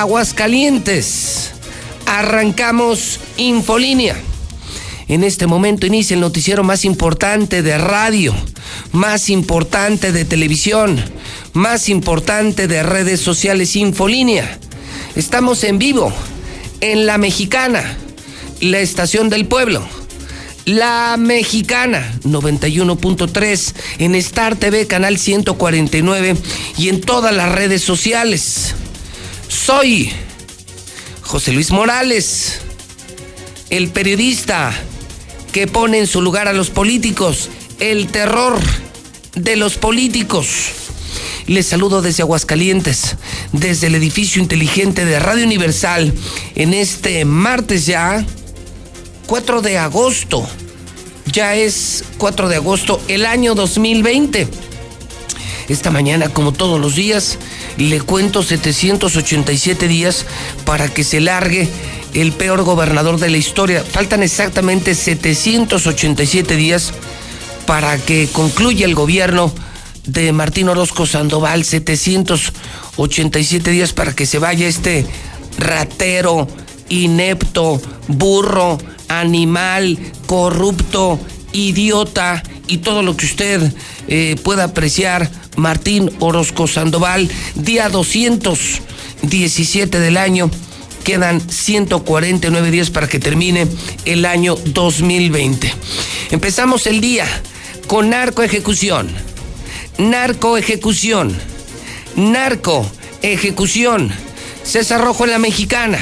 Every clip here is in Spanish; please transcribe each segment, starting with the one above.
Aguascalientes. Arrancamos Infolínea. En este momento inicia el noticiero más importante de radio, más importante de televisión, más importante de redes sociales Infolínea. Estamos en vivo en La Mexicana, la estación del pueblo. La Mexicana 91.3 en Star TV canal 149 y en todas las redes sociales. Soy José Luis Morales, el periodista que pone en su lugar a los políticos, el terror de los políticos. Les saludo desde Aguascalientes, desde el edificio inteligente de Radio Universal, en este martes ya, 4 de agosto. Ya es 4 de agosto, el año 2020. Esta mañana, como todos los días, le cuento 787 días para que se largue el peor gobernador de la historia. Faltan exactamente 787 días para que concluya el gobierno de Martín Orozco Sandoval. 787 días para que se vaya este ratero, inepto, burro, animal, corrupto, idiota y todo lo que usted eh, pueda apreciar. Martín Orozco Sandoval, día 217 del año Quedan 149 días para que termine el año 2020. Empezamos el día con narco ejecución. Narco ejecución. Narco ejecución. César Rojo en la Mexicana.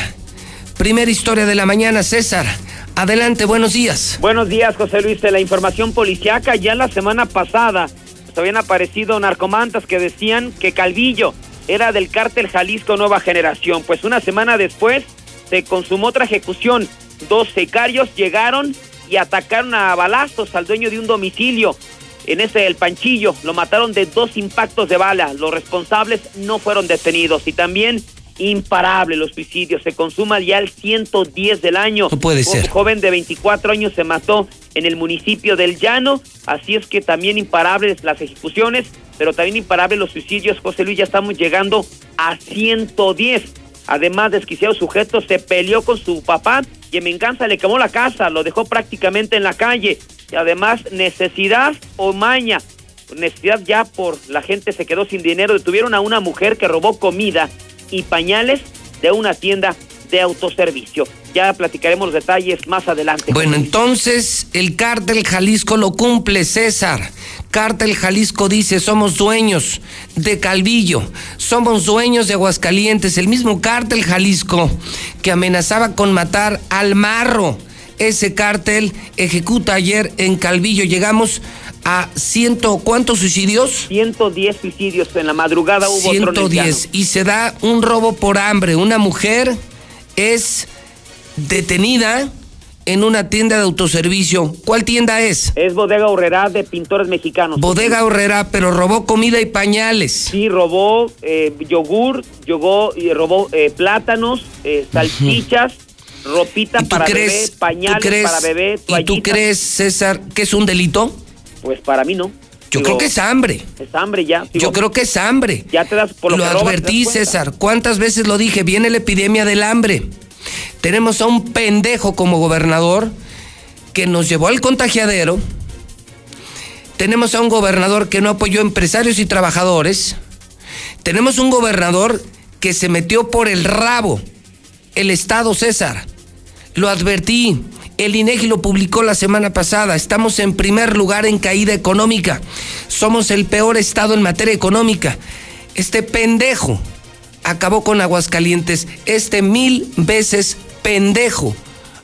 Primera historia de la mañana, César. Adelante, buenos días. Buenos días, José Luis. De la información policiaca, ya la semana pasada habían aparecido narcomantas que decían que Calvillo era del cártel Jalisco Nueva Generación. Pues una semana después se consumó otra ejecución. Dos secarios llegaron y atacaron a balazos al dueño de un domicilio en ese El Panchillo. Lo mataron de dos impactos de bala. Los responsables no fueron detenidos. Y también imparable los suicidios. Se consuma ya el 110 del año. No puede ser. Un joven de 24 años se mató en el municipio del Llano. Así es que también imparables las ejecuciones, pero también imparables los suicidios. José Luis, ya estamos llegando a 110. Además, desquiciado sujeto se peleó con su papá y en venganza le quemó la casa, lo dejó prácticamente en la calle. Y además, necesidad o maña. Necesidad ya por la gente se quedó sin dinero. Detuvieron a una mujer que robó comida y pañales de una tienda de autoservicio. Ya platicaremos los detalles más adelante. Bueno, entonces el cártel Jalisco lo cumple, César. Cártel Jalisco dice, somos dueños de Calvillo, somos dueños de Aguascalientes, el mismo cártel Jalisco que amenazaba con matar al marro. Ese cártel ejecuta ayer en Calvillo. Llegamos a ciento, ¿cuántos suicidios? 110 suicidios en la madrugada hubo 110 y se da un robo por hambre. Una mujer es detenida en una tienda de autoservicio. ¿Cuál tienda es? Es Bodega Horrera de Pintores Mexicanos. Bodega Horrera, pero robó comida y pañales. Sí, robó eh, yogur, yogó, y robó eh, plátanos, eh, salchichas, ropita para bebé, pañales para bebé, ¿Y tú crees, César, que es un delito? Pues para mí no. Yo creo que es hambre. Es hambre ya. Yo creo que es hambre. Ya te das por lo, lo advertí, César. ¿Cuántas veces lo dije? Viene la epidemia del hambre. Tenemos a un pendejo como gobernador que nos llevó al contagiadero. Tenemos a un gobernador que no apoyó a empresarios y trabajadores. Tenemos un gobernador que se metió por el rabo el Estado César. Lo advertí. El INEGI lo publicó la semana pasada. Estamos en primer lugar en caída económica. Somos el peor estado en materia económica. Este pendejo acabó con Aguascalientes. Este mil veces pendejo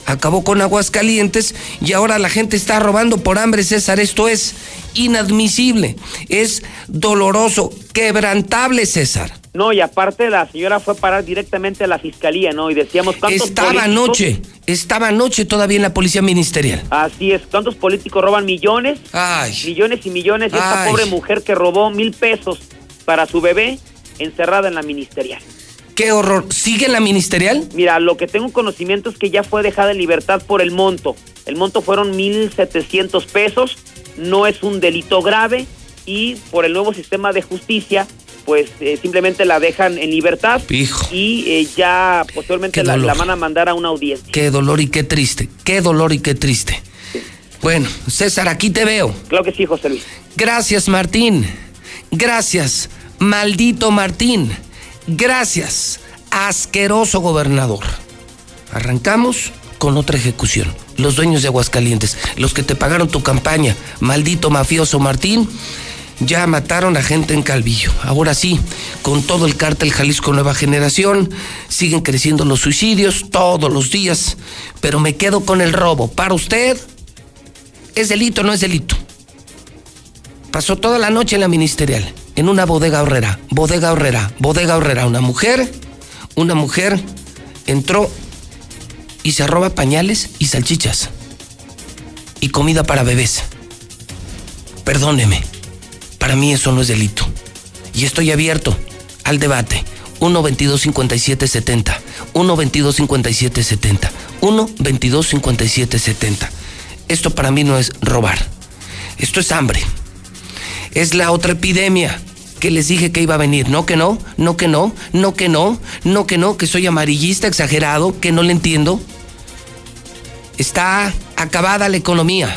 acabó con Aguascalientes y ahora la gente está robando por hambre, César. Esto es inadmisible, es doloroso, quebrantable, César. No, y aparte la señora fue a parar directamente a la fiscalía, ¿no? Y decíamos cuántos Estaba anoche, estaba anoche todavía en la policía ministerial. Así es, ¿cuántos políticos roban millones? Ay. Millones y millones. Y esta Ay. pobre mujer que robó mil pesos para su bebé encerrada en la ministerial. Qué horror. ¿Sigue en la ministerial? Mira, lo que tengo conocimiento es que ya fue dejada en libertad por el monto. El monto fueron 1.700 pesos, no es un delito grave y por el nuevo sistema de justicia, pues eh, simplemente la dejan en libertad Hijo. y eh, ya posteriormente la van a mandar a una audiencia. Qué dolor y qué triste. Qué dolor y qué triste. Bueno, César, aquí te veo. Claro que sí, José Luis. Gracias, Martín. Gracias, maldito Martín. Gracias, asqueroso gobernador. Arrancamos con otra ejecución. Los dueños de Aguascalientes, los que te pagaron tu campaña, maldito mafioso Martín, ya mataron a gente en Calvillo. Ahora sí, con todo el cártel Jalisco Nueva Generación, siguen creciendo los suicidios todos los días, pero me quedo con el robo. Para usted, ¿es delito o no es delito? Pasó toda la noche en la ministerial, en una bodega horrera, bodega horrera, bodega horrera. Una mujer, una mujer entró y se roba pañales y salchichas y comida para bebés. Perdóneme, para mí eso no es delito. Y estoy abierto al debate. 1 22 57 70 1 22 57 70 1 22 57 70 Esto para mí no es robar. Esto es hambre es la otra epidemia que les dije que iba a venir. No que no, no que no, no que no, no que no, que soy amarillista, exagerado, que no le entiendo. Está acabada la economía.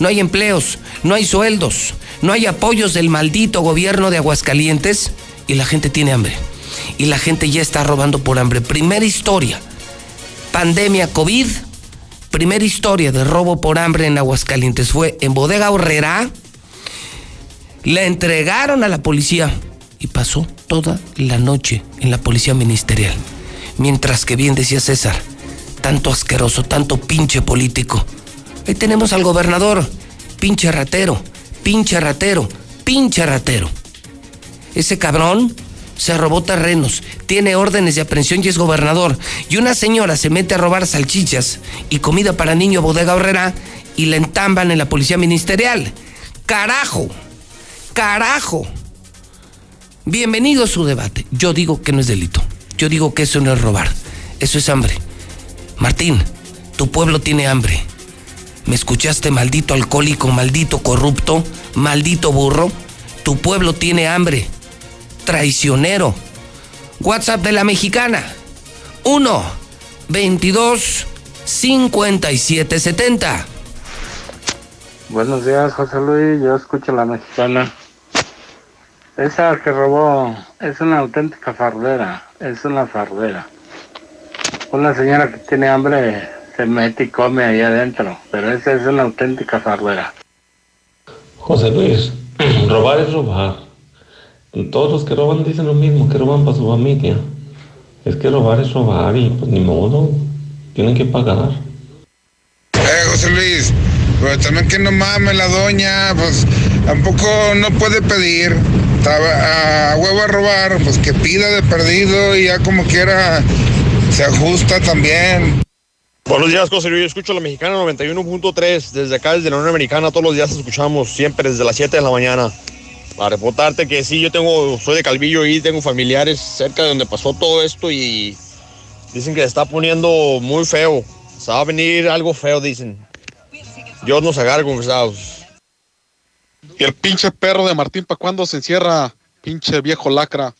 No hay empleos, no hay sueldos, no hay apoyos del maldito gobierno de Aguascalientes y la gente tiene hambre. Y la gente ya está robando por hambre. Primera historia, pandemia COVID, primera historia de robo por hambre en Aguascalientes fue en Bodega Horrera. La entregaron a la policía y pasó toda la noche en la policía ministerial. Mientras que bien decía César, tanto asqueroso, tanto pinche político. Ahí tenemos al gobernador, pinche ratero, pinche ratero, pinche ratero. Ese cabrón se robó terrenos, tiene órdenes de aprehensión y es gobernador. Y una señora se mete a robar salchichas y comida para niño bodega horrera y la entamban en la policía ministerial. ¡Carajo! ¡Carajo! Bienvenido a su debate. Yo digo que no es delito. Yo digo que eso no es robar. Eso es hambre. Martín, tu pueblo tiene hambre. ¿Me escuchaste, maldito alcohólico, maldito corrupto, maldito burro? Tu pueblo tiene hambre. Traicionero. WhatsApp de la mexicana. 1 22 57 70. Buenos días, José Luis. Yo escucho la mexicana. Esa que robó es una auténtica fardera. Es una fardera. Una señora que tiene hambre se mete y come ahí adentro. Pero esa es una auténtica fardera. José Luis, robar es robar. Todos los que roban dicen lo mismo, que roban para su familia. Es que robar es robar y pues ni modo, tienen que pagar. Eh, José Luis, pero también que no mames la doña, pues tampoco no puede pedir. Estaba a huevo a robar, pues que pida de perdido y ya como quiera se ajusta también. Buenos días, José Luis. Yo escucho la mexicana 91.3 desde acá, desde la Unión Americana. Todos los días escuchamos, siempre desde las 7 de la mañana. Para reportarte que sí, yo tengo, soy de Calvillo y tengo familiares cerca de donde pasó todo esto y dicen que se está poniendo muy feo. Se va a venir algo feo, dicen. Dios nos agarre confesados. Y el pinche perro de Martín, ¿para cuándo se encierra? Pinche viejo lacra.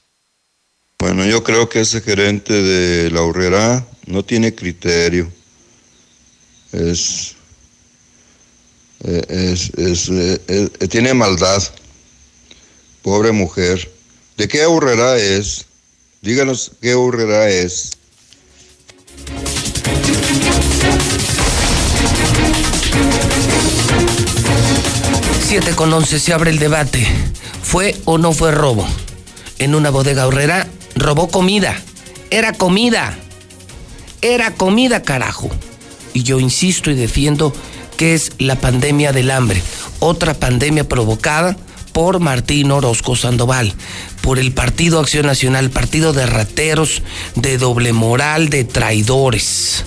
Bueno, yo creo que ese gerente de la horrera no tiene criterio. Es. eh, Es, es, eh, eh, tiene maldad. Pobre mujer. ¿De qué horrera es? Díganos qué horrera es. Siete con 11 se abre el debate. ¿Fue o no fue robo? En una bodega horrera robó comida. Era comida. Era comida, carajo. Y yo insisto y defiendo que es la pandemia del hambre. Otra pandemia provocada por Martín Orozco Sandoval, por el Partido Acción Nacional, partido de rateros, de doble moral, de traidores.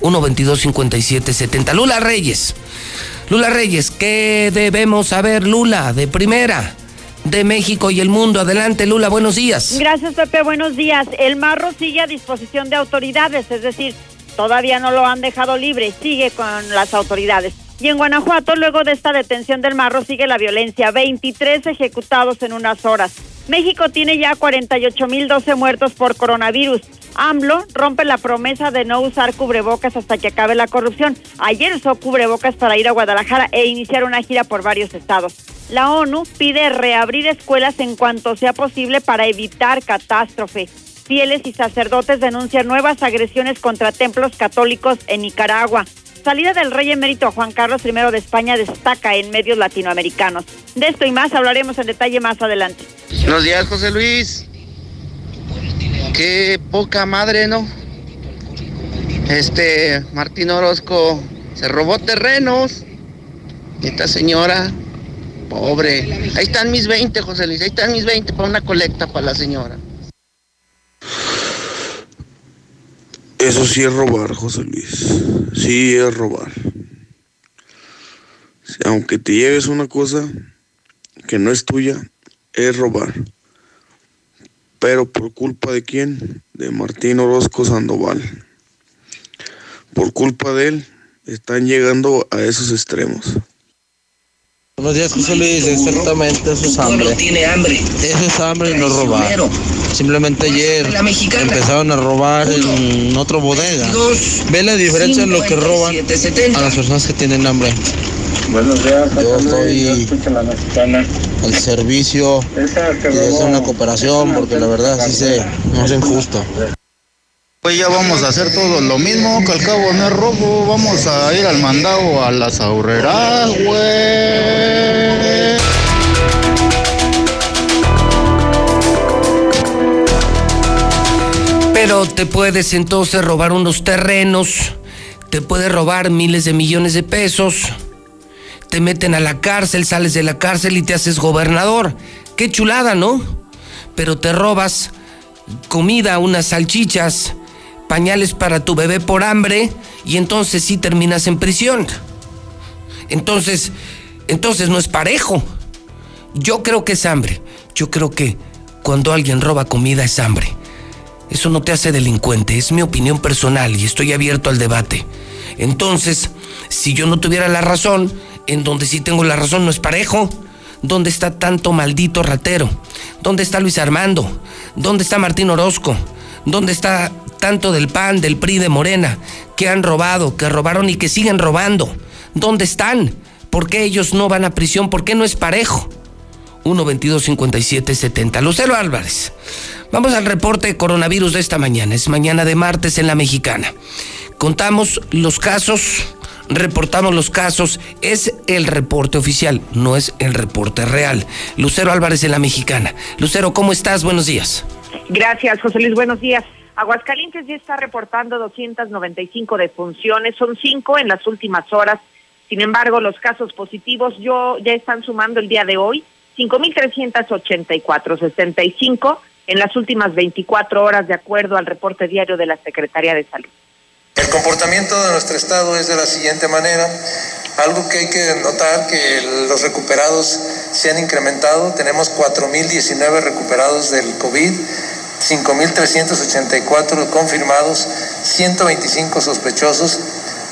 1-22-57-70. Lula Reyes. Lula Reyes, ¿qué debemos saber, Lula, de primera? de México y el mundo. Adelante, Lula, buenos días. Gracias, Pepe, buenos días. El marro sigue a disposición de autoridades, es decir, todavía no lo han dejado libre, sigue con las autoridades. Y en Guanajuato, luego de esta detención del marro, sigue la violencia. 23 ejecutados en unas horas. México tiene ya 48.012 muertos por coronavirus. AMLO rompe la promesa de no usar cubrebocas hasta que acabe la corrupción. Ayer usó cubrebocas para ir a Guadalajara e iniciar una gira por varios estados. La ONU pide reabrir escuelas en cuanto sea posible para evitar catástrofe. Fieles y sacerdotes denuncian nuevas agresiones contra templos católicos en Nicaragua. Salida del rey emérito Juan Carlos I de España destaca en medios latinoamericanos. De esto y más hablaremos en detalle más adelante. Buenos días, José Luis. Qué poca madre, ¿no? Este Martín Orozco se robó terrenos. Esta señora, pobre. Ahí están mis 20, José Luis. Ahí están mis 20 para una colecta para la señora. Eso sí es robar, José Luis. Sí es robar. aunque te lleves una cosa que no es tuya, es robar. Pero por culpa de quién? De Martín Orozco Sandoval. Por culpa de él, están llegando a esos extremos. Buenos días, José Luis. Exactamente, eso es hambre. tiene hambre. Eso es hambre y no robar. Simplemente ayer empezaron a robar en otra bodega. Ve la diferencia en lo que roban a las personas que tienen hambre. Buenos días, Yo estoy al servicio y de hacer una cooperación porque la verdad sí se no es injusto. Pues ya vamos a hacer todo lo mismo, que al cabo no es robo, vamos a ir al mandado a las ahorreras, güey. Pero te puedes entonces robar unos terrenos, te puedes robar miles de millones de pesos te meten a la cárcel, sales de la cárcel y te haces gobernador. Qué chulada, ¿no? Pero te robas comida, unas salchichas, pañales para tu bebé por hambre y entonces sí terminas en prisión. Entonces, entonces no es parejo. Yo creo que es hambre. Yo creo que cuando alguien roba comida es hambre. Eso no te hace delincuente, es mi opinión personal y estoy abierto al debate. Entonces, si yo no tuviera la razón, en donde sí tengo la razón, no es parejo. ¿Dónde está tanto maldito ratero? ¿Dónde está Luis Armando? ¿Dónde está Martín Orozco? ¿Dónde está tanto del PAN, del PRI, de Morena, que han robado, que robaron y que siguen robando? ¿Dónde están? ¿Por qué ellos no van a prisión? ¿Por qué no es parejo? 1 22 57 70. Lucero Álvarez. Vamos al reporte de coronavirus de esta mañana. Es mañana de martes en la mexicana. Contamos los casos reportamos los casos, es el reporte oficial, no es el reporte real. Lucero Álvarez en la Mexicana. Lucero, ¿cómo estás? Buenos días. Gracias, José Luis. Buenos días. Aguascalientes ya está reportando 295 defunciones, son cinco en las últimas horas. Sin embargo, los casos positivos yo, ya están sumando el día de hoy 5.384, 65 en las últimas 24 horas, de acuerdo al reporte diario de la Secretaría de Salud. El comportamiento de nuestro estado es de la siguiente manera. Algo que hay que notar que los recuperados se han incrementado. Tenemos 4.019 recuperados del COVID, 5.384 confirmados, 125 sospechosos,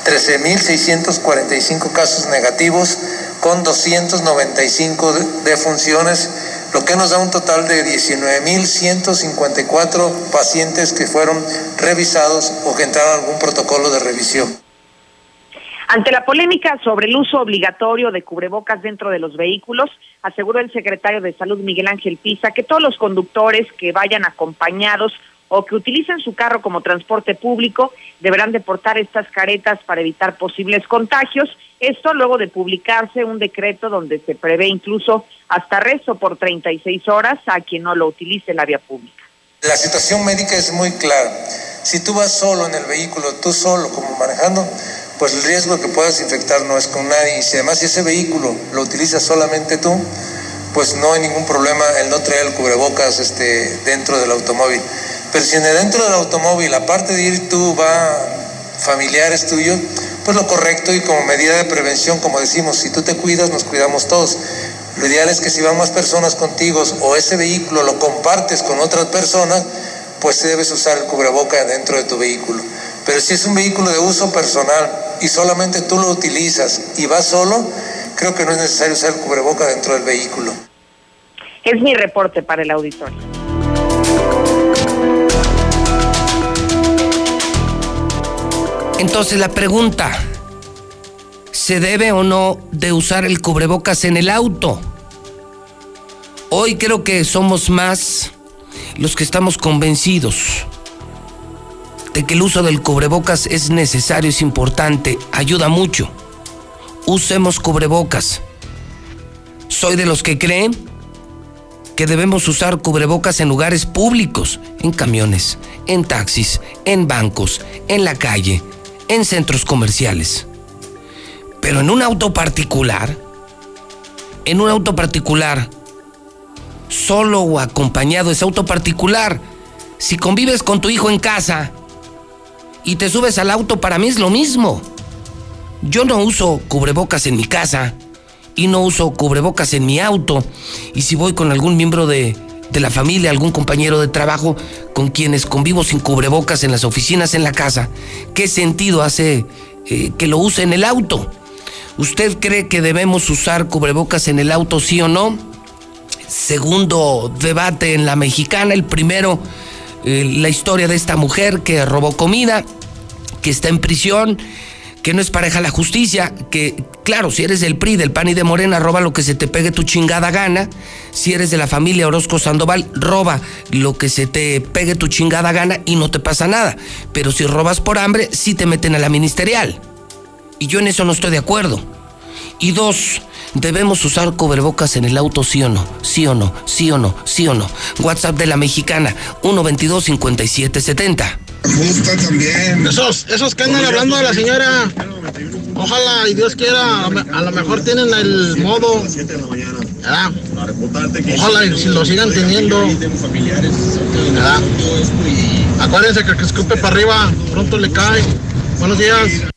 13.645 casos negativos con 295 defunciones lo que nos da un total de 19.154 pacientes que fueron revisados o que entraron a algún protocolo de revisión. Ante la polémica sobre el uso obligatorio de cubrebocas dentro de los vehículos, aseguró el secretario de Salud Miguel Ángel Pisa que todos los conductores que vayan acompañados o que utilicen su carro como transporte público deberán de portar estas caretas para evitar posibles contagios. Esto luego de publicarse un decreto donde se prevé incluso hasta arresto por 36 horas a quien no lo utilice en la vía pública. La situación médica es muy clara. Si tú vas solo en el vehículo, tú solo como manejando, pues el riesgo que puedas infectar no es con nadie. Y si además ese vehículo lo utilizas solamente tú, pues no hay ningún problema el no traer el cubrebocas este, dentro del automóvil. Pero si dentro del automóvil, aparte de ir tú, va familiares tuyos, pues lo correcto y como medida de prevención, como decimos, si tú te cuidas, nos cuidamos todos. Lo ideal es que si van más personas contigo o ese vehículo lo compartes con otras personas, pues debes usar el cubreboca dentro de tu vehículo. Pero si es un vehículo de uso personal y solamente tú lo utilizas y vas solo, creo que no es necesario usar el cubreboca dentro del vehículo. Es mi reporte para el auditorio. Entonces la pregunta, ¿se debe o no de usar el cubrebocas en el auto? Hoy creo que somos más los que estamos convencidos de que el uso del cubrebocas es necesario, es importante, ayuda mucho. Usemos cubrebocas. Soy de los que creen que debemos usar cubrebocas en lugares públicos, en camiones, en taxis, en bancos, en la calle, en centros comerciales. Pero en un auto particular, en un auto particular, solo o acompañado, es auto particular. Si convives con tu hijo en casa y te subes al auto, para mí es lo mismo. Yo no uso cubrebocas en mi casa y no uso cubrebocas en mi auto. Y si voy con algún miembro de, de la familia, algún compañero de trabajo con quienes convivo sin cubrebocas en las oficinas, en la casa, ¿qué sentido hace eh, que lo use en el auto? ¿Usted cree que debemos usar cubrebocas en el auto, sí o no? Segundo debate en la mexicana, el primero, eh, la historia de esta mujer que robó comida, que está en prisión que no es pareja la justicia, que claro, si eres del PRI, del PAN y de Morena, roba lo que se te pegue tu chingada gana. Si eres de la familia Orozco Sandoval, roba lo que se te pegue tu chingada gana y no te pasa nada. Pero si robas por hambre, sí te meten a la ministerial. Y yo en eso no estoy de acuerdo. Y dos, debemos usar cubrebocas en el auto, sí o no, sí o no, sí o no, sí o no. WhatsApp de la mexicana, 122 5770 gusta también. Esos, esos que andan hablando de la señora, ojalá y Dios quiera, a lo mejor tienen el modo. Ojalá y si lo sigan teniendo. Acuérdense que el que escupe para arriba, pronto le cae. Buenos días.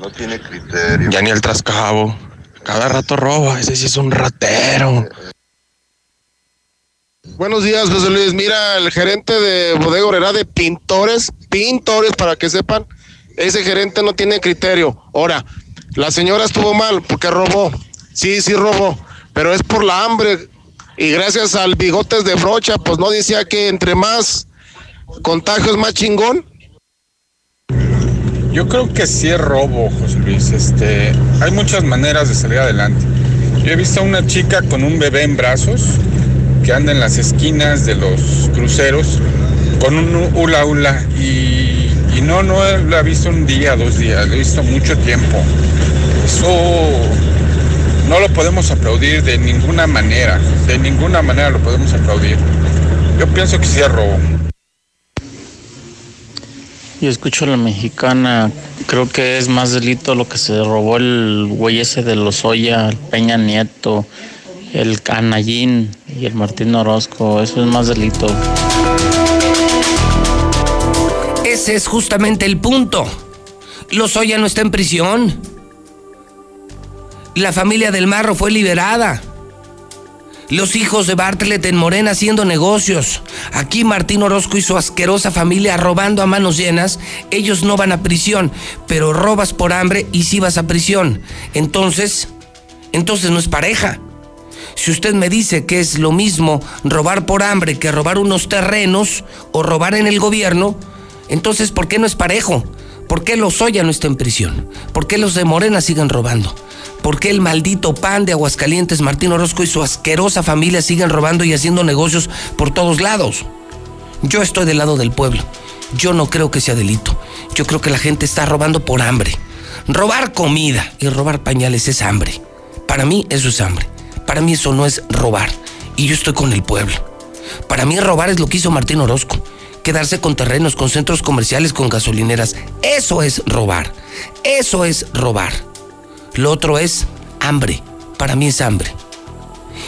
No tiene criterio. Ya ni el trascabo. Cada rato roba, ese sí es un ratero. Buenos días, José Luis. Mira, el gerente de Bodega Obrera de pintores, pintores, para que sepan, ese gerente no tiene criterio. Ahora, la señora estuvo mal porque robó. Sí, sí robó, pero es por la hambre. Y gracias al bigotes de brocha, pues no decía que entre más contagios, más chingón. Yo creo que sí es robo, José Luis. Este, hay muchas maneras de salir adelante. Yo he visto a una chica con un bebé en brazos que anda en las esquinas de los cruceros con un hula hula y, no, no lo he visto un día, dos días, lo he visto mucho tiempo. Eso no lo podemos aplaudir de ninguna manera, de ninguna manera lo podemos aplaudir. Yo pienso que sí es robo. Yo escucho a la mexicana, creo que es más delito lo que se robó el güey ese de los Oya, Peña Nieto, el Canallín y el Martín Orozco. Eso es más delito. Ese es justamente el punto. Lozoya no está en prisión. La familia del Marro fue liberada. Los hijos de Bartlett en Morena haciendo negocios. Aquí Martín Orozco y su asquerosa familia robando a manos llenas. Ellos no van a prisión, pero robas por hambre y sí vas a prisión. Entonces, entonces no es pareja. Si usted me dice que es lo mismo robar por hambre que robar unos terrenos o robar en el gobierno, entonces ¿por qué no es parejo? ¿Por qué los Oya no está en prisión? ¿Por qué los de Morena siguen robando? ¿Por qué el maldito pan de Aguascalientes, Martín Orozco y su asquerosa familia siguen robando y haciendo negocios por todos lados? Yo estoy del lado del pueblo. Yo no creo que sea delito. Yo creo que la gente está robando por hambre. Robar comida y robar pañales es hambre. Para mí eso es hambre. Para mí eso no es robar. Y yo estoy con el pueblo. Para mí robar es lo que hizo Martín Orozco. Quedarse con terrenos, con centros comerciales, con gasolineras. Eso es robar. Eso es robar. Lo otro es hambre. Para mí es hambre.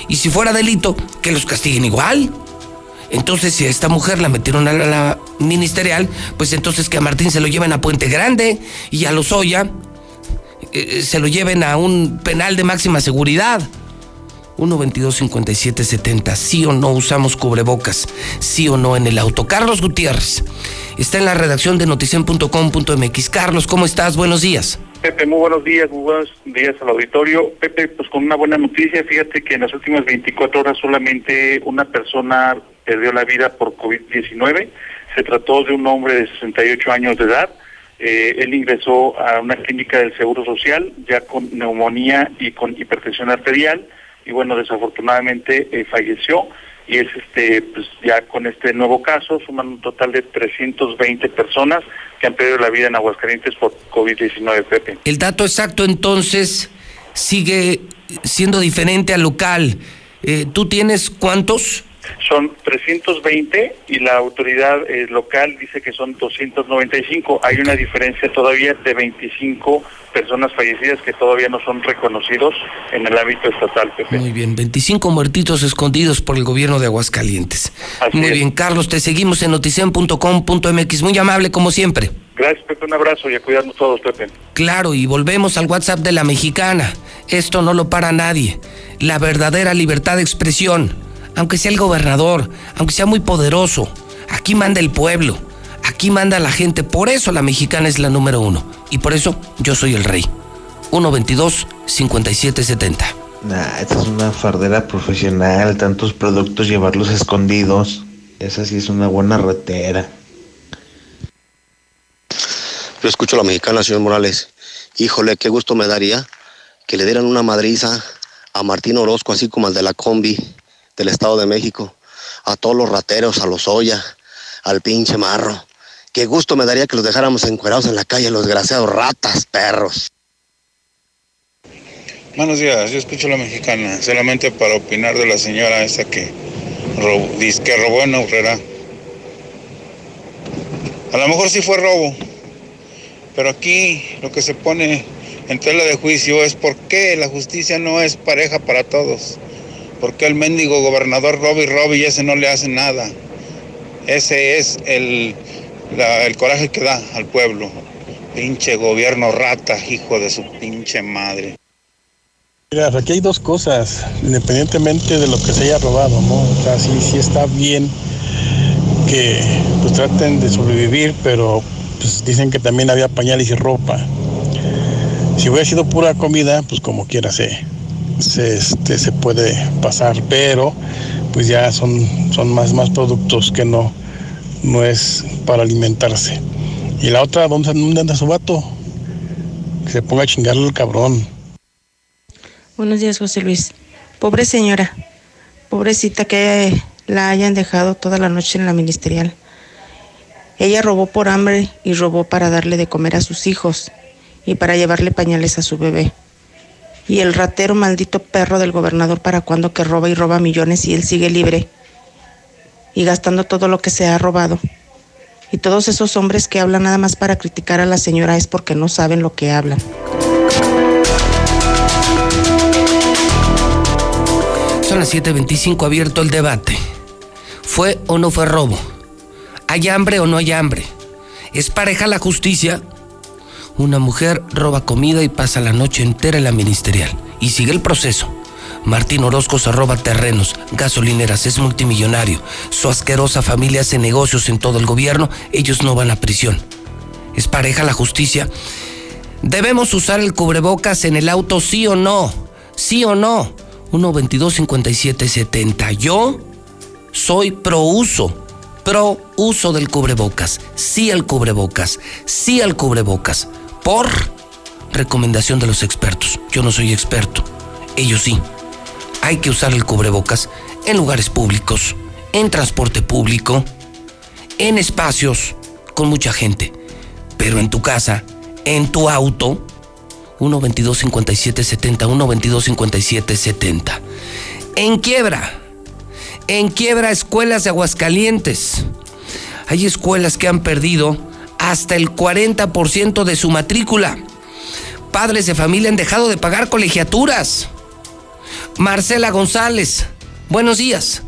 Y si fuera delito, que los castiguen igual. Entonces, si a esta mujer la metieron a la, ministerial, pues entonces que a Martín se lo lleven a Puente Grande y a Lozoya eh, se lo lleven a un penal de máxima seguridad. 122-5770. ¿Sí o no usamos cubrebocas? ¿Sí o no en el auto? Carlos Gutiérrez está en la redacción de noticen.com.mx. Carlos, ¿cómo estás? Buenos días. Pepe, muy buenos días, muy buenos días al auditorio. Pepe, pues con una buena noticia, fíjate que en las últimas 24 horas solamente una persona perdió la vida por COVID-19. Se trató de un hombre de 68 años de edad. Eh, él ingresó a una clínica del Seguro Social ya con neumonía y con hipertensión arterial y bueno, desafortunadamente eh, falleció y es este pues ya con este nuevo caso suman un total de 320 personas que han perdido la vida en Aguascalientes por COVID-19, Pepe. El dato exacto entonces sigue siendo diferente al local. Eh, ¿Tú tienes cuántos? Son 320 y la autoridad eh, local dice que son 295. Hay una diferencia todavía de 25 personas fallecidas que todavía no son reconocidos en el ámbito estatal, Pepe. Muy bien, 25 muertitos escondidos por el gobierno de Aguascalientes. Muy bien, Carlos, te seguimos en noticen.com.mx. Muy amable, como siempre. Gracias, Pepe. Un abrazo y a cuidarnos todos, Pepe. Claro, y volvemos al WhatsApp de la mexicana. Esto no lo para nadie. La verdadera libertad de expresión. Aunque sea el gobernador, aunque sea muy poderoso. Aquí manda el pueblo. Aquí manda la gente. Por eso la mexicana es la número uno. Y por eso yo soy el rey. 122-5770. Nah, esta es una fardera profesional. Tantos productos, llevarlos escondidos. Esa sí es una buena retera. Yo escucho a la mexicana, señor Morales. Híjole, qué gusto me daría que le dieran una madriza a Martín Orozco, así como al de la combi del Estado de México. A todos los rateros, a los Oya, al pinche marro. Qué gusto me daría que los dejáramos encuerados en la calle, los desgraciados ratas, perros. Buenos días, yo escucho a la mexicana, solamente para opinar de la señora esta que, dice que robó en Aurrera. A lo mejor sí fue robo, pero aquí lo que se pone en tela de juicio es por qué la justicia no es pareja para todos. ¿Por qué el mendigo gobernador roba y ese no le hace nada? Ese es el, el coraje que da al pueblo. Pinche gobierno rata, hijo de su pinche madre. Mira, aquí hay dos cosas, independientemente de lo que se haya robado, ¿no? O sea, sí, sí está bien que pues traten de sobrevivir, pero pues dicen que también había pañales y ropa. Si hubiera sido pura comida, pues como quiera se, se, este, se puede pasar, pero pues ya son, son más, más productos que no, no es para alimentarse. Y la otra, ¿dónde, anda su vato? Que se ponga a chingarle al cabrón. Buenos días, José Luis. Pobre señora, pobrecita que la hayan dejado toda la noche en la ministerial. Ella robó por hambre y robó para darle de comer a sus hijos y para llevarle pañales a su bebé. Y el ratero maldito perro del gobernador para cuando que roba y roba millones y él sigue libre y gastando todo lo que se ha robado. Y todos esos hombres que hablan nada más para criticar a la señora es porque no saben lo que hablan. Son las 7.25 abierto el debate. ¿Fue o no fue robo? ¿Hay hambre o no hay hambre? ¿Es pareja la justicia? Una mujer roba comida y pasa la noche entera en la ministerial. Y sigue el proceso. Martín Orozco se roba terrenos, gasolineras, es multimillonario. Su asquerosa familia hace negocios en todo el gobierno, ellos no van a prisión. ¿Es pareja la justicia? ¿Debemos usar el cubrebocas en el auto, sí o no? ¿Sí o no? 122-5770. Yo soy pro uso, pro uso del cubrebocas. Sí al cubrebocas, sí al cubrebocas. Por recomendación de los expertos. Yo no soy experto, ellos sí hay que usar el cubrebocas en lugares públicos, en transporte público, en espacios con mucha gente. Pero en tu casa, en tu auto, 122 5770 122 5770 En quiebra, en quiebra escuelas de Aguascalientes. Hay escuelas que han perdido hasta el 40% de su matrícula. Padres de familia han dejado de pagar colegiaturas Marcela González, buenos días.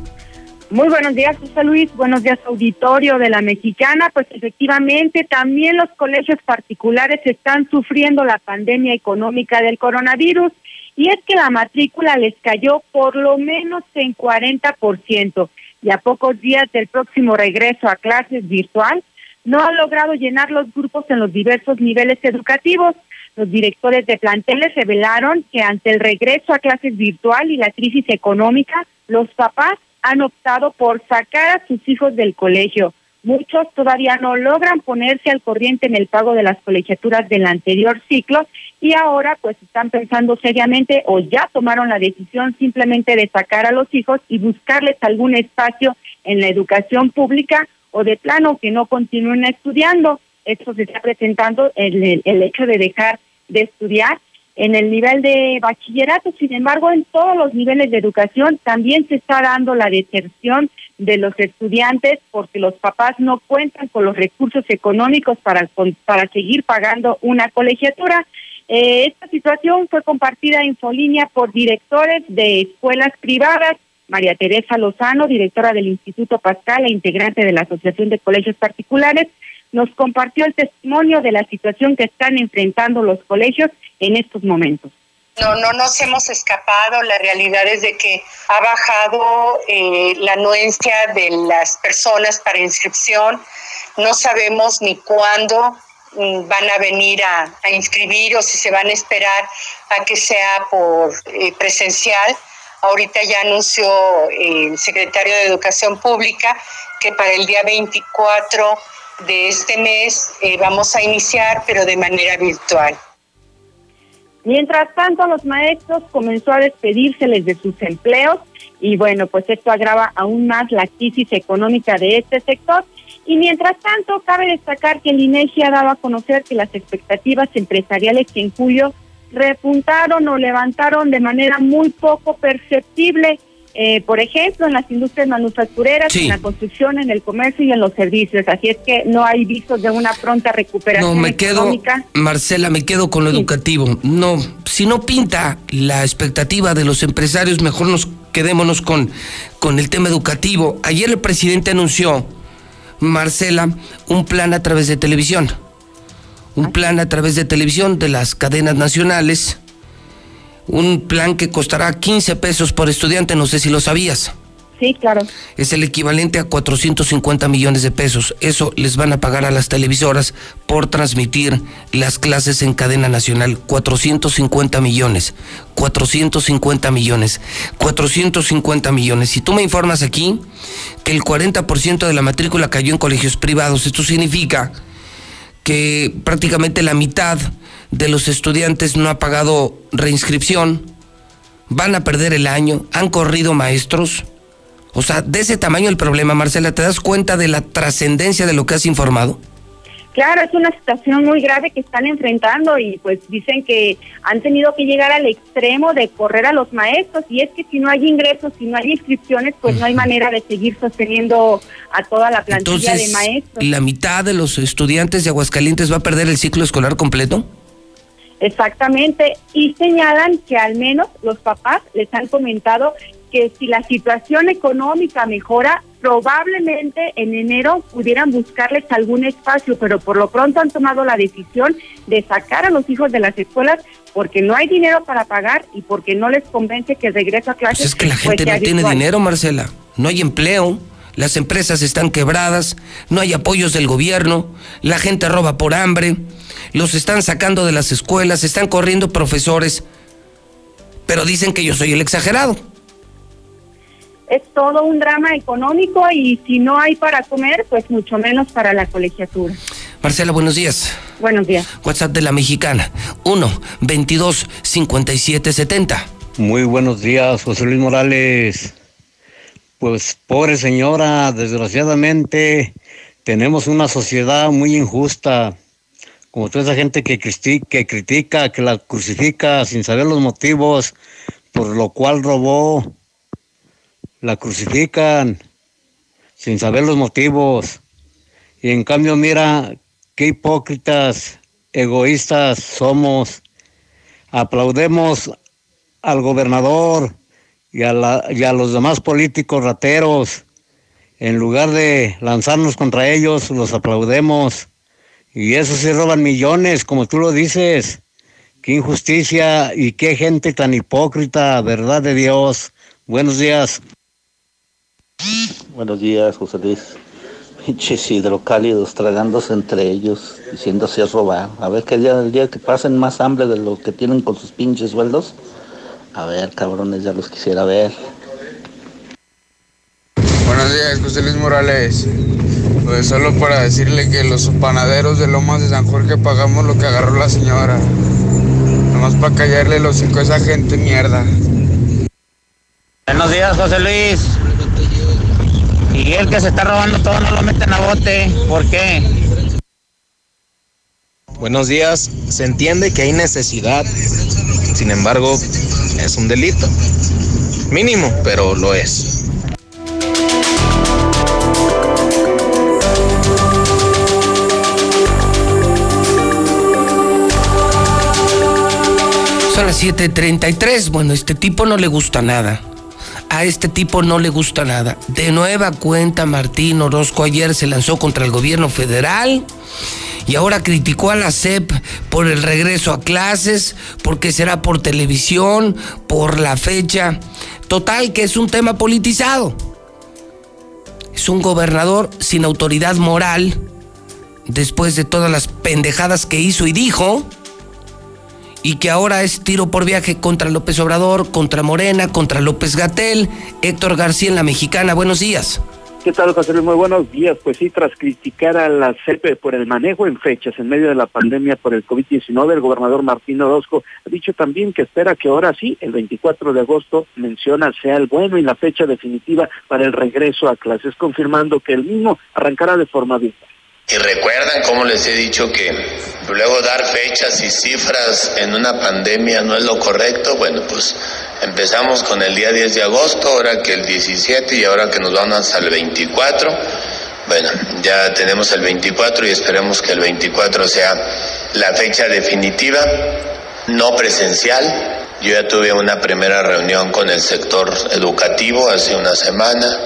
Muy buenos días, José Luis. Buenos días, auditorio de la Mexicana. Pues efectivamente, también los colegios particulares están sufriendo la pandemia económica del coronavirus y es que la matrícula les cayó por lo menos en 40% y a pocos días del próximo regreso a clases virtual, no ha logrado llenar los grupos en los diversos niveles educativos. Los directores de planteles revelaron que ante el regreso a clases virtual y la crisis económica, los papás han optado por sacar a sus hijos del colegio. Muchos todavía no logran ponerse al corriente en el pago de las colegiaturas del anterior ciclo y ahora pues están pensando seriamente o ya tomaron la decisión simplemente de sacar a los hijos y buscarles algún espacio en la educación pública o de plano que no continúen estudiando. Esto se está presentando el, el hecho de dejar de estudiar en el nivel de bachillerato. Sin embargo, en todos los niveles de educación también se está dando la deserción de los estudiantes porque los papás no cuentan con los recursos económicos para, para seguir pagando una colegiatura. Eh, esta situación fue compartida en Folínea por directores de escuelas privadas. María Teresa Lozano, directora del Instituto Pascal e integrante de la Asociación de Colegios Particulares, nos compartió el testimonio de la situación que están enfrentando los colegios en estos momentos. No, no nos hemos escapado. La realidad es de que ha bajado eh, la anuencia de las personas para inscripción. No sabemos ni cuándo mm, van a venir a, inscribir o si se van a esperar a que sea por eh, presencial. Ahorita ya anunció eh, el secretario de Educación Pública que para el día 24 de este mes vamos a iniciar, pero de manera virtual. Mientras tanto, los maestros comenzó a despedírseles de sus empleos y bueno, pues esto agrava aún más la crisis económica de este sector. Y mientras tanto, cabe destacar que el INEGI ha dado a conocer que las expectativas empresariales que en julio repuntaron o levantaron de manera muy poco perceptible eh, por ejemplo, en las industrias manufactureras, en la construcción, en el comercio y en los servicios. Así es que no hay visos de una pronta recuperación. No, me quedo, Marcela, me quedo con lo educativo. No, si no pinta la expectativa de los empresarios, mejor nos quedémonos con, con el tema educativo. Ayer el presidente anunció, Marcela, un plan a través de televisión. Un plan a través de televisión de las cadenas nacionales un plan que costará 15 pesos por estudiante, no sé si lo sabías. Sí, claro. Es el equivalente a 450 millones de pesos. Eso les van a pagar a las televisoras por transmitir las clases en cadena nacional. 450 millones. 450 millones. 450 millones. Si tú me informas aquí que el 40% de la matrícula cayó en colegios privados, esto significa que prácticamente la mitad de los estudiantes no ha pagado reinscripción, van a perder el año, han corrido maestros. O sea, de ese tamaño el problema, Marcela, ¿te das cuenta de la trascendencia de lo que has informado? Claro, es una situación muy grave que están enfrentando y pues dicen que han tenido que llegar al extremo de correr a los maestros y es que si no hay ingresos, si no hay inscripciones, pues no hay manera de seguir sosteniendo a toda la plantilla de maestros. ¿La mitad de los estudiantes de Aguascalientes va a perder el ciclo escolar completo? Exactamente, y señalan que al menos los papás les han comentado que si la situación económica mejora, probablemente en enero pudieran buscarles algún espacio, pero por lo pronto han tomado la decisión de sacar a los hijos de las escuelas porque no hay dinero para pagar y porque no les convence que el regreso a clases. Pues es que la gente no tiene dinero, Marcela, no hay empleo. Las empresas están quebradas, no hay apoyos del gobierno, la gente roba por hambre, los están sacando de las escuelas, están corriendo profesores, pero dicen que yo soy el exagerado. Es todo un drama económico y si no hay para comer, pues mucho menos para la colegiatura. Marcela, buenos días. Buenos días. WhatsApp de la mexicana, 1 22 57 70. Muy buenos días, José Luis Morales. Pues pobre señora, desgraciadamente tenemos una sociedad muy injusta como toda esa gente que, que critica, que la crucifica sin saber los motivos por lo cual robó, la crucifican sin saber los motivos. Y en cambio, mira, qué hipócritas, egoístas somos. Aplaudemos al gobernador y a, y a los demás políticos rateros. En lugar de lanzarnos contra ellos, los aplaudemos. Y eso sí roban millones, como tú lo dices. Qué injusticia y qué gente tan hipócrita, verdad de Dios. Buenos días. Buenos días, José Luis. Pinches hidrocálidos tragándose entre ellos, diciéndose a robar. A ver qué día del día que pasen más hambre de lo que tienen con sus pinches sueldos. A ver, cabrones, ya los quisiera ver. Buenos días, José Luis Morales. Pues solo para decirle que los panaderos de Lomas de San Jorge pagamos lo que agarró la señora. Nomás para callarle los cinco a esa gente mierda. Buenos días, José Luis. Y el que se está robando todo no lo meten a bote. ¿Por qué? Buenos días. Se entiende que hay necesidad. Sin embargo, es un delito. Mínimo, pero lo es. Son las 7:33. Bueno, este tipo no le gusta nada. A este tipo no le gusta nada. De nueva cuenta, Martín Orozco ayer se lanzó contra el gobierno federal y ahora criticó a la SEP por el regreso a clases, porque será por televisión, por la fecha. Total, que es un tema politizado. Es un gobernador sin autoridad moral después de todas las pendejadas que hizo y dijo y que ahora es tiro por viaje contra López Obrador, contra Morena, contra López Gatel, Héctor García en la Mexicana. Buenos días. ¿Qué tal, José? Muy buenos días. Pues sí, tras criticar a la CEP por el manejo en fechas en medio de la pandemia por el COVID-19, el gobernador Martín Orozco ha dicho también que espera que ahora sí, el 24 de agosto, menciona, sea el bueno y la fecha definitiva para el regreso a clases, confirmando que el mismo arrancará de forma virtual. Y recuerdan, como les he dicho, que luego dar fechas y cifras en una pandemia no es lo correcto. Bueno, pues empezamos con el día 10 de agosto, ahora que el 17 y ahora que nos vamos hasta el 24. Bueno, ya tenemos el 24 y esperemos que el 24 sea la fecha definitiva, no presencial. Yo ya tuve una primera reunión con el sector educativo hace una semana.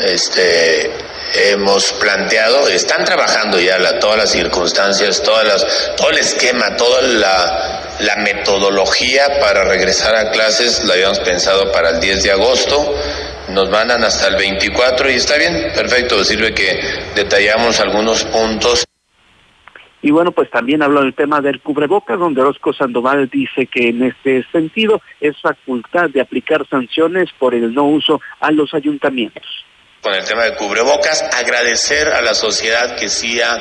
Este, hemos planteado, están trabajando ya la, todas las circunstancias, todas las, todo el esquema, toda la, metodología para regresar a clases, la habíamos pensado para el 10 de agosto, nos mandan hasta el 24 y está bien, perfecto, sirve que detallamos algunos puntos. Y bueno, pues también habló del tema del cubrebocas, donde Orozco Sandoval dice que en este sentido es facultad de aplicar sanciones por el no uso a los ayuntamientos con el tema del cubrebocas, agradecer a la sociedad que sí ha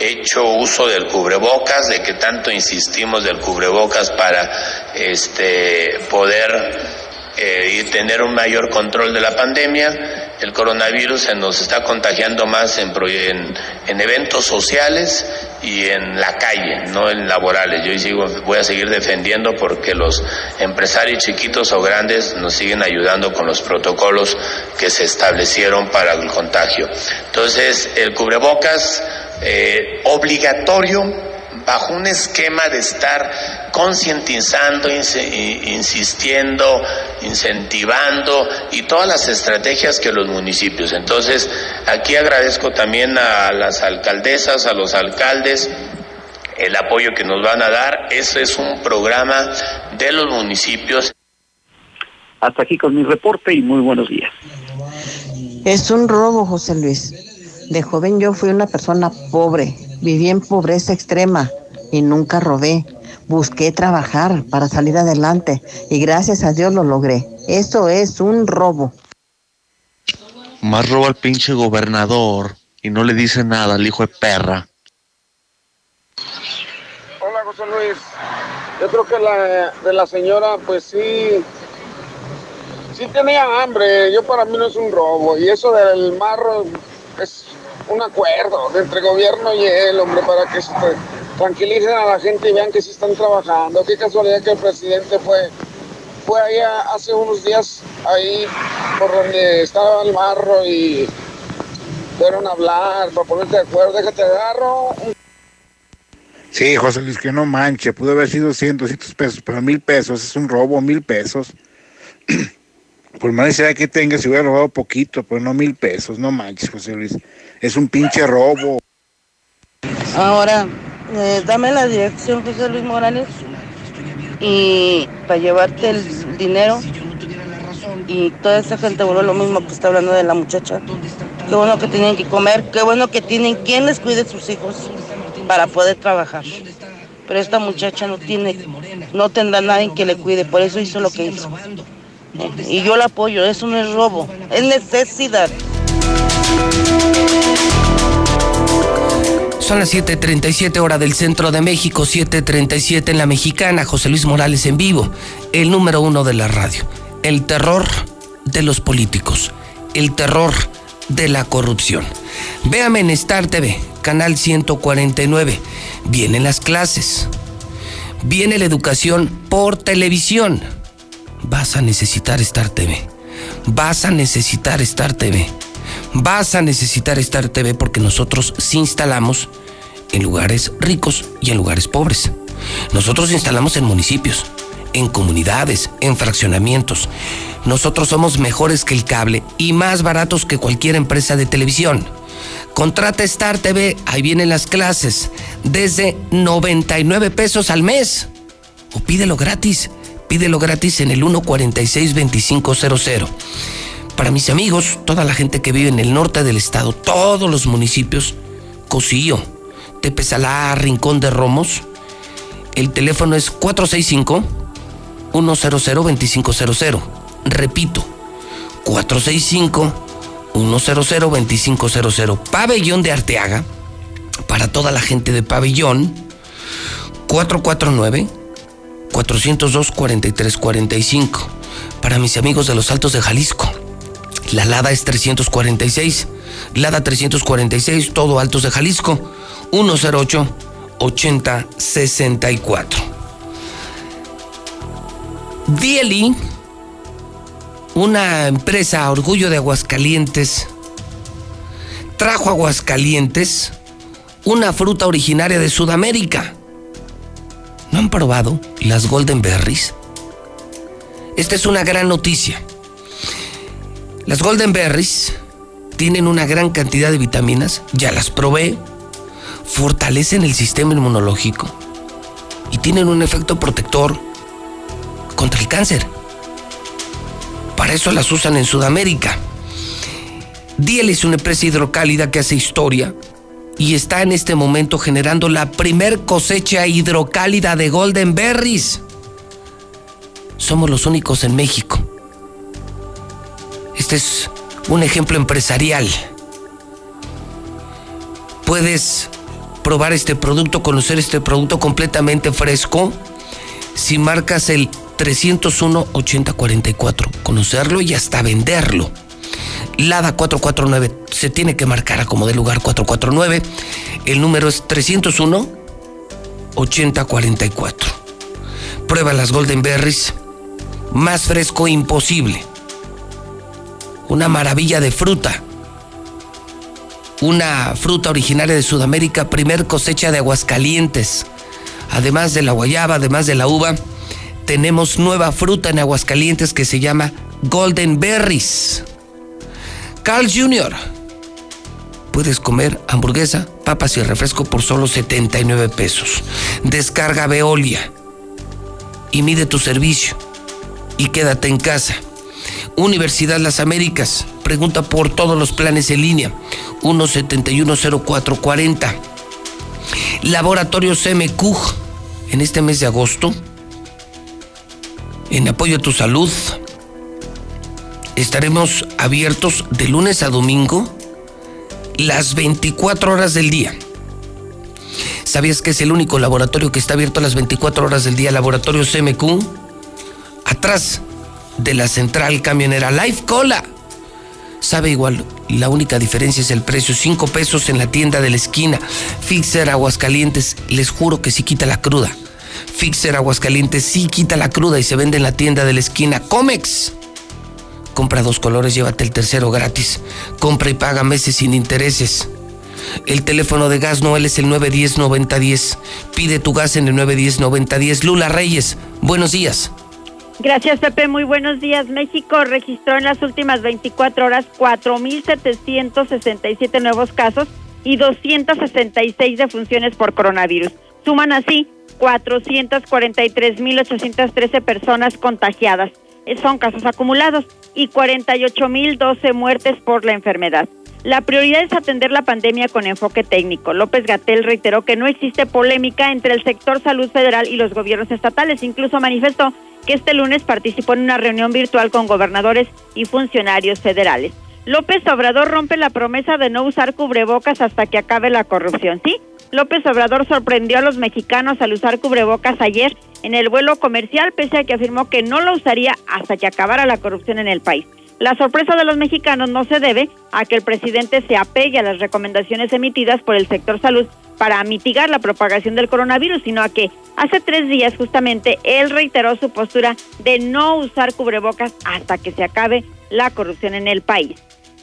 hecho uso del cubrebocas, de que tanto insistimos del cubrebocas para este poder eh, y tener un mayor control de la pandemia. El coronavirus se nos está contagiando más en, en, en eventos sociales y en la calle, no en laborales. Yo sigo, voy a seguir defendiendo porque los empresarios chiquitos o grandes nos siguen ayudando con los protocolos que se establecieron para el contagio. Entonces, el cubrebocas eh, obligatorio bajo un esquema de estar concientizando, insistiendo, incentivando y todas las estrategias que los municipios. Entonces, aquí agradezco también a las alcaldesas, a los alcaldes, el apoyo que nos van a dar. Ese es un programa de los municipios. Hasta aquí con mi reporte y muy buenos días. Es un robo, José Luis. De joven yo fui una persona pobre, Viví en pobreza extrema y nunca robé. Busqué trabajar para salir adelante y gracias a Dios lo logré. Eso es un robo. Más roba al pinche gobernador y no le dice nada al hijo de perra. Hola José Luis. Yo creo que la de la señora, pues sí, sí tenía hambre. Yo para mí no es un robo. Y eso del marro es un acuerdo entre gobierno y él, hombre, para que se tranquilicen a la gente y vean que sí están trabajando. Qué casualidad que el presidente fue, fue ahí hace unos días, ahí por donde estaba el marro y fueron a hablar para ponerte de acuerdo. Déjate agarro. Sí, José Luis, que no manche, pudo haber sido 100, 200 pesos, pero mil pesos es un robo, mil pesos. Por más necesidad que tenga, si hubiera robado poquito, pero no mil pesos, no manches, José Luis. Es un pinche robo. Ahora, eh, dame la dirección, José Luis Morales, y para llevarte el dinero. Y toda esa gente, bueno, lo mismo que está hablando de la muchacha. Qué bueno que tienen que comer, qué bueno que tienen quien les cuide sus hijos para poder trabajar. Pero esta muchacha no tiene, no tendrá nadie que le cuide, por eso hizo lo que hizo. Y yo la apoyo, eso no es robo, es necesidad. Son las 7:37 hora del centro de México, 7:37 en la mexicana. José Luis Morales en vivo, el número uno de la radio. El terror de los políticos, el terror de la corrupción. Véame en Star TV, canal 149. Vienen las clases. Viene la educación por televisión. Vas a necesitar Star TV. Vas a necesitar Star TV. Vas a necesitar Star TV porque nosotros sí instalamos en lugares ricos y en lugares pobres. Nosotros instalamos en municipios, en comunidades, en fraccionamientos. Nosotros somos mejores que el cable y más baratos que cualquier empresa de televisión. Contrata Star TV, ahí vienen las clases, desde 99 pesos al mes. O pídelo gratis, pídelo gratis en el 146-2500. Para mis amigos, toda la gente que vive en el norte del estado, todos los municipios, Cosío, Tepesalá, Rincón de Romos, el teléfono es 465 100-2500. Repito, 465-100-2500. Pabellón de Arteaga, para toda la gente de Pabellón, 449-402-4345. Para mis amigos de los Altos de Jalisco, la Lada es 346. Lada 346, todo Altos de Jalisco, 108-8064. Dieli, una empresa orgullo de Aguascalientes, trajo Aguascalientes una fruta originaria de Sudamérica. ¿No han probado las Golden Berries? Esta es una gran noticia. Las Golden Berries tienen una gran cantidad de vitaminas, ya las probé, fortalecen el sistema inmunológico y tienen un efecto protector contra el cáncer. Para eso las usan en Sudamérica. Diel es una empresa hidrocálida que hace historia y está en este momento generando la primer cosecha hidrocálida de Golden Berries. Somos los únicos en México. Este es un ejemplo empresarial. Puedes probar este producto, conocer este producto completamente fresco si marcas el 301-8044. Conocerlo y hasta venderlo. Lada 449 se tiene que marcar a como de lugar 449. El número es 301-8044. Prueba las Golden Berries. Más fresco imposible. Una maravilla de fruta. Una fruta originaria de Sudamérica, primer cosecha de Aguascalientes. Además de la guayaba, además de la uva, tenemos nueva fruta en Aguascalientes que se llama Golden Berries. Carl Jr. Puedes comer hamburguesa, papas y refresco por solo 79 pesos. Descarga Veolia y mide tu servicio y quédate en casa. Universidad Las Américas. Pregunta por todos los planes en línea. 1710440. Laboratorio CMQ. En este mes de agosto, en apoyo a tu salud, estaremos abiertos de lunes a domingo las 24 horas del día. ¿Sabías que es el único laboratorio que está abierto las 24 horas del día? Laboratorio CMQ. Atrás de la central camionera Life Cola. Sabe igual, la única diferencia es el precio, 5 pesos en la tienda de la esquina. Fixer Aguascalientes, les juro que sí quita la cruda. Fixer Aguascalientes sí quita la cruda y se vende en la tienda de la esquina. Comex. Compra dos colores, llévate el tercero gratis. Compra y paga meses sin intereses. El teléfono de gas Noel es el 910-9010. Pide tu gas en el 910-9010. Lula Reyes, buenos días. Gracias, Pepe. Muy buenos días. México registró en las últimas 24 horas 4.767 nuevos casos y 266 defunciones por coronavirus. Suman así 443.813 personas contagiadas. Son casos acumulados y 48.012 muertes por la enfermedad. La prioridad es atender la pandemia con enfoque técnico. López Gatel reiteró que no existe polémica entre el sector salud federal y los gobiernos estatales. Incluso manifestó que este lunes participó en una reunión virtual con gobernadores y funcionarios federales. López Obrador rompe la promesa de no usar cubrebocas hasta que acabe la corrupción, ¿sí? López Obrador sorprendió a los mexicanos al usar cubrebocas ayer en el vuelo comercial, pese a que afirmó que no lo usaría hasta que acabara la corrupción en el país. La sorpresa de los mexicanos no se debe a que el presidente se apegue a las recomendaciones emitidas por el sector salud para mitigar la propagación del coronavirus, sino a que hace tres días justamente él reiteró su postura de no usar cubrebocas hasta que se acabe la corrupción en el país.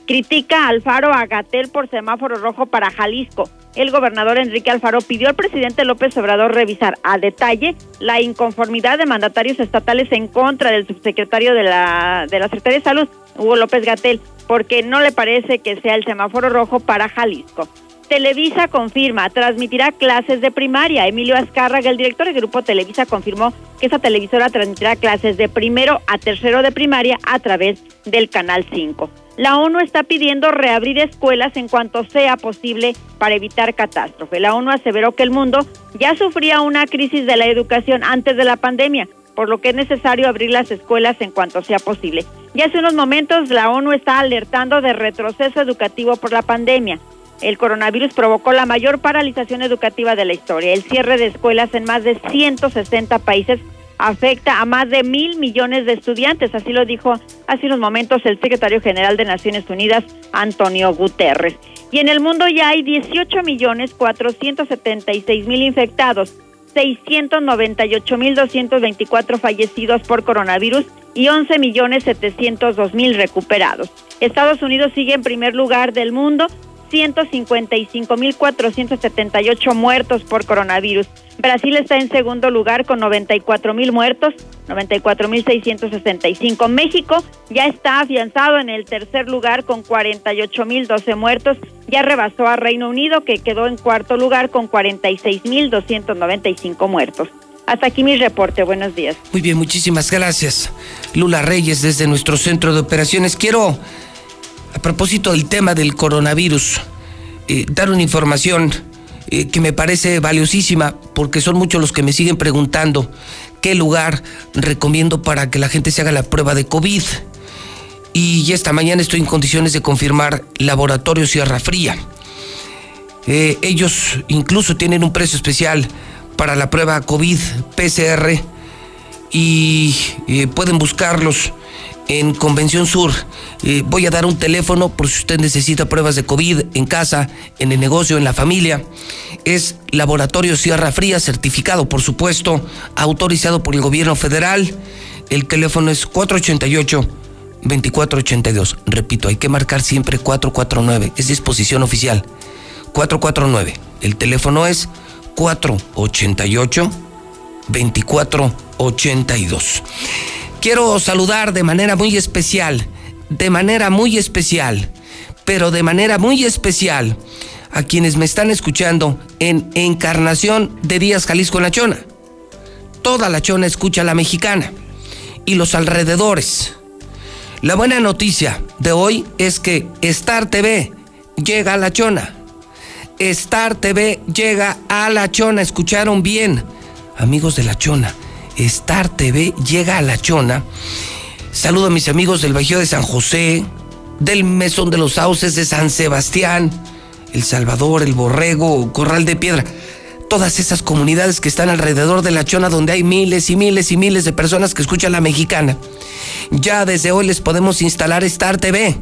Critica a Alfaro a Gatel por semáforo rojo para Jalisco. El gobernador Enrique Alfaro pidió al presidente López Obrador revisar a detalle la inconformidad de mandatarios estatales en contra del subsecretario de la, de la Secretaría de Salud, Hugo López Gatel, porque no le parece que sea el semáforo rojo para Jalisco. Televisa confirma, transmitirá clases de primaria. Emilio Azcárraga, el director del Grupo Televisa, confirmó que esa televisora transmitirá clases de primero a tercero de primaria a través del Canal 5. La ONU está pidiendo reabrir escuelas en cuanto sea posible para evitar catástrofe. La ONU aseveró que el mundo ya sufría una crisis de la educación antes de la pandemia, por lo que es necesario abrir las escuelas en cuanto sea posible. Y hace unos momentos la ONU está alertando de retroceso educativo por la pandemia. El coronavirus provocó la mayor paralización educativa de la historia. El cierre de escuelas en más de 160 países afecta a más de mil millones de estudiantes, así lo dijo hace unos momentos el secretario general de Naciones Unidas, Antonio Guterres. Y en el mundo ya hay 18 millones 476 mil infectados, 698 mil 224 fallecidos por coronavirus y 11 millones 702 mil recuperados. Estados Unidos sigue en primer lugar del mundo 155.478 muertos por coronavirus. Brasil está en segundo lugar con 94.000 muertos, 94.665. México ya está afianzado en el tercer lugar con 48.012 muertos. Ya rebasó a Reino Unido que quedó en cuarto lugar con 46.295 muertos. Hasta aquí mi reporte. Buenos días. Muy bien, muchísimas gracias. Lula Reyes desde nuestro centro de operaciones. Quiero a propósito del tema del coronavirus, eh, dar una información eh, que me parece valiosísima porque son muchos los que me siguen preguntando qué lugar recomiendo para que la gente se haga la prueba de COVID. Y esta mañana estoy en condiciones de confirmar Laboratorio Sierra Fría. Eh, ellos incluso tienen un precio especial para la prueba COVID PCR y pueden buscarlos en Convención Sur. Eh, voy a dar un teléfono por si usted necesita pruebas de COVID en casa, en el negocio, en la familia. Es Laboratorio Sierra Fría, certificado, por supuesto, autorizado por el gobierno federal. El teléfono es 488-2482. Repito, hay que marcar siempre 449. Es disposición oficial. 449. El teléfono es 488-2482 quiero saludar de manera muy especial, de manera muy especial, pero de manera muy especial a quienes me están escuchando en Encarnación de Díaz Jalisco La Chona. Toda La Chona escucha a la mexicana y los alrededores. La buena noticia de hoy es que Star TV llega a La Chona. Star TV llega a La Chona, escucharon bien, amigos de La Chona. Star TV llega a La Chona. Saludo a mis amigos del Bajío de San José, del Mesón de los Sauces de San Sebastián, El Salvador, El Borrego, Corral de Piedra. Todas esas comunidades que están alrededor de La Chona, donde hay miles y miles y miles de personas que escuchan la mexicana. Ya desde hoy les podemos instalar Star TV.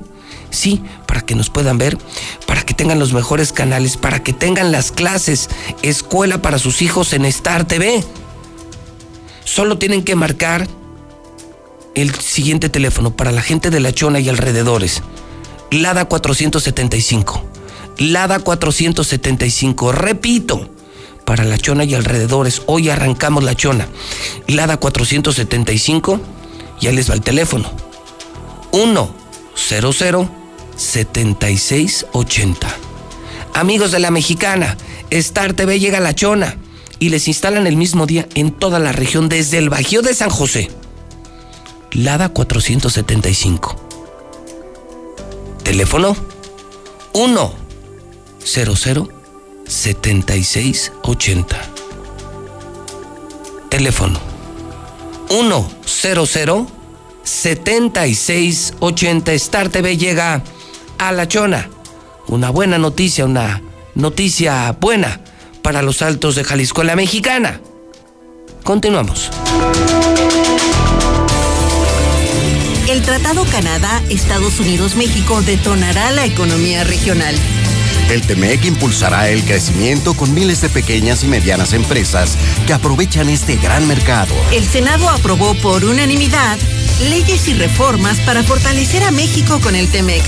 Sí, para que nos puedan ver, para que tengan los mejores canales, para que tengan las clases, escuela para sus hijos en Star TV. Solo tienen que marcar el siguiente teléfono para la gente de La Chona y alrededores. Lada 475. Lada 475. Repito, para La Chona y alrededores. Hoy arrancamos La Chona. Lada 475 Ya les va el teléfono. 100 7680. Amigos de la Mexicana, Star TV llega a La Chona y les instalan el mismo día en toda la región desde el Bajío de San José. Lada 475. Teléfono 1 00 7680. Teléfono 1 00 7680. Star TV llega a La Chona. Una buena noticia, una noticia buena para los altos de Jalisco, la mexicana. Continuamos. El Tratado Canadá-Estados Unidos-México detonará la economía regional. El TEMEC impulsará el crecimiento con miles de pequeñas y medianas empresas que aprovechan este gran mercado. El Senado aprobó por unanimidad leyes y reformas para fortalecer a México con el TEMEC.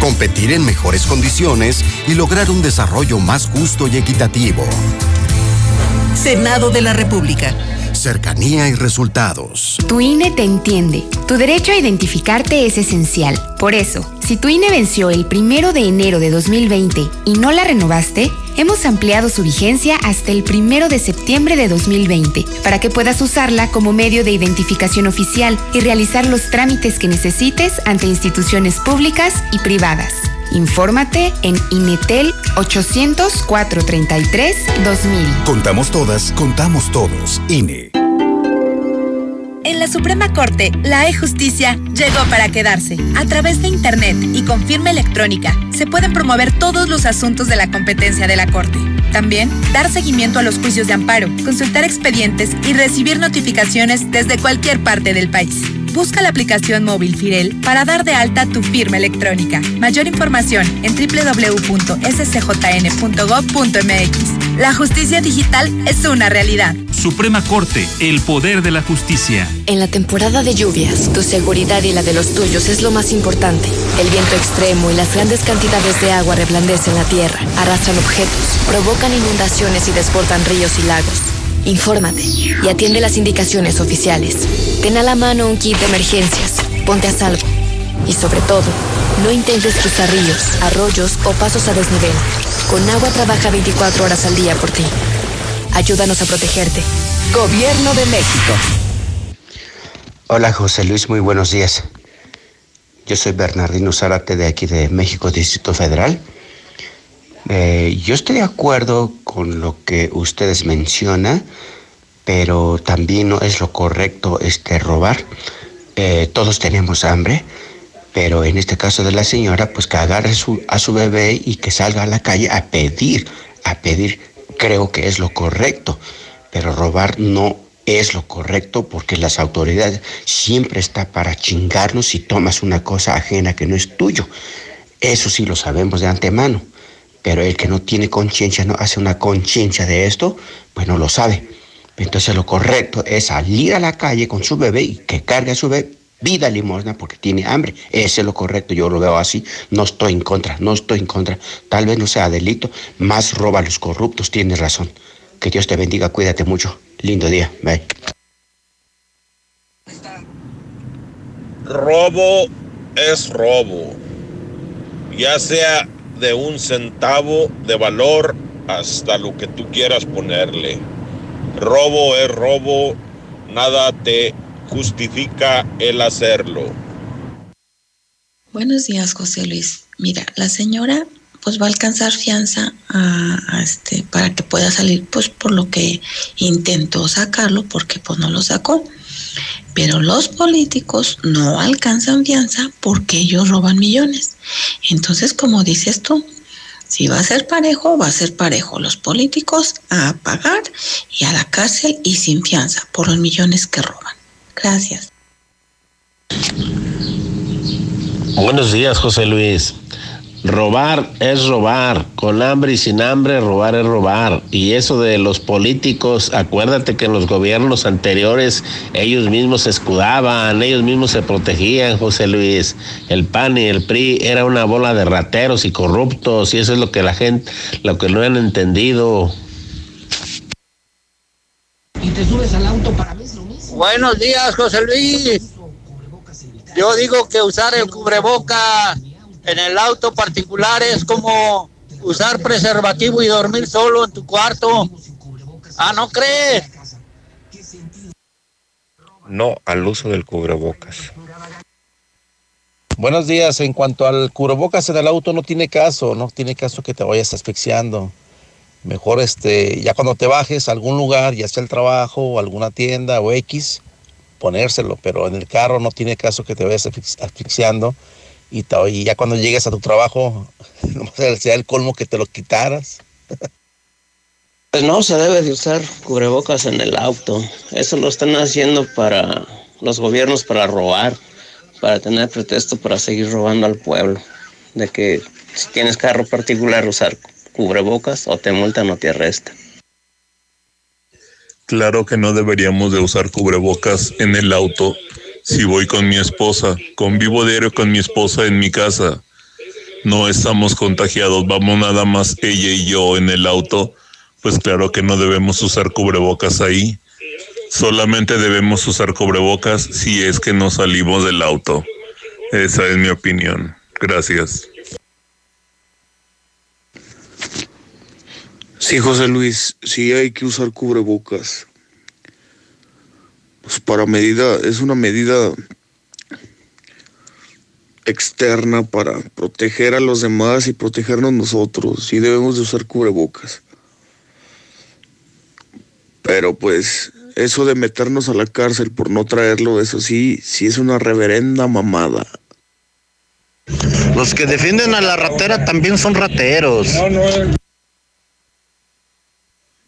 Competir en mejores condiciones y lograr un desarrollo más justo y equitativo. Senado de la República cercanía y resultados. Tu INE te entiende. Tu derecho a identificarte es esencial. Por eso, si tu INE venció el primero de enero de 2020 y no la renovaste, hemos ampliado su vigencia hasta el primero de septiembre de 2020 para que puedas usarla como medio de identificación oficial y realizar los trámites que necesites ante instituciones públicas y privadas. Infórmate en Inetel 800 433 2000. Contamos todas, contamos todos. INE. En la Suprema Corte, la e-justicia llegó para quedarse. A través de Internet y con firma electrónica, se pueden promover todos los asuntos de la competencia de la Corte. También, dar seguimiento a los juicios de amparo, consultar expedientes y recibir notificaciones desde cualquier parte del país. Busca la aplicación móvil Firel para dar de alta tu firma electrónica. Mayor información en www.scjn.gov.mx. La justicia digital es una realidad. Suprema Corte, el poder de la justicia. En la temporada de lluvias, tu seguridad y la de los tuyos es lo más importante. El viento extremo y las grandes cantidades de agua reblandecen la tierra, arrastran objetos, provocan inundaciones y desbordan ríos y lagos. Infórmate y atiende las indicaciones oficiales. Ten a la mano un kit de emergencias. Ponte a salvo. Y sobre todo, no intentes cruzar ríos, arroyos o pasos a desnivel. Con agua trabaja 24 horas al día por ti. Ayúdanos a protegerte. Gobierno de México. Hola José Luis, muy buenos días. Yo soy Bernardino Zárate de aquí de México, Distrito Federal. Eh, yo estoy de acuerdo con lo que ustedes mencionan, pero también no es lo correcto este robar. Eh, todos tenemos hambre, pero en este caso de la señora, pues que agarre a su bebé y que salga a la calle a pedir, a pedir, creo que es lo correcto, pero robar no es lo correcto porque las autoridades siempre están para chingarnos si tomas una cosa ajena que no es tuyo. Eso sí lo sabemos de antemano. Pero el que no tiene conciencia, no hace una conciencia de esto, pues no lo sabe. Entonces lo correcto es salir a la calle con su bebé y que cargue a su bebé vida limosna porque tiene hambre. Ese es lo correcto, yo lo veo así. No estoy en contra, no estoy en contra. Tal vez no sea delito, más roba a los corruptos, tienes razón. Que Dios te bendiga, cuídate mucho. Lindo día, bye. Robo es robo, ya sea de un centavo de valor hasta lo que tú quieras ponerle. Robo es robo, nada te justifica el hacerlo. Buenos días, José Luis. Mira, la señora pues va a alcanzar fianza a, este, para que pueda salir pues por lo que intentó sacarlo porque pues no lo sacó. Pero los políticos no alcanzan fianza porque ellos roban millones. Entonces, como dices tú, si va a ser parejo, va a ser parejo. Los políticos a pagar y a la cárcel y sin fianza por los millones que roban. Gracias. Buenos días, José Luis. Robar es robar, con hambre y sin hambre robar es robar. Y eso de los políticos, acuérdate que en los gobiernos anteriores ellos mismos se escudaban, ellos mismos se protegían, José Luis. El PAN y el PRI era una bola de rateros y corruptos y eso es lo que la gente, lo que no han entendido. Y te subes al auto para mí es lo mismo. Buenos días, José Luis. Yo digo que usar el cubreboca en el auto particular es como usar preservativo y dormir solo en tu cuarto. Ah, ¿no crees? No al uso del cubrebocas. Buenos días. En cuanto al cubrebocas en el auto, no tiene caso, no tiene caso que te vayas asfixiando. Mejor este, ya cuando te bajes a algún lugar, ya sea el trabajo o alguna tienda o X, ponérselo, pero en el carro no tiene caso que te vayas asfix- asfixiando y, y ya cuando llegues a tu trabajo, no sea el colmo que te lo quitaras. Pues no se debe de usar cubrebocas en el auto. Eso lo están haciendo para los gobiernos para robar, para tener pretexto para seguir robando al pueblo. De que si tienes carro particular usar cubrebocas o te multan o te arrestan. Claro que no deberíamos de usar cubrebocas en el auto si voy con mi esposa. Convivo diario con mi esposa en mi casa. No estamos contagiados, vamos nada más ella y yo en el auto. Pues claro que no debemos usar cubrebocas ahí. Solamente debemos usar cubrebocas si es que no salimos del auto. Esa es mi opinión. Gracias. Sí, José Luis, sí hay que usar cubrebocas. Pues para medida, es una medida externa para proteger a los demás y protegernos nosotros. Sí debemos de usar cubrebocas. Pero pues eso de meternos a la cárcel por no traerlo, eso sí, sí es una reverenda mamada. Los que defienden a la ratera también son rateros.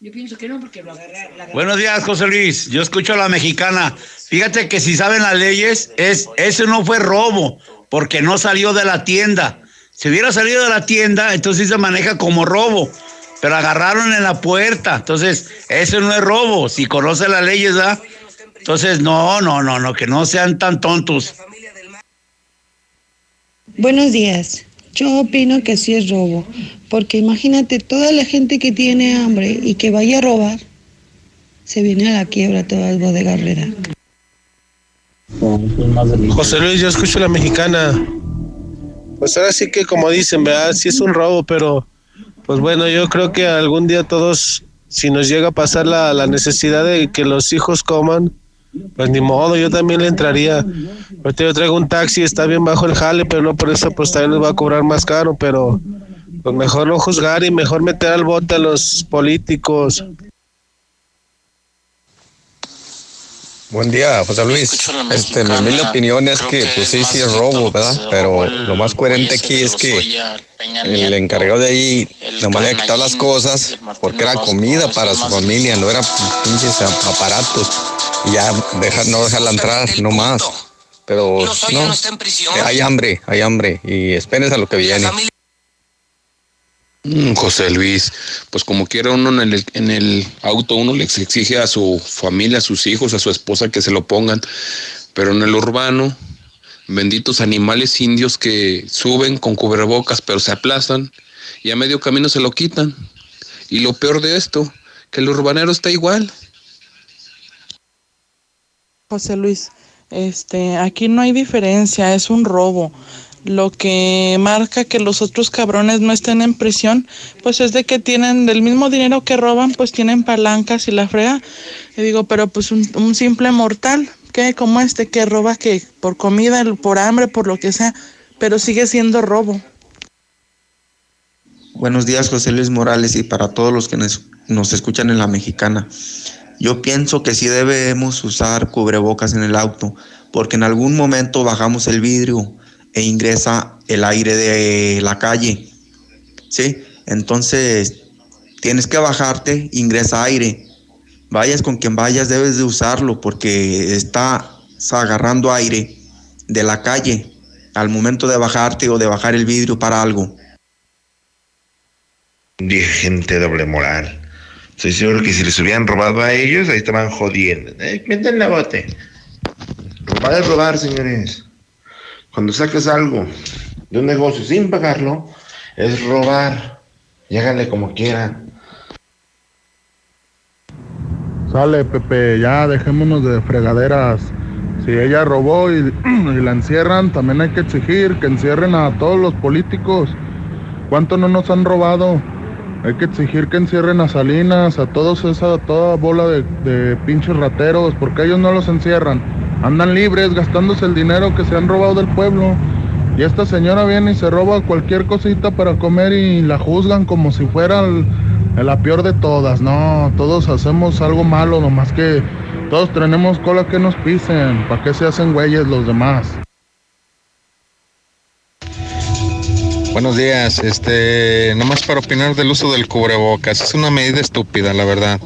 Yo pienso que no, porque lo agarra. la agarra- Buenos días, José Luis. Yo escucho a la mexicana. Fíjate que si saben las leyes, es, ese no fue robo, porque no salió de la tienda. Si hubiera salido de la tienda, entonces se maneja como robo. Pero agarraron en la puerta. Entonces, ese no es robo. Si conoce las leyes, ¿ah? Entonces, no, no, no, no, que no sean tan tontos. Buenos días. Yo opino que sí es robo, porque imagínate toda la gente que tiene hambre y que vaya a robar, se viene a la quiebra todas las bodegas Herrera. José Luis, yo escucho a la mexicana. Pues ahora sí que como dicen, ¿verdad? Sí es un robo, pero pues bueno, yo creo que algún día todos, si nos llega a pasar la, la necesidad de que los hijos coman, pues ni modo, yo también le entraría. Ahorita yo traigo un taxi, está bien bajo el jale, pero no por eso pues también les va a cobrar más caro, pero pues mejor no juzgar y mejor meter al bote a los políticos. Buen día, José Luis. Este, mi humilde opinión es que, pues sí, sí es robo, ¿verdad? Pero lo más coherente aquí es que el encargado de ahí nomás le había quitado las cosas porque era comida para su familia, no eran pinches aparatos. Ya dejar, no dejarla entrar, no más. Pero no, hay hambre, hay hambre. Y espérense a lo que viene. Mm, José Luis, pues como quiera uno en el, en el auto, uno les exige a su familia, a sus hijos, a su esposa que se lo pongan, pero en el urbano, benditos animales indios que suben con cubrebocas, pero se aplastan y a medio camino se lo quitan. Y lo peor de esto, que el urbanero está igual. José Luis, este, aquí no hay diferencia, es un robo. Lo que marca que los otros cabrones no estén en prisión, pues es de que tienen del mismo dinero que roban, pues tienen palancas y la frega. Y digo, pero pues un, simple mortal, que como este que roba que por comida, por hambre, por lo que sea, pero sigue siendo robo. Buenos días, José Luis Morales, y para todos los que nos, nos escuchan en la mexicana. Yo pienso que sí debemos usar cubrebocas en el auto, porque en algún momento bajamos el vidrio e ingresa el aire de la calle. ¿Sí? Entonces, tienes que bajarte, ingresa aire. Vayas con quien vayas, debes de usarlo porque estás agarrando aire de la calle al momento de bajarte o de bajar el vidrio para algo. Gente doble moral. Estoy seguro que si les hubieran robado a ellos, ahí estaban jodiendo. ¿eh? Meten la bote. Robar es robar, señores. Cuando saques algo de un negocio sin pagarlo, es robar. Lléganle como quieran. Sale, Pepe, ya dejémonos de fregaderas. Si ella robó y, y, la encierran, también hay que exigir que encierren a todos los políticos. ¿Cuánto no nos han robado? Hay que exigir que encierren a Salinas, a todos esa toda bola de, pinches rateros, porque ellos no los encierran. Andan libres gastándose el dinero que se han robado del pueblo. Y esta señora viene y se roba cualquier cosita para comer y la juzgan como si fuera el, la peor de todas. No, todos hacemos algo malo, nomás que todos tenemos cola que nos pisen. ¿Para qué se hacen güeyes los demás? Buenos días, este, nomás para opinar del uso del cubrebocas, es una medida estúpida, la verdad.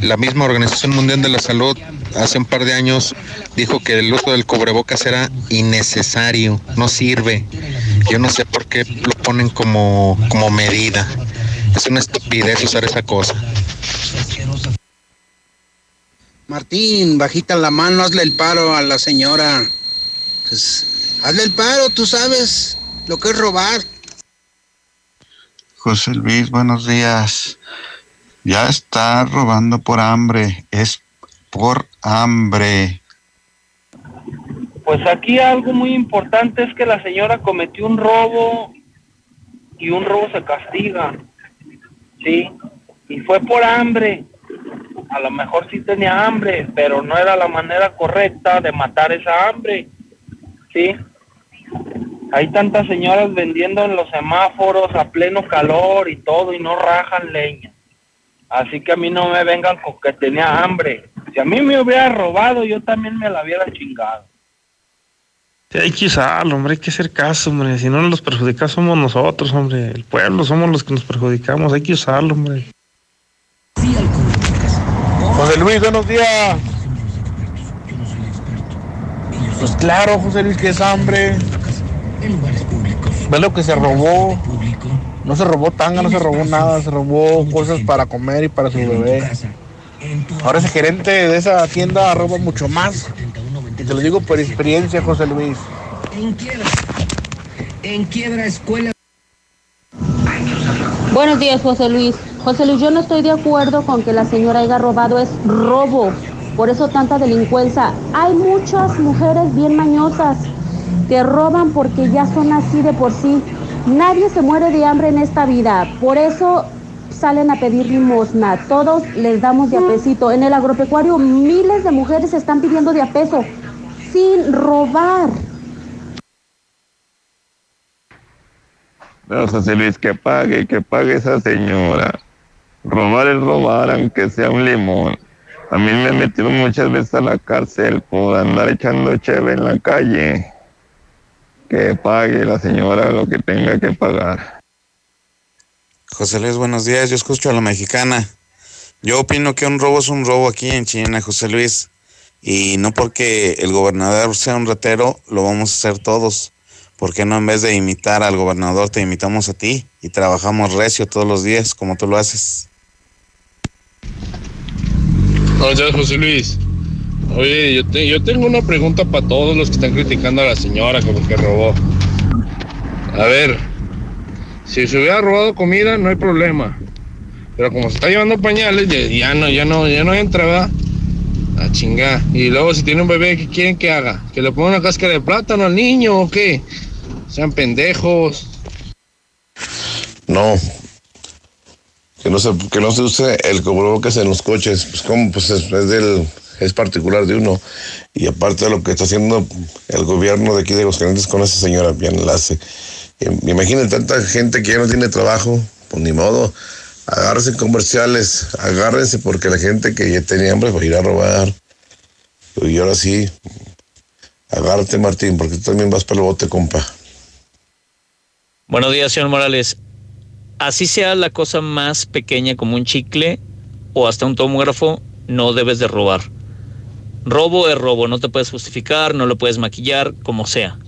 La misma Organización Mundial de la Salud hace un par de años dijo que el uso del cubrebocas era innecesario, no sirve. Yo no sé por qué lo ponen como, como medida. Es una estupidez usar esa cosa. Martín, bajita la mano, hazle el paro a la señora. Pues, hazle el paro, tú sabes lo que es robar. José Luis, buenos días. Ya está robando por hambre, es por hambre. Pues aquí algo muy importante es que la señora cometió un robo y un robo se castiga, ¿sí? Y fue por hambre. A lo mejor sí tenía hambre, pero no era la manera correcta de matar esa hambre, ¿sí? Hay tantas señoras vendiendo en los semáforos a pleno calor y todo y no rajan leña. Así que a mí no me vengan con que tenía hambre. Si a mí me hubiera robado, yo también me la hubiera chingado. Sí, hay que usarlo, hombre, hay que hacer caso, hombre. Si no los perjudica somos nosotros, hombre. El pueblo somos los que nos perjudicamos, hay que usarlo, hombre. José Luis, buenos días. Pues claro, José Luis, que es hambre. Ve lo que se robó. No se robó tanga, no se robó nada, se robó cosas para comer y para su bebé. Ahora ese gerente de esa tienda roba mucho más. Y te lo digo por experiencia, José Luis. En quiebra, en quiebra escuela. Buenos días, José Luis. José Luis, yo no estoy de acuerdo con que la señora haya robado, es robo. Por eso tanta delincuencia. Hay muchas mujeres bien mañosas que roban porque ya son así de por sí. Nadie se muere de hambre en esta vida. Por eso salen a pedir limosna. Todos les damos de a. En el agropecuario miles de mujeres están pidiendo de a peso sin robar. No, José Luis, que pague, que pague esa señora. Robar es robar, aunque sea un limón. A mí me metieron muchas veces a la cárcel por andar echando cheve en la calle. Que pague la señora lo que tenga que pagar. José Luis, buenos días. Yo escucho a la mexicana. Yo opino que un robo es un robo aquí en China, José Luis. Y no porque el gobernador sea un ratero, lo vamos a hacer todos. ¿Por qué no en vez de imitar al gobernador, te imitamos a ti y trabajamos recio todos los días como tú lo haces? Buenos días, José Luis. Oye, yo, te- yo tengo una pregunta para todos los que están criticando a la señora como que robó. A ver, si se hubiera robado comida, no hay problema. Pero como se está llevando pañales, ya, no, ya no, ya no entra, ¿verdad? A chingar. Y luego si tiene un bebé, ¿qué quieren que haga? ¿Que le ponga una cáscara de plátano al niño o qué? Sean pendejos. No. Que no se, que no se use el cubrebocas en los coches. Pues como, pues es, es del, es particular de uno. Y aparte de lo que está haciendo el gobierno de aquí de Aguascalientes con esa señora, bien la hace. Im- Imaginen tanta gente que ya no tiene trabajo, pues ni modo. Agárrense en comerciales, agárrense porque la gente que ya tenía hambre va a ir a robar. Y ahora sí, agárrate Martín, porque tú también vas para el bote, compa. Buenos días, señor Morales. Así sea la cosa más pequeña como un chicle o hasta un tomógrafo, no debes de robar. Robo es robo, no te puedes justificar, no lo puedes maquillar, como sea.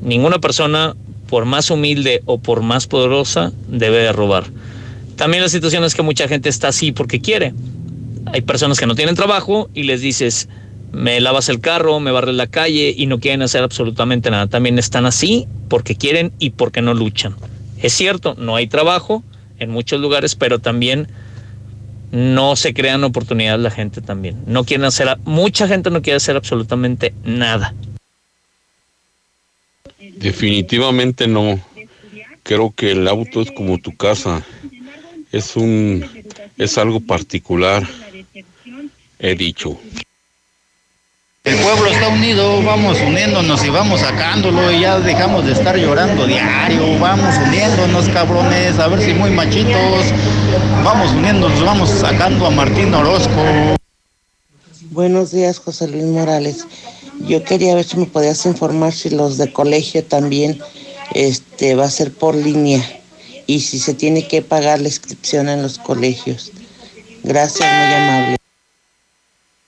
Ninguna persona, por más humilde o por más poderosa, debe de robar. También la situación es que mucha gente está así porque quiere. Hay personas que no tienen trabajo y les dices, me lavas el carro, me barres la calle y no quieren hacer absolutamente nada. También están así porque quieren y porque no luchan. Es cierto, no hay trabajo en muchos lugares, pero también no se crean oportunidades la gente también. No quieren hacer, mucha gente no quiere hacer absolutamente nada. Definitivamente no. Creo que el auto es como tu casa. Es un es algo particular. He dicho. El pueblo está unido, vamos uniéndonos y vamos sacándolo y ya dejamos de estar llorando diario, vamos uniéndonos cabrones, a ver si muy machitos, vamos uniéndonos, vamos sacando a Martín Orozco. Buenos días, José Luis Morales. Yo quería ver si me podías informar si los de colegio también este, va a ser por línea y si se tiene que pagar la inscripción en los colegios. Gracias, muy amable.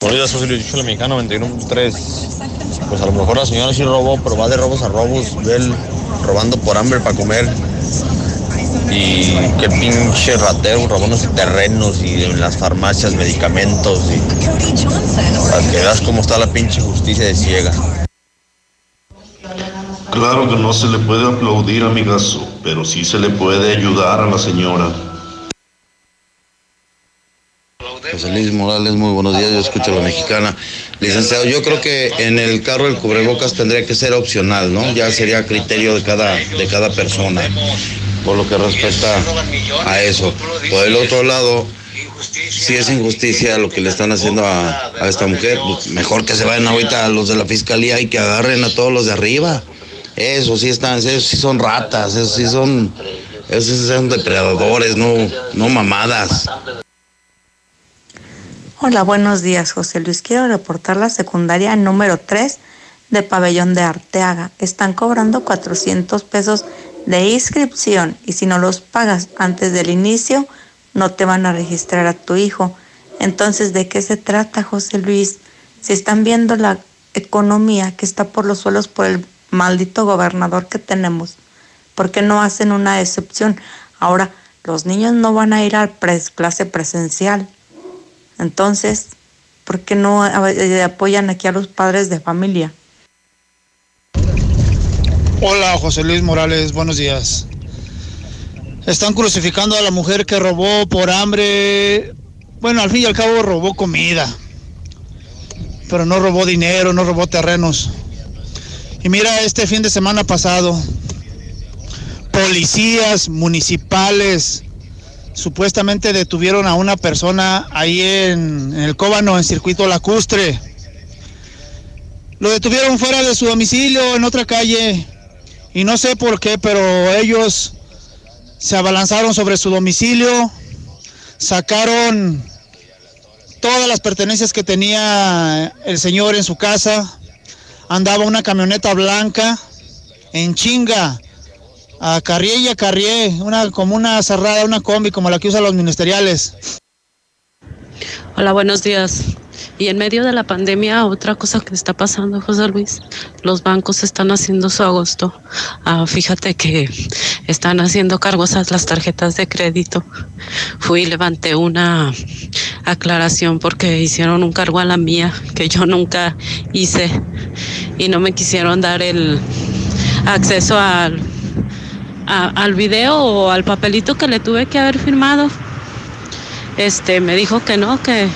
Buenos días, José Luis, mexicano 21.3. Pues a lo mejor la señora sí robó, pero va de robos a robos, ve él robando por hambre para comer. Y qué pinche ratero robándose terrenos y en las farmacias medicamentos. Y para que veas cómo está la pinche justicia de ciega. Claro que no se le puede aplaudir, amigazo, pero sí se le puede ayudar a la señora. José Luis Morales, muy buenos días, yo escucho a la mexicana. Licenciado, yo creo que en el carro el cubrebocas tendría que ser opcional, ¿no? Ya sería criterio de cada, de cada persona, por lo que respecta a eso. Por el otro lado, si es injusticia lo que le están haciendo a, a esta mujer, pues mejor que se vayan ahorita a los de la fiscalía y que agarren a todos los de arriba. Eso sí están, esos sí son ratas, esos sí son, esos sí son depredadores, no, no mamadas. Hola, buenos días, José Luis. Quiero reportar la secundaria número 3 de Pabellón de Arteaga. Están cobrando 400 pesos de inscripción y si no los pagas antes del inicio, no te van a registrar a tu hijo. Entonces, ¿de qué se trata, José Luis? Si están viendo la economía que está por los suelos por el maldito gobernador que tenemos, ¿por qué no hacen una excepción? Ahora, los niños no van a ir a pres clase presencial. Entonces, ¿por qué no eh, apoyan aquí a los padres de familia? Hola, José Luis Morales, buenos días. Están crucificando a la mujer que robó por hambre. Bueno, al fin y al cabo robó comida. Pero no robó dinero, no robó terrenos. Y mira, este fin de semana pasado, policías municipales supuestamente detuvieron a una persona ahí en, en el Cóbano, en Circuito Lacustre. Lo detuvieron fuera de su domicilio, en otra calle. Y no sé por qué, pero ellos se abalanzaron sobre su domicilio, sacaron todas las pertenencias que tenía el señor en su casa. Andaba una camioneta blanca en chinga, a Carrié y a Carrié, una, como una cerrada, una combi como la que usan los ministeriales. Hola, buenos días. Y en medio de la pandemia, otra cosa que está pasando, José Luis, los bancos están haciendo su agosto. Ah, fíjate que están haciendo cargos a las tarjetas de crédito. Fui y levanté una aclaración porque hicieron un cargo a la mía que yo nunca hice y no me quisieron dar el acceso al, al video o al papelito que le tuve que haber firmado. Este me dijo que no, que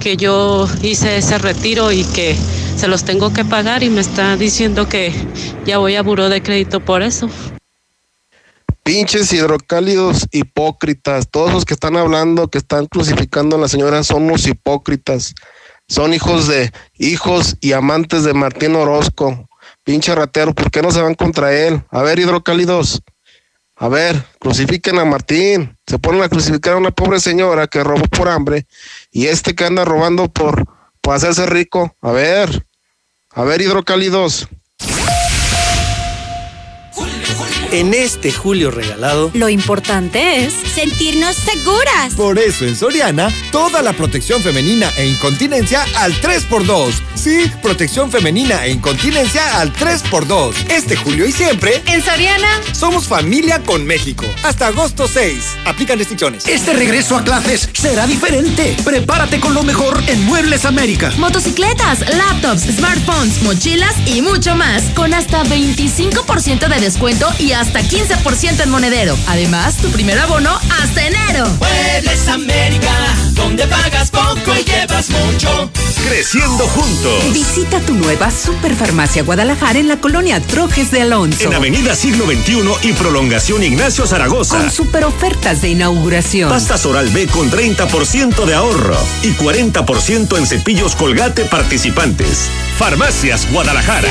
que yo hice ese retiro y que se los tengo que pagar y me está diciendo que ya voy a buró de crédito por eso. Pinches hidrocálidos hipócritas. Todos los que están hablando, que están crucificando a la señora, son los hipócritas. Son hijos de hijos y amantes de Martín Orozco. Pinche ratero, ¿por qué no se van contra él? A ver, hidrocálidos. A ver, crucifiquen a Martín. Se ponen a crucificar a una pobre señora que robó por hambre y este que anda robando por, por hacerse rico. A ver, a ver, hidrocálidos. En este julio regalado, Lo importante es sentirnos seguras. Por eso en Soriana, toda la protección femenina e incontinencia al 3x2. Sí, protección femenina e incontinencia al 3x2. Este julio y siempre, En Soriana, somos familia con México. Hasta agosto 6. Aplican restricciones. Este regreso a clases será diferente. Prepárate con lo mejor en Muebles América. motocicletas, laptops, smartphones, mochilas y mucho más. Con hasta 25% de descuento y hasta 15% en monedero. Además, tu primer abono hasta enero. Muebles América, donde pagas poco y llevas mucho. Creciendo juntos. Visita tu nueva Superfarmacia Guadalajara en la colonia Trojes de Alonso. En Avenida Siglo XXI y Prolongación Ignacio Zaragoza. Con super ofertas de inauguración. Pastas Oral B con 30% de ahorro y 40% en cepillos colgate participantes. Farmacias Guadalajara.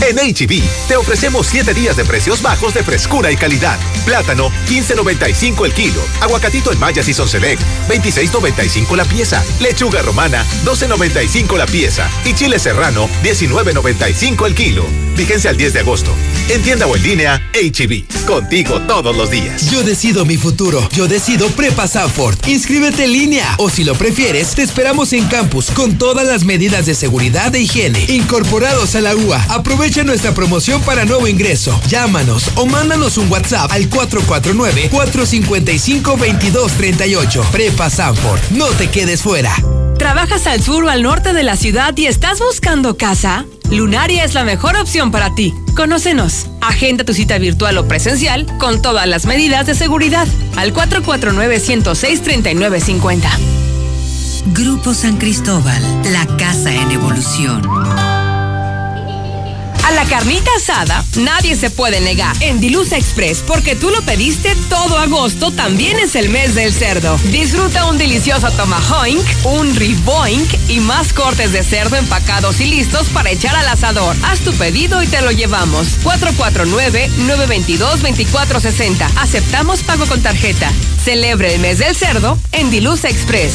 En HB, te ofrecemos 7 días de precios bajos de frescura y calidad. Plátano, 15.95 el kilo. Aguacatito en Maya Season Select, 26.95 la pieza. Lechuga romana, 12.95 la pieza. Y chile serrano, 19.95 el kilo. Fíjense al 10 de agosto. En tienda o en línea, HB. Contigo todos los días. Yo decido mi futuro. Yo decido Prepa Sanford. Inscríbete en línea. O si lo prefieres, te esperamos en campus con todas las medidas de seguridad e higiene. Incorporados a la UA. Aprovecha nuestra promoción para nuevo ingreso. Llámanos o mándanos un WhatsApp al 449-455-2238. Prepa Sanford. No te quedes fuera. ¿Trabajas al sur o al norte de la ciudad y estás buscando casa? Lunaria es la mejor opción para ti. Conócenos. Agenda tu cita virtual o presencial con todas las medidas de seguridad al 449-106-3950. Grupo San Cristóbal, la casa en evolución. A la carnita asada nadie se puede negar. En Dilusa Express, porque tú lo pediste todo agosto, también es el mes del cerdo. Disfruta un delicioso tomahawk, un riboink y más cortes de cerdo empacados y listos para echar al asador. Haz tu pedido y te lo llevamos. 449-922-2460. Aceptamos pago con tarjeta. Celebre el mes del cerdo en Dilusa Express.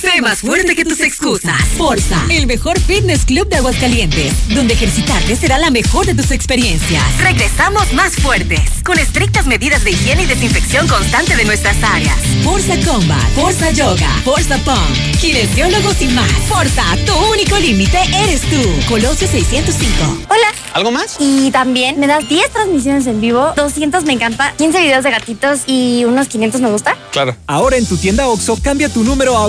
Sé más fuerte que tus excusas. Forza, el mejor fitness club de Aguascalientes, donde ejercitarte será la mejor de tus experiencias. Regresamos más fuertes, con estrictas medidas de higiene y desinfección constante de nuestras áreas. Forza Combat, Forza Yoga, Forza Pump, kinesiólogos y más. Forza, tu único límite eres tú. Colosio 605. Hola. ¿Algo más? Y también me das 10 transmisiones en vivo, 200 me encanta, 15 videos de gatitos y unos 500 me gusta. Claro. Ahora en tu tienda OXO, cambia tu número a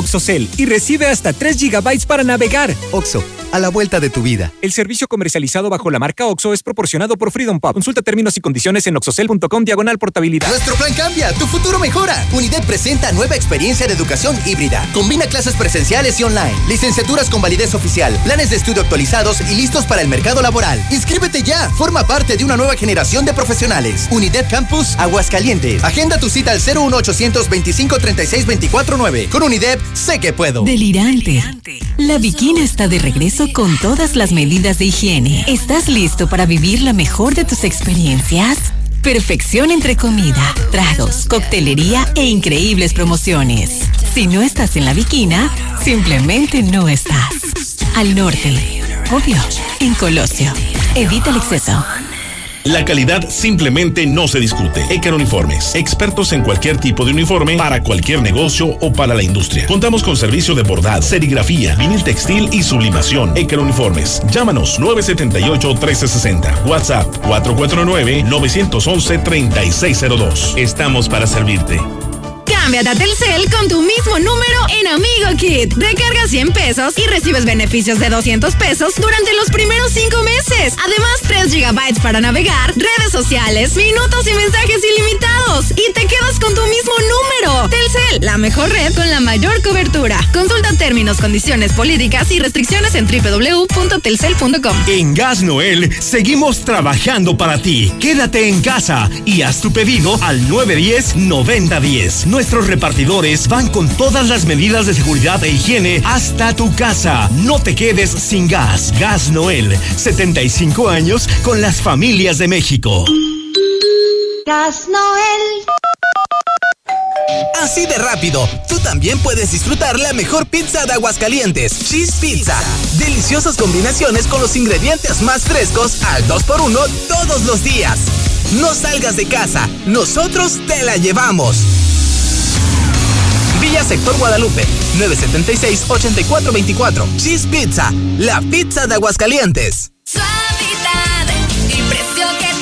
Y recibe hasta 3 GB para navegar. OXO, a la vuelta de tu vida. El servicio comercializado bajo la marca OXO es proporcionado por Freedom Pub. Consulta términos y condiciones en oxocel.com diagonal portabilidad. Nuestro plan cambia, tu futuro mejora. Unidad presenta nueva experiencia de educación híbrida. Combina clases presenciales y online, licenciaturas con validez oficial, planes de estudio actualizados y listos para el mercado laboral. Inscríbete ya, forma parte de una nueva generación de profesionales. Unidad Campus Aguascalientes. Agenda tu cita al 01800 25 36 24 9. Con Unidad sé que puedo. Delirante. La Bikina está de regreso con todas las medidas de higiene. ¿Estás listo para vivir la mejor de tus experiencias? Perfección entre comida, tragos, coctelería e increíbles promociones. Si no estás en la Bikina, simplemente no estás. Al norte, obvio, en Colosio. Evita el exceso. La calidad simplemente no se discute. Ecar Uniformes, expertos en cualquier tipo de uniforme para cualquier negocio o para la industria. Contamos con servicio de bordad, serigrafía, vinil textil y sublimación. Ecar Uniformes. Llámanos 978-1360. WhatsApp 449-911-3602. Estamos para servirte. Cámbiate a Telcel con tu mismo número en Amigo Kit. Recarga 100 pesos y recibes beneficios de 200 pesos durante los primeros 5 meses. Además, 3 gigabytes para navegar, redes sociales, minutos y mensajes ilimitados. Y te quedas con tu mismo número. Telcel, la mejor red con la mayor cobertura. Consulta términos, condiciones, políticas y restricciones en www.telcel.com. En Gas Noel seguimos trabajando para ti. Quédate en casa y haz tu pedido al 910-9010. Nuestros repartidores van con todas las medidas de seguridad e higiene hasta tu casa. No te quedes sin gas. Gas Noel, 75 años con las familias de México. Gas Noel. Así de rápido, tú también puedes disfrutar la mejor pizza de Aguascalientes, Cheese Pizza. Deliciosas combinaciones con los ingredientes más frescos al 2x1 todos los días. No salgas de casa, nosotros te la llevamos. Villa Sector Guadalupe, 976-8424. Cheese Pizza, la pizza de Aguascalientes. Suavidad, impresión en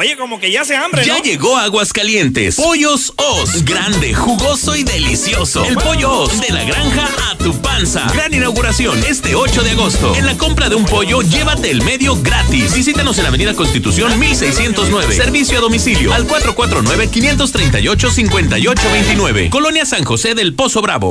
Oye, como que ya se hambre, Ya ¿no? llegó Aguascalientes. Pollos Os. Grande, jugoso y delicioso. El pollo Os de la granja a tu panza. Gran inauguración este 8 de agosto. En la compra de un pollo, llévate el medio gratis. Visítanos en la Avenida Constitución 1609. Servicio a domicilio al 449-538-5829. Colonia San José del Pozo Bravo.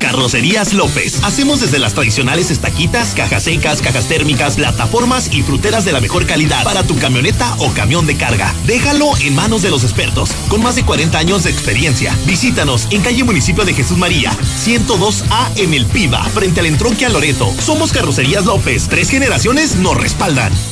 Carrocerías López. Hacemos desde las tradicionales estaquitas, cajas secas, cajas térmicas, plataformas y fruteras de la mejor calidad para tu camioneta o camión de carga. Déjalo en manos de los expertos, con más de 40 años de experiencia. Visítanos en calle Municipio de Jesús María, 102A en El Piba, frente al entronque a Loreto. Somos Carrocerías López. Tres generaciones nos respaldan.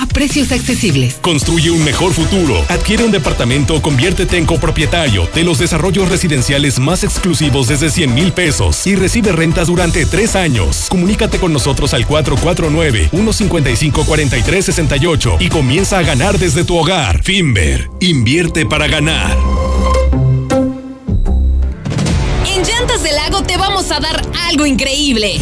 a precios accesibles. Construye un mejor futuro. Adquiere un departamento o conviértete en copropietario de los desarrollos residenciales más exclusivos desde 100 mil pesos y recibe rentas durante tres años. Comunícate con nosotros al 449-155-4368 y comienza a ganar desde tu hogar. Finver, invierte para ganar. En Llantas del Lago te vamos a dar algo increíble.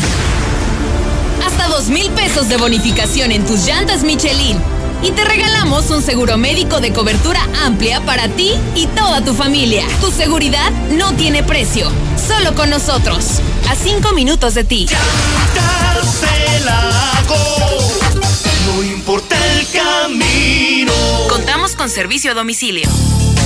Dos mil pesos de bonificación en tus llantas Michelin. Y te regalamos un seguro médico de cobertura amplia para ti y toda tu familia. Tu seguridad no tiene precio. Solo con nosotros. A cinco minutos de ti. No importa el camino. Contamos con servicio a domicilio.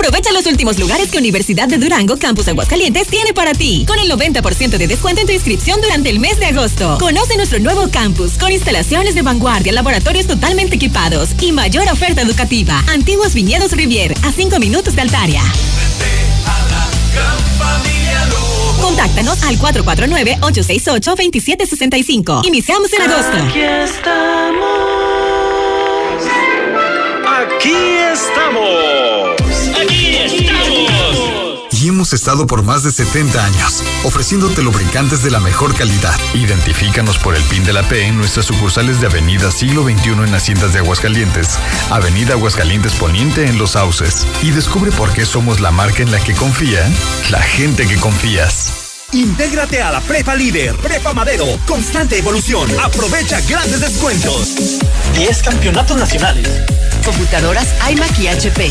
Aprovecha los últimos lugares que Universidad de Durango Campus Aguascalientes tiene para ti, con el 90% de descuento en tu inscripción durante el mes de agosto. Conoce nuestro nuevo campus con instalaciones de vanguardia, laboratorios totalmente equipados y mayor oferta educativa. Antiguos Viñedos Rivier, a 5 minutos de Altaria. Contáctanos al 449-868-2765. Iniciamos en agosto. Aquí estamos. Aquí estamos. Hemos estado por más de 70 años, ofreciéndote lubricantes de la mejor calidad. Identifícanos por el PIN de la P en nuestras sucursales de Avenida Siglo XXI en Haciendas de Aguascalientes, Avenida Aguascalientes Poniente en Los Sauces. Y descubre por qué somos la marca en la que confía la gente que confías. Intégrate a la Prepa Líder, Prepa Madero, constante evolución. Aprovecha grandes descuentos. 10 campeonatos nacionales. Computadoras iMac y HP.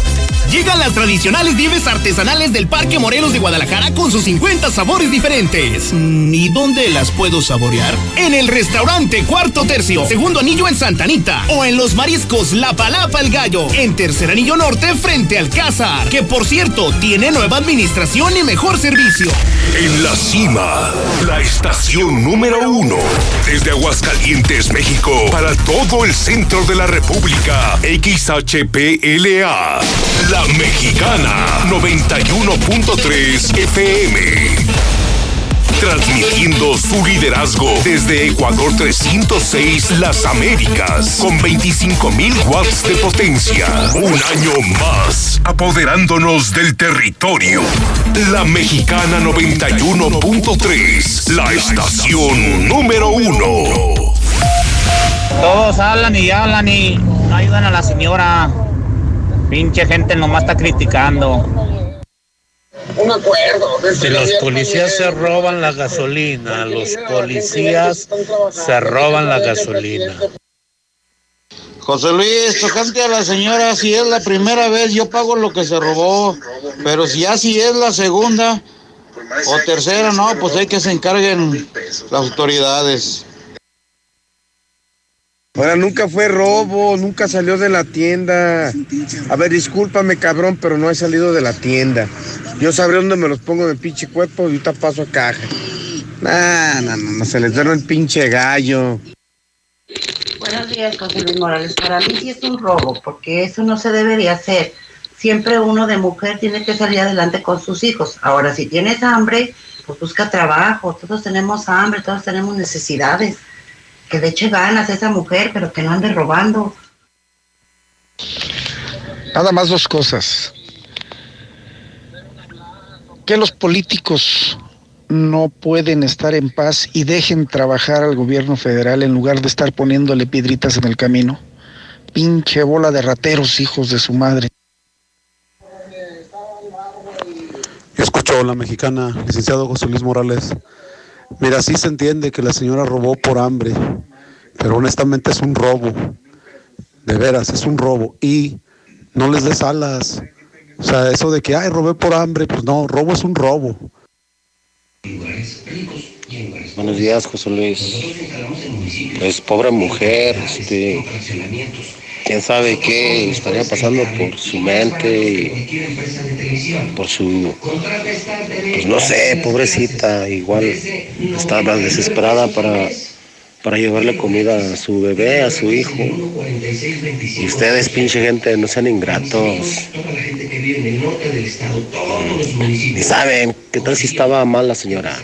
Llegan las tradicionales nieves artesanales del Parque Morelos de Guadalajara con sus 50 sabores diferentes. Mm, ¿Y dónde las puedo saborear? En el restaurante Cuarto Tercio, segundo anillo en Santa Anita. O en los mariscos La Palapa el Gallo, en tercer anillo norte frente al Cázar. Que por cierto, tiene nueva administración y mejor servicio. En la cima, la estación número uno. Desde Aguascalientes, México, para todo el centro de la República. XHPLA. La Mexicana 91.3 FM. Transmitiendo su liderazgo desde Ecuador 306 Las Américas con 25.000 watts de potencia. Un año más apoderándonos del territorio. La Mexicana 91.3, la estación número uno. Todos hablan y hablan y no ayudan a la señora. Pinche gente nomás está criticando. Un acuerdo. Si los policías se roban la gasolina, los policías se roban la gasolina. José Luis, tocante a la señora, si es la primera vez, yo pago lo que se robó. Pero si ya si es la segunda o tercera, no, pues hay que se encarguen las autoridades. Ahora nunca fue robo, nunca salió de la tienda. A ver, discúlpame, cabrón, pero no he salido de la tienda. Yo sabré dónde me los pongo en el pinche cuerpo y ahorita paso a caja. Nah, no, no, no, se les duerme el pinche gallo. Buenos días, José Luis Morales. Para mí sí es un robo, porque eso no se debería hacer. Siempre uno de mujer tiene que salir adelante con sus hijos. Ahora, si tienes hambre, pues busca trabajo. Todos tenemos hambre, todos tenemos necesidades. Que le eche ganas a esa mujer, pero que no ande robando. Nada más dos cosas. Que los políticos no pueden estar en paz y dejen trabajar al gobierno federal en lugar de estar poniéndole piedritas en el camino. Pinche bola de rateros, hijos de su madre. Yo escucho a la mexicana, licenciado José Luis Morales. Mira, sí se entiende que la señora robó por hambre, pero honestamente es un robo. De veras, es un robo. Y no les des alas. O sea, eso de que, ay, robé por hambre, pues no, robo es un robo. Buenos días, José Luis. Pues pobre mujer, este, quién sabe qué estaría pasando por su mente, y por su, pues no sé, pobrecita, igual estaba desesperada para, para llevarle comida a su bebé, a su hijo. Y ustedes, pinche gente, no sean ingratos. Ni saben qué tal si estaba mal la señora.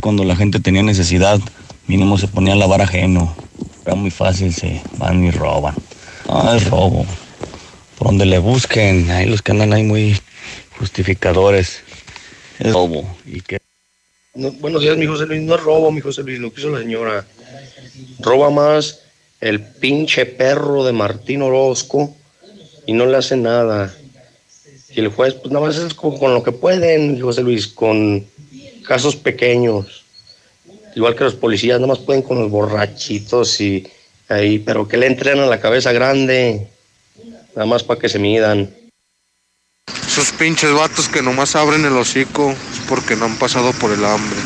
Cuando la gente tenía necesidad, mínimo se ponía a lavar ajeno. Era muy fácil, se van y roban. No, es robo. Por donde le busquen, hay los que andan ahí muy justificadores. Es robo. ¿Y qué? No, buenos días, mi José Luis. No es robo, mi José Luis, lo que hizo la señora. Roba más el pinche perro de Martín Orozco y no le hace nada. Y el juez, pues nada más es con, con lo que pueden, José Luis, con casos pequeños. Igual que los policías, nada más pueden con los borrachitos y ahí, pero que le entren a la cabeza grande, nada más para que se midan. Esos pinches vatos que nomás abren el hocico es porque no han pasado por el hambre.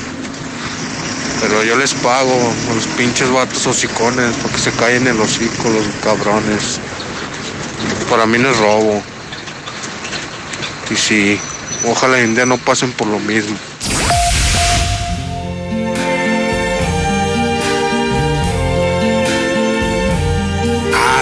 Pero yo les pago a los pinches vatos hocicones para que se callen el hocico los cabrones. Para mí no es robo. Y sí, ojalá en día no pasen por lo mismo.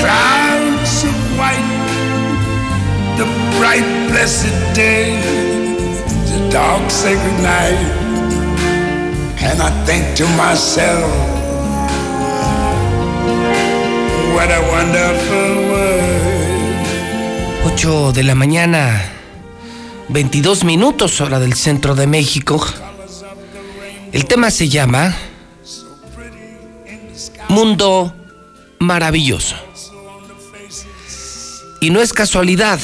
clouds of white. The bright, blessed day, the dark, sacred night. And I think to myself, what a wonderful world. 8 de la mañana, 22 minutos hora del centro de México. El tema se llama Mundo Maravilloso. Y no es casualidad,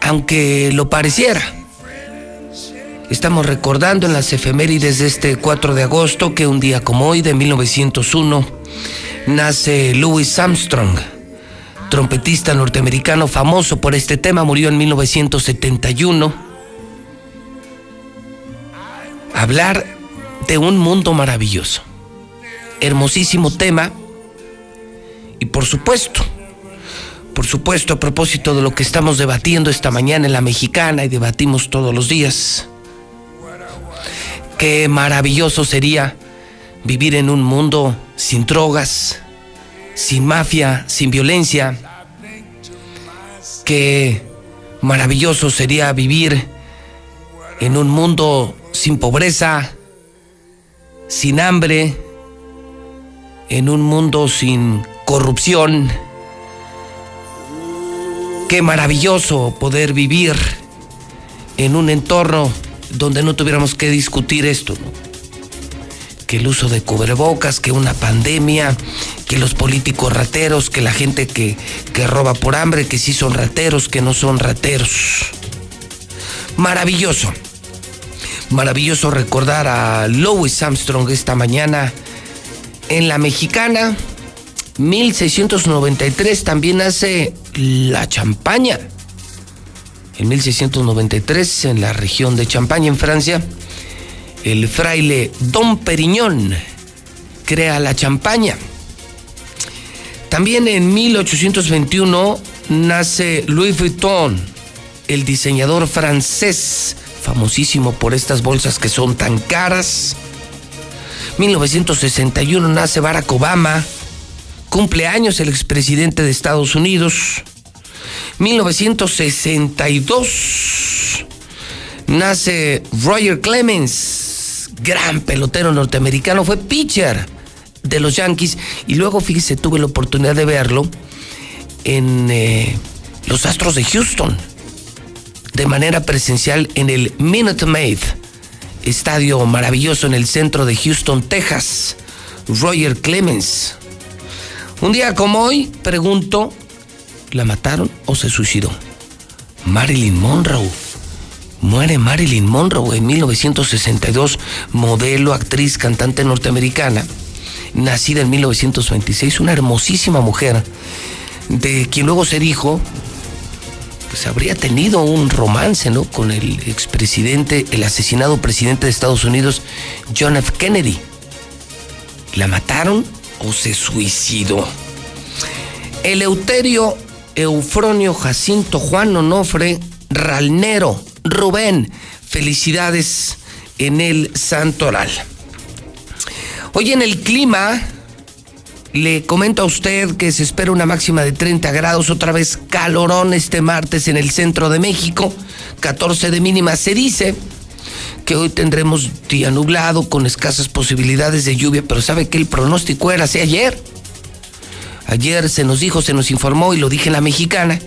aunque lo pareciera. Estamos recordando en las efemérides de este 4 de agosto que un día como hoy de 1901 nace Louis Armstrong, trompetista norteamericano famoso por este tema, murió en 1971. Hablar de un mundo maravilloso, hermosísimo tema y por supuesto, por supuesto a propósito de lo que estamos debatiendo esta mañana en la mexicana y debatimos todos los días, qué maravilloso sería vivir en un mundo sin drogas, sin mafia, sin violencia. Qué maravilloso sería vivir en un mundo sin pobreza, sin hambre, en un mundo sin corrupción. Qué maravilloso poder vivir en un entorno donde no tuviéramos que discutir esto. que el uso de cubrebocas, que una pandemia, que los políticos rateros, que la gente que, que roba por hambre, que sí son rateros, que no son rateros. Maravilloso. Maravilloso recordar a Louis Armstrong esta mañana en la mexicana. 1693 también hace la champaña. En 1693 en la región de Champaña, en Francia, el fraile Don Periñón crea la champaña. También en 1821 nace Louis Vuitton, el diseñador francés, famosísimo por estas bolsas que son tan caras. 1961 nace Barack Obama, cumpleaños el expresidente de Estados Unidos. 1962 nace Roger Clemens, gran pelotero norteamericano, fue pitcher de los Yankees y luego, fíjese, tuve la oportunidad de verlo en eh, los Astros de Houston, de manera presencial en el Minute Maid, estadio maravilloso en el centro de Houston, Texas. Roger Clemens. Un día como hoy, pregunto, ¿la mataron o se suicidó? Marilyn Monroe. Muere Marilyn Monroe en 1962, modelo, actriz, cantante norteamericana, nacida en 1926, una hermosísima mujer, de quien luego ser hijo, pues habría tenido un romance, ¿no? Con el expresidente, el asesinado presidente de Estados Unidos, John F. Kennedy. ¿La mataron o se suicidó? Eleuterio Eufronio Jacinto Juan Onofre Ralnero Rubén, felicidades en el Santoral. Hoy en el clima, le comento a usted que se espera una máxima de 30 grados, otra vez calorón este martes en el centro de México, 14 de mínima. Se dice que hoy tendremos día nublado con escasas posibilidades de lluvia, pero sabe que el pronóstico era así ayer. Ayer se nos dijo, se nos informó y lo dije en la mexicana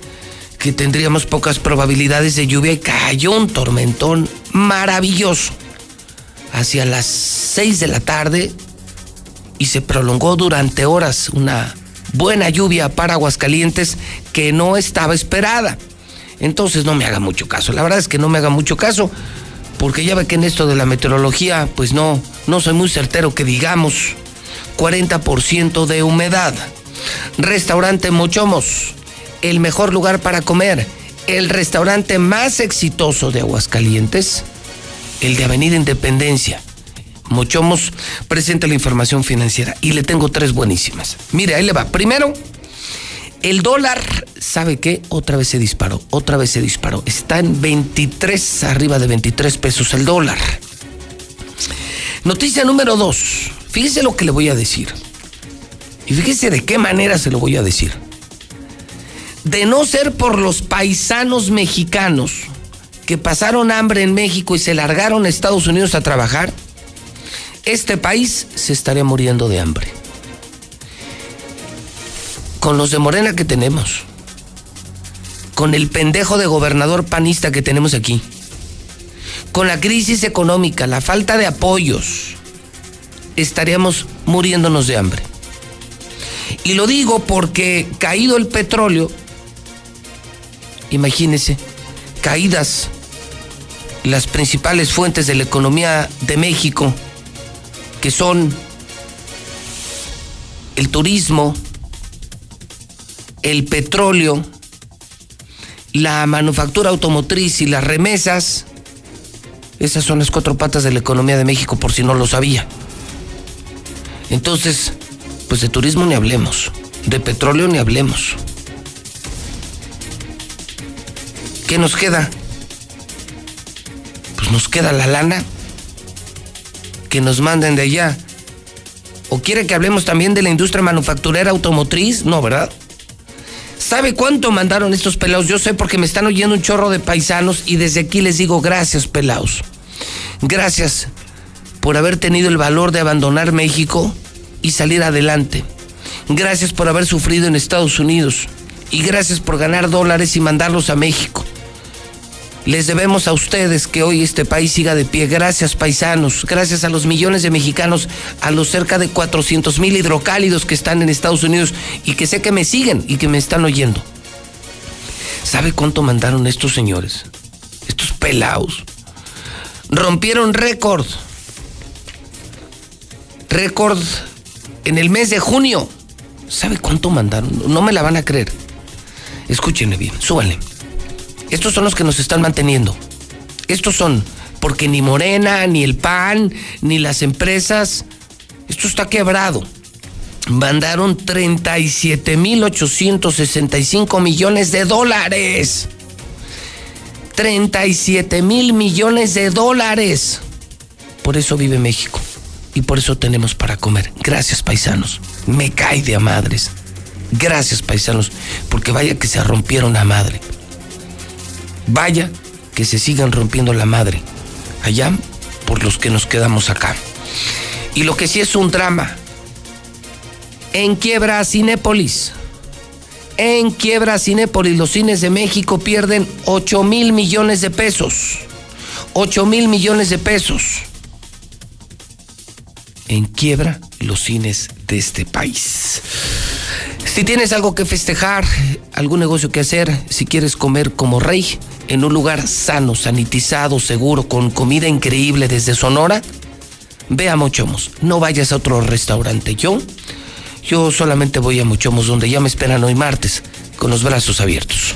que tendríamos pocas probabilidades de lluvia y cayó un tormentón maravilloso hacia las 6 de la tarde y se prolongó durante horas una buena lluvia para Aguascalientes que no estaba esperada. Entonces no me haga mucho caso. La verdad es que no me haga mucho caso porque ya ve que en esto de la meteorología pues no, no soy muy certero que digamos 40% de humedad. Restaurante Mochomos, el mejor lugar para comer, el restaurante más exitoso de Aguascalientes, el de Avenida Independencia. Mochomos presenta la información financiera y le tengo tres buenísimas. Mire, ahí le va. Primero, El dólar, ¿sabe qué? Otra vez se disparó, otra vez se disparó. Está en 23, arriba de 23 pesos el dólar. Noticia número 2. Fíjese lo que le voy a decir. Y fíjese de qué manera se lo voy a decir. De no ser por los paisanos mexicanos que pasaron hambre en México y se largaron a Estados Unidos a trabajar, este país se estaría muriendo de hambre con los de Morena que tenemos, con el pendejo de gobernador panista que tenemos aquí, con la crisis económica, la falta de apoyos, estaríamos muriéndonos de hambre. Y lo digo porque caído el petróleo, imagínense, caídas las principales fuentes de la economía de México, que son el turismo, el petróleo, la manufactura automotriz y las remesas, esas son las cuatro patas de la economía de México, por si no lo sabía. Entonces, pues de turismo ni hablemos, de petróleo ni hablemos. ¿Qué nos queda? Pues nos queda la lana que nos manden de allá. ¿O quiere que hablemos también de la industria manufacturera automotriz? No, ¿verdad? ¿Sabe cuánto mandaron estos pelados? Yo sé porque me están oyendo un chorro de paisanos y desde aquí les digo gracias, pelados. Gracias por haber tenido el valor de abandonar México y salir adelante. Gracias por haber sufrido en Estados Unidos. Y gracias por ganar dólares y mandarlos a México. Les debemos a ustedes que hoy este país siga de pie. Gracias paisanos, gracias a los millones de mexicanos, a los cerca de 400 mil hidrocálidos que están en Estados Unidos y que sé que me siguen y que me están oyendo. ¿Sabe cuánto mandaron estos señores? Estos pelados. Rompieron récord. Récord en el mes de junio. ¿Sabe cuánto mandaron? No me la van a creer. Escúchenme bien, súbanle. Estos son los que nos están manteniendo. Estos son, porque ni Morena, ni el PAN, ni las empresas, esto está quebrado. Mandaron 37.865 millones de dólares. 37 mil millones de dólares. Por eso vive México. Y por eso tenemos para comer. Gracias, paisanos. Me cae de a madres. Gracias, paisanos. Porque vaya que se rompieron a madre. Vaya que se sigan rompiendo la madre allá por los que nos quedamos acá. Y lo que sí es un drama. En quiebra Cinépolis. En quiebra Cinépolis, los cines de México pierden 8 mil millones de pesos. 8 mil millones de pesos. En quiebra los cines de este país. Si tienes algo que festejar, algún negocio que hacer, si quieres comer como rey, en un lugar sano, sanitizado, seguro, con comida increíble desde Sonora, ve a Mochomos. No vayas a otro restaurante. Yo, yo solamente voy a Mochomos, donde ya me esperan hoy martes, con los brazos abiertos.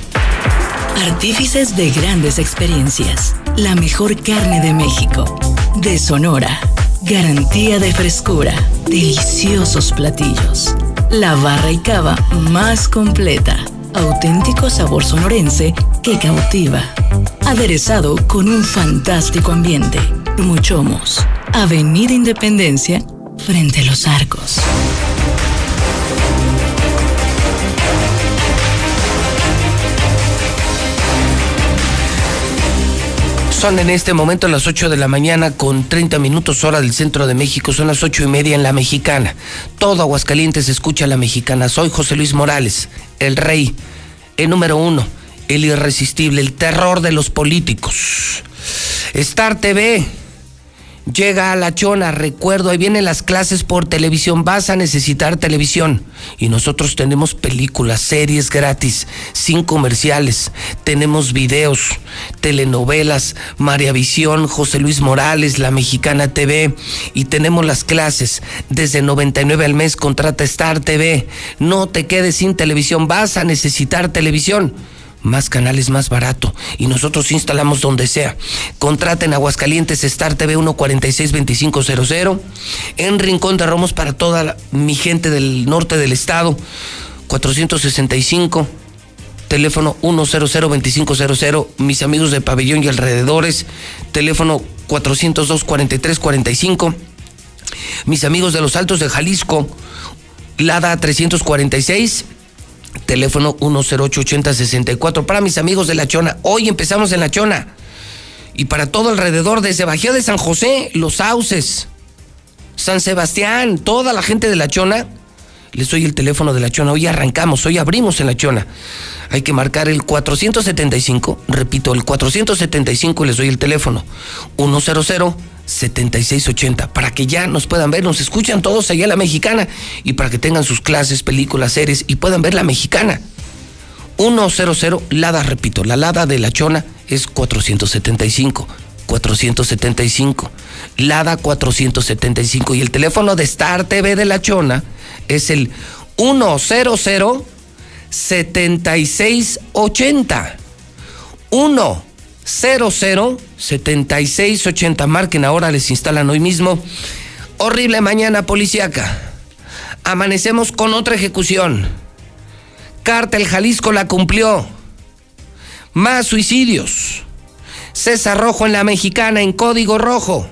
Artífices de grandes experiencias. La mejor carne de México. De Sonora. Garantía de frescura. Deliciosos platillos. La barra y cava más completa auténtico sabor sonorense que cautiva. Aderezado con un fantástico ambiente. Muchomos, Avenida Independencia, frente a los arcos. Son en este momento las 8 de la mañana con 30 minutos hora del centro de México. Son las ocho y media en la mexicana. Todo Aguascalientes escucha la mexicana. Soy José Luis Morales, el rey, el número uno, el irresistible, el terror de los políticos. Star TV Llega a la chona, recuerdo, ahí vienen las clases por televisión, vas a necesitar televisión. Y nosotros tenemos películas, series gratis, sin comerciales, tenemos videos, telenovelas, María Visión, José Luis Morales, La Mexicana TV, y tenemos las clases. Desde 99 al mes contrata Star TV. No te quedes sin televisión, vas a necesitar televisión más canales más barato. Y nosotros instalamos donde sea. Contraten Aguascalientes Star TV 1462500 en Rincón de Romos para toda mi gente del norte del estado. 465, teléfono 100-2500, mis amigos de pabellón y alrededores, teléfono 402-4345, mis amigos de los Altos de Jalisco, Lada 346, teléfono 1088064, para mis amigos de La Chona, hoy empezamos en La Chona, y para todo alrededor, desde Bajío de San José, Los Sauces, San Sebastián, toda la gente de La Chona, les doy el teléfono de La Chona. Hoy arrancamos, hoy abrimos en La Chona. Hay que marcar el 475, repito, el 475 les doy el teléfono. 100-7680, para que ya nos puedan ver, nos escuchan todos allá en la mexicana y para que tengan sus clases, películas, series y puedan ver la mexicana. 100, Lada, repito, la Lada de La Chona es 475. 475. Lada 475. Y el teléfono de Star TV de La Chona es el 100 7680. 100 7680. Marquen ahora, les instalan hoy mismo. Horrible mañana policíaca. Amanecemos con otra ejecución. Cártel Jalisco la cumplió. Más suicidios. César Rojo en la Mexicana en código rojo.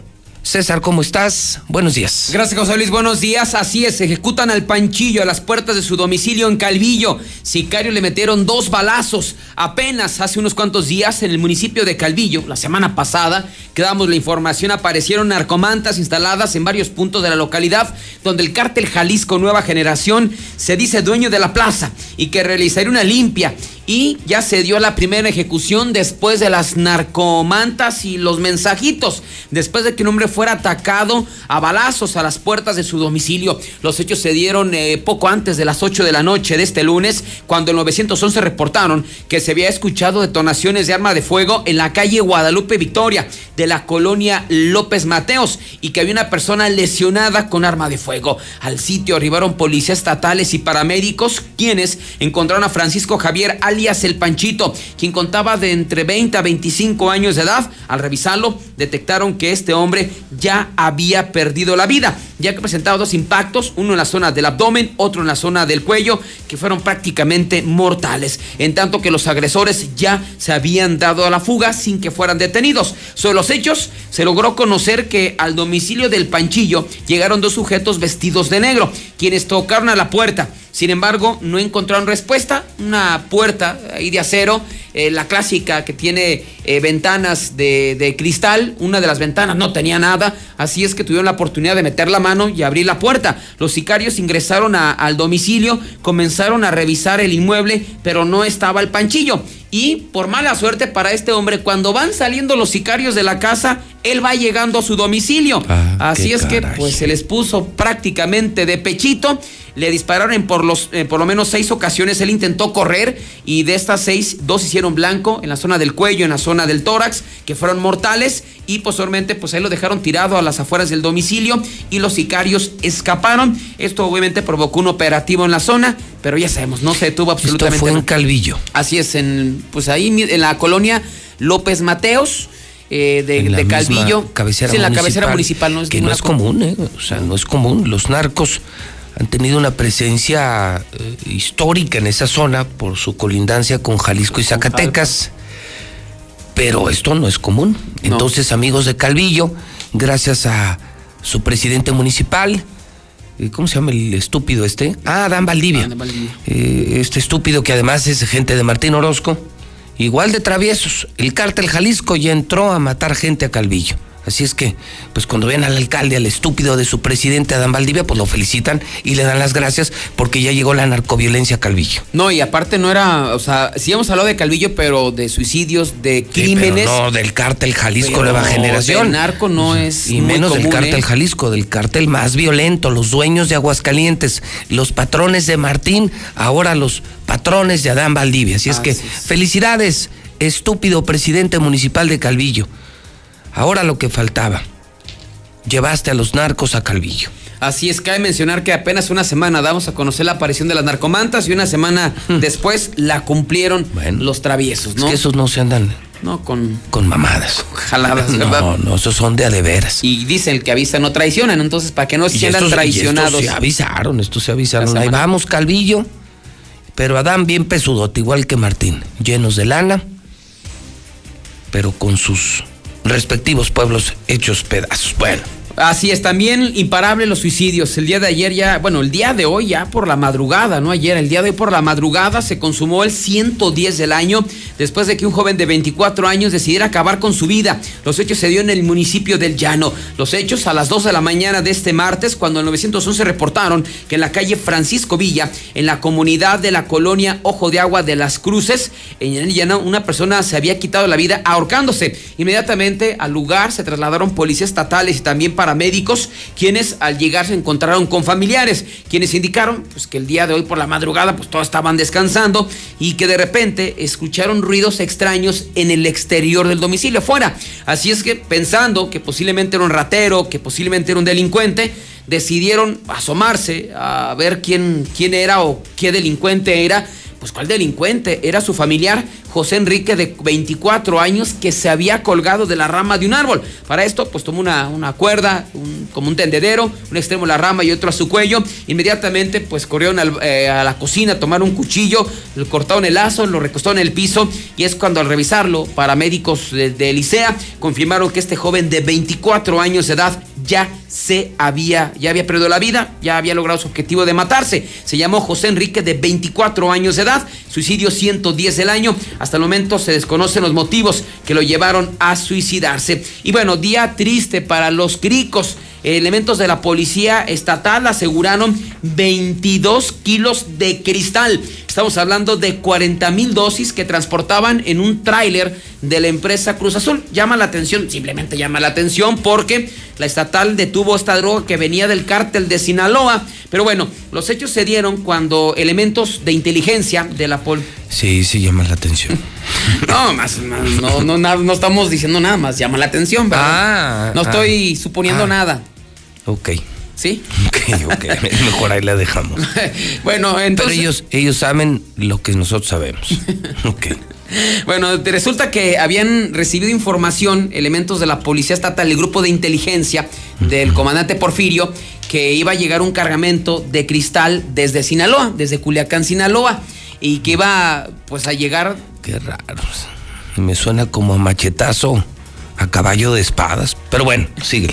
César, ¿cómo estás? Buenos días. Gracias, José Luis. Buenos días. Así es, ejecutan al Panchillo a las puertas de su domicilio en Calvillo. Sicario le metieron dos balazos. Apenas hace unos cuantos días en el municipio de Calvillo, la semana pasada, que damos la información, aparecieron narcomantas instaladas en varios puntos de la localidad, donde el cártel Jalisco Nueva Generación se dice dueño de la plaza y que realizaría una limpia y ya se dio la primera ejecución después de las narcomantas y los mensajitos, después de que un hombre fuera atacado a balazos a las puertas de su domicilio. Los hechos se dieron eh, poco antes de las 8 de la noche de este lunes, cuando el 911 reportaron que se había escuchado detonaciones de arma de fuego en la calle Guadalupe Victoria de la colonia López Mateos y que había una persona lesionada con arma de fuego. Al sitio arribaron policías estatales y paramédicos, quienes encontraron a Francisco Javier alias El Panchito, quien contaba de entre 20 a 25 años de edad. Al revisarlo, detectaron que este hombre ya había perdido la vida, ya que presentaba dos impactos, uno en la zona del abdomen, otro en la zona del cuello, que fueron prácticamente mortales, en tanto que los agresores ya se habían dado a la fuga sin que fueran detenidos. Sobre los hechos, se logró conocer que al domicilio del Panchillo llegaron dos sujetos vestidos de negro, quienes tocaron a la puerta. Sin embargo, no encontraron respuesta. Una puerta ahí de acero, eh, la clásica que tiene eh, ventanas de, de, cristal. Una de las ventanas no tenía nada. Así es que tuvieron la oportunidad de meter la mano y abrir la puerta. Los sicarios ingresaron a, al domicilio, comenzaron a revisar el inmueble, pero no estaba el panchillo. Y por mala suerte para este hombre, cuando van saliendo los sicarios de la casa, él va llegando a su domicilio. Ah, Así es caray. que pues se les puso prácticamente de pechito. Le dispararon en por, los, eh, por lo menos seis ocasiones. Él intentó correr y de estas seis, dos hicieron blanco en la zona del cuello, en la zona del tórax, que fueron mortales. Y posteriormente, pues ahí lo dejaron tirado a las afueras del domicilio y los sicarios escaparon. Esto obviamente provocó un operativo en la zona, pero ya sabemos, no se detuvo absolutamente. Esto fue en Calvillo. Así es, en, pues ahí en la colonia López Mateos. Eh, de, de Calvillo. Cabecera sí, en la municipal, cabecera municipal no es que no es común, eh, o sea, no es común. Los narcos han tenido una presencia eh, histórica en esa zona por su colindancia con Jalisco y Zacatecas, pero esto no es común. Entonces, amigos de Calvillo, gracias a su presidente municipal, ¿Cómo se llama el estúpido este? Ah, Dan Valdivia. Ah, Valdivia. Eh, este estúpido que además es gente de Martín Orozco. Igual de traviesos. El cártel Jalisco ya entró a matar gente a Calvillo. Así es que, pues cuando ven al alcalde, al estúpido de su presidente, Adán Valdivia, pues lo felicitan y le dan las gracias porque ya llegó la narcoviolencia a Calvillo. No, y aparte no era, o sea, sí hemos hablado de Calvillo, pero de suicidios, de crímenes. Sí, no, del cártel Jalisco Nueva Generación. El narco no es. Y menos común, del cártel ¿eh? Jalisco, del cártel más violento, los dueños de Aguascalientes, los patrones de Martín, ahora los patrones de Adán Valdivia. Así es Así que, es. felicidades, estúpido presidente municipal de Calvillo. Ahora lo que faltaba. Llevaste a los narcos a Calvillo. Así es, cabe mencionar que apenas una semana damos a conocer la aparición de las narcomantas y una semana después la cumplieron bueno, los traviesos, ¿no? Es que esos no se andan. No, con. Con mamadas. Con jaladas, ¿verdad? No, no, esos son de a de veras. Y dicen que avisa no traicionan, entonces, ¿para que no se sientan traicionados? estos se avisaron, estos se avisaron. Ahí vamos, Calvillo. Pero Adán bien pesudote, igual que Martín, llenos de lana, pero con sus respectivos pueblos hechos pedazos. Bueno. Así es, también imparable los suicidios. El día de ayer ya, bueno, el día de hoy ya por la madrugada, no ayer, el día de hoy por la madrugada se consumó el 110 del año después de que un joven de 24 años decidiera acabar con su vida. Los hechos se dio en el municipio del Llano. Los hechos a las 2 de la mañana de este martes, cuando el 911 reportaron que en la calle Francisco Villa, en la comunidad de la colonia Ojo de Agua de las Cruces, en el Llano, una persona se había quitado la vida ahorcándose. Inmediatamente al lugar se trasladaron policías estatales y también para paramédicos, quienes al llegar se encontraron con familiares, quienes indicaron pues, que el día de hoy por la madrugada pues todos estaban descansando y que de repente escucharon ruidos extraños en el exterior del domicilio, afuera. Así es que pensando que posiblemente era un ratero, que posiblemente era un delincuente, decidieron asomarse a ver quién, quién era o qué delincuente era pues ¿cuál delincuente? Era su familiar José Enrique de 24 años que se había colgado de la rama de un árbol. Para esto pues tomó una, una cuerda, como un tendedero, un extremo a la rama y otro a su cuello. Inmediatamente pues corrieron eh, a la cocina, tomaron un cuchillo, cortaron el lazo, lo recostaron en el piso y es cuando al revisarlo, paramédicos de, de Licea confirmaron que este joven de 24 años de edad ya se había, ya había perdido la vida, ya había logrado su objetivo de matarse. Se llamó José Enrique de 24 años de edad, suicidio 110 del año. Hasta el momento se desconocen los motivos que lo llevaron a suicidarse. Y bueno, día triste para los cricos. Elementos de la policía estatal aseguraron 22 kilos de cristal. Estamos hablando de 40 mil dosis que transportaban en un tráiler de la empresa Cruz Azul. Llama la atención, simplemente llama la atención porque la estatal detuvo esta droga que venía del cártel de Sinaloa. Pero bueno, los hechos se dieron cuando elementos de inteligencia de la pol... Sí, sí llama la atención. no, más, no, no, no, estamos diciendo nada más, llama la atención, ¿verdad? Ah, no estoy ah. suponiendo ah. nada. Ok. ¿Sí? Ok, ok. Mejor ahí la dejamos. bueno, entonces. Pero ellos, ellos saben lo que nosotros sabemos. Ok. Bueno, resulta que habían recibido información elementos de la Policía Estatal, el grupo de inteligencia del comandante Porfirio, que iba a llegar un cargamento de cristal desde Sinaloa, desde Culiacán, Sinaloa, y que iba pues a llegar. Qué raro. Me suena como a machetazo a caballo de espadas. Pero bueno, sigue.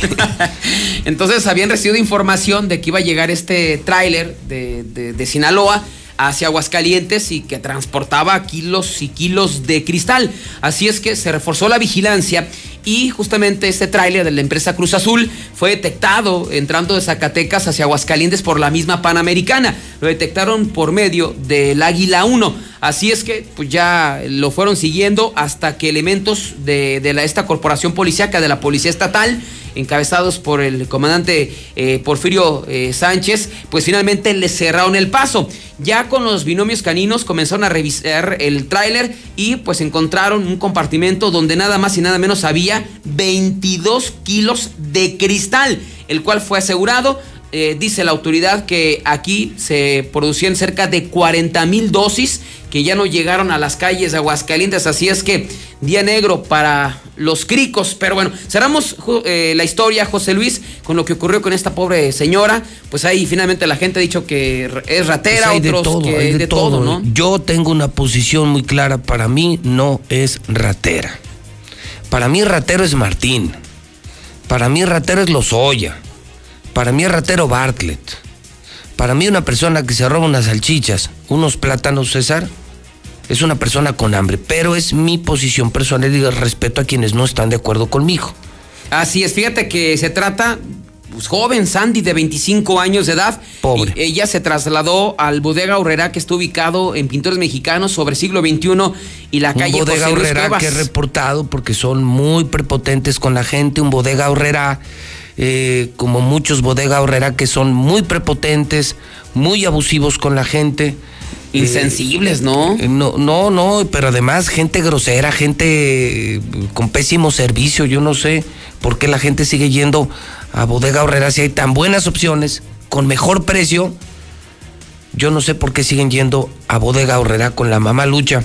Entonces habían recibido información de que iba a llegar este tráiler de, de, Sinaloa hacia Aguascalientes y que transportaba kilos y kilos de cristal. Así es que se reforzó la vigilancia y justamente este tráiler de la empresa Cruz Azul fue detectado entrando de Zacatecas hacia Aguascalientes por la misma Panamericana. Lo detectaron por medio del Águila 1. Así es que pues ya lo fueron siguiendo hasta que elementos de, la, esta corporación policíaca de la Policía Estatal encabezados por el comandante eh, Porfirio eh, Sánchez, pues finalmente le cerraron el paso. Ya con los binomios caninos comenzaron a revisar el tráiler y pues encontraron un compartimento donde nada más y nada menos había 22 kilos de cristal, el cual fue asegurado eh, dice la autoridad que aquí se producían cerca de 40 mil dosis que ya no llegaron a las calles de Aguascalientes, así es que día negro para los cricos. Pero bueno, cerramos eh, la historia, José Luis, con lo que ocurrió con esta pobre señora. Pues ahí finalmente la gente ha dicho que es ratera, pues otros todo, que de, todo, ¿no? Yo tengo una posición muy clara, para mí no es ratera. Para mí ratero es Martín. Para mí ratero es Lozoya. Para mí ratero Bartlett. Para mí una persona que se roba unas salchichas, unos plátanos César, es una persona con hambre. Pero es mi posición personal y respeto a quienes no están de acuerdo conmigo. Así es, fíjate que se trata pues, joven Sandy de 25 años de edad. Pobre. ella se trasladó al Bodega Horrera que está ubicado en Pintores Mexicanos sobre siglo XXI y la calle Bodega Horrera que he reportado porque son muy prepotentes con la gente. Un Bodega Horrera eh, como muchos bodega horrera que son muy prepotentes, muy abusivos con la gente. Insensibles, ¿no? Eh, no, no, no, pero además gente grosera, gente con pésimo servicio, yo no sé por qué la gente sigue yendo a bodega horrera si hay tan buenas opciones, con mejor precio. Yo no sé por qué siguen yendo a bodega horrera con la mamá lucha,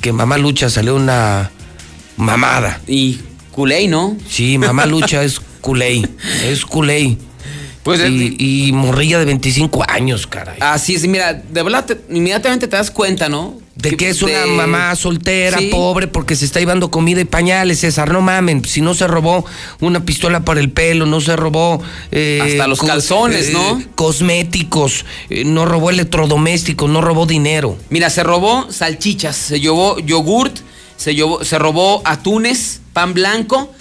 que mamá lucha salió una mamada. Y culé, ¿no? Sí, mamá lucha es culé, es culé. Pues, y, y morrilla de 25 años, caray. Así es, mira, de verdad, te- inmediatamente te das cuenta, ¿no? De que es una de- mamá soltera, Sí. pobre, porque se está llevando comida y pañales, César. No mamen, si no se robó una pistola para el pelo, no se robó. eh, Hasta los calzones, ¿no? Cosméticos, eh, no robó electrodomésticos, no robó dinero. Mira, se robó salchichas, se llevó yogurt, se, llevó- se robó atunes, pan blanco,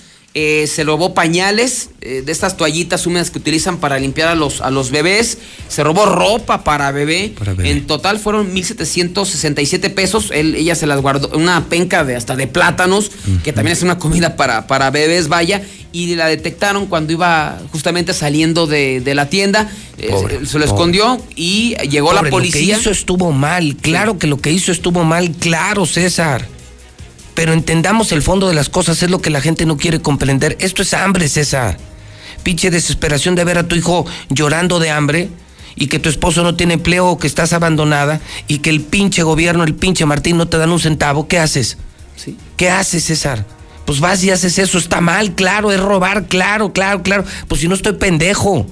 eh, se robó pañales eh, de estas toallitas húmedas que utilizan para limpiar a los, a los bebés, se robó ropa para bebé. En total fueron 1.767 pesos. Él, ella se las guardó, una penca de hasta de plátanos, que también es una comida para, para bebés, vaya. Y la detectaron cuando iba justamente saliendo de, de la tienda. eh, Pobre, se, se lo pobre. escondió y llegó la policía. Lo que hizo estuvo mal, claro que lo que hizo estuvo mal, claro, César. Pero entendamos el fondo de las cosas, es lo que la gente no quiere comprender. Esto es hambre, César. Pinche desesperación de ver a tu hijo llorando de hambre y que tu esposo no tiene empleo o que estás abandonada y que el pinche gobierno, el pinche Martín no te dan un centavo. ¿Qué haces? Sí. ¿Qué haces, César? Pues vas y haces eso, está mal, claro, es robar, claro, claro, claro. Pues si no estoy pendejo,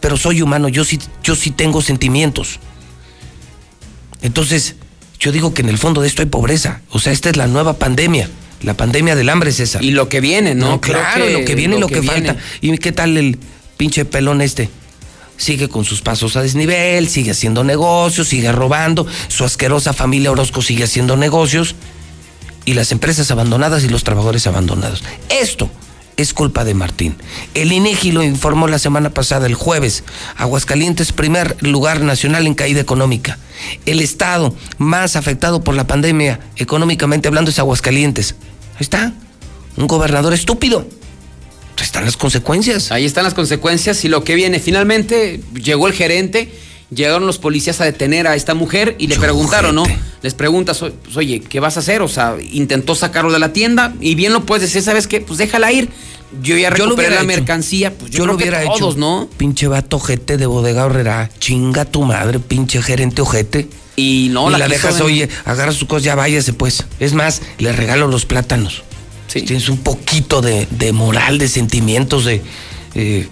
pero soy humano, yo sí, yo sí tengo sentimientos. Entonces, yo digo que en el fondo de esto hay pobreza. O sea, esta es la nueva pandemia, la pandemia del hambre, César. Y lo que viene, ¿no? Creo claro, que lo que viene y lo lo que, que falta. ¿Y qué tal el pinche pelón este? Sigue con sus pasos a desnivel, sigue haciendo negocios, sigue robando, su asquerosa familia Orozco sigue haciendo negocios y las empresas abandonadas y los trabajadores abandonados. Esto es culpa de Martín. El INEGI lo informó la semana pasada, el jueves. Aguascalientes, primer lugar nacional en caída económica. El estado más afectado por la pandemia, económicamente hablando, es Aguascalientes. Ahí está. Un gobernador estúpido. Están las consecuencias. Ahí están las consecuencias y lo que viene. Finalmente llegó el gerente, llegaron los policías a detener a esta mujer y le preguntaron, ¿no? Les preguntas, "O- pues, oye, ¿qué vas a hacer? O sea, intentó sacarlo de la tienda y bien lo puedes decir, ¿sabes qué? Pues déjala ir. Yo ya Yo lo recuperé la hecho. mercancía, pues yo, Yo, lo creo que hubiera todos, hecho. ¿no? Pinche vato ojete de bodega horrera. Chinga tu madre, pinche gerente ojete. Y no, Y la dejas, de- oye, agarra sus cosas, ya váyase pues. Es más, le regalo los plátanos. Tienes un poquito de, de moral, de sentimientos, de, eh,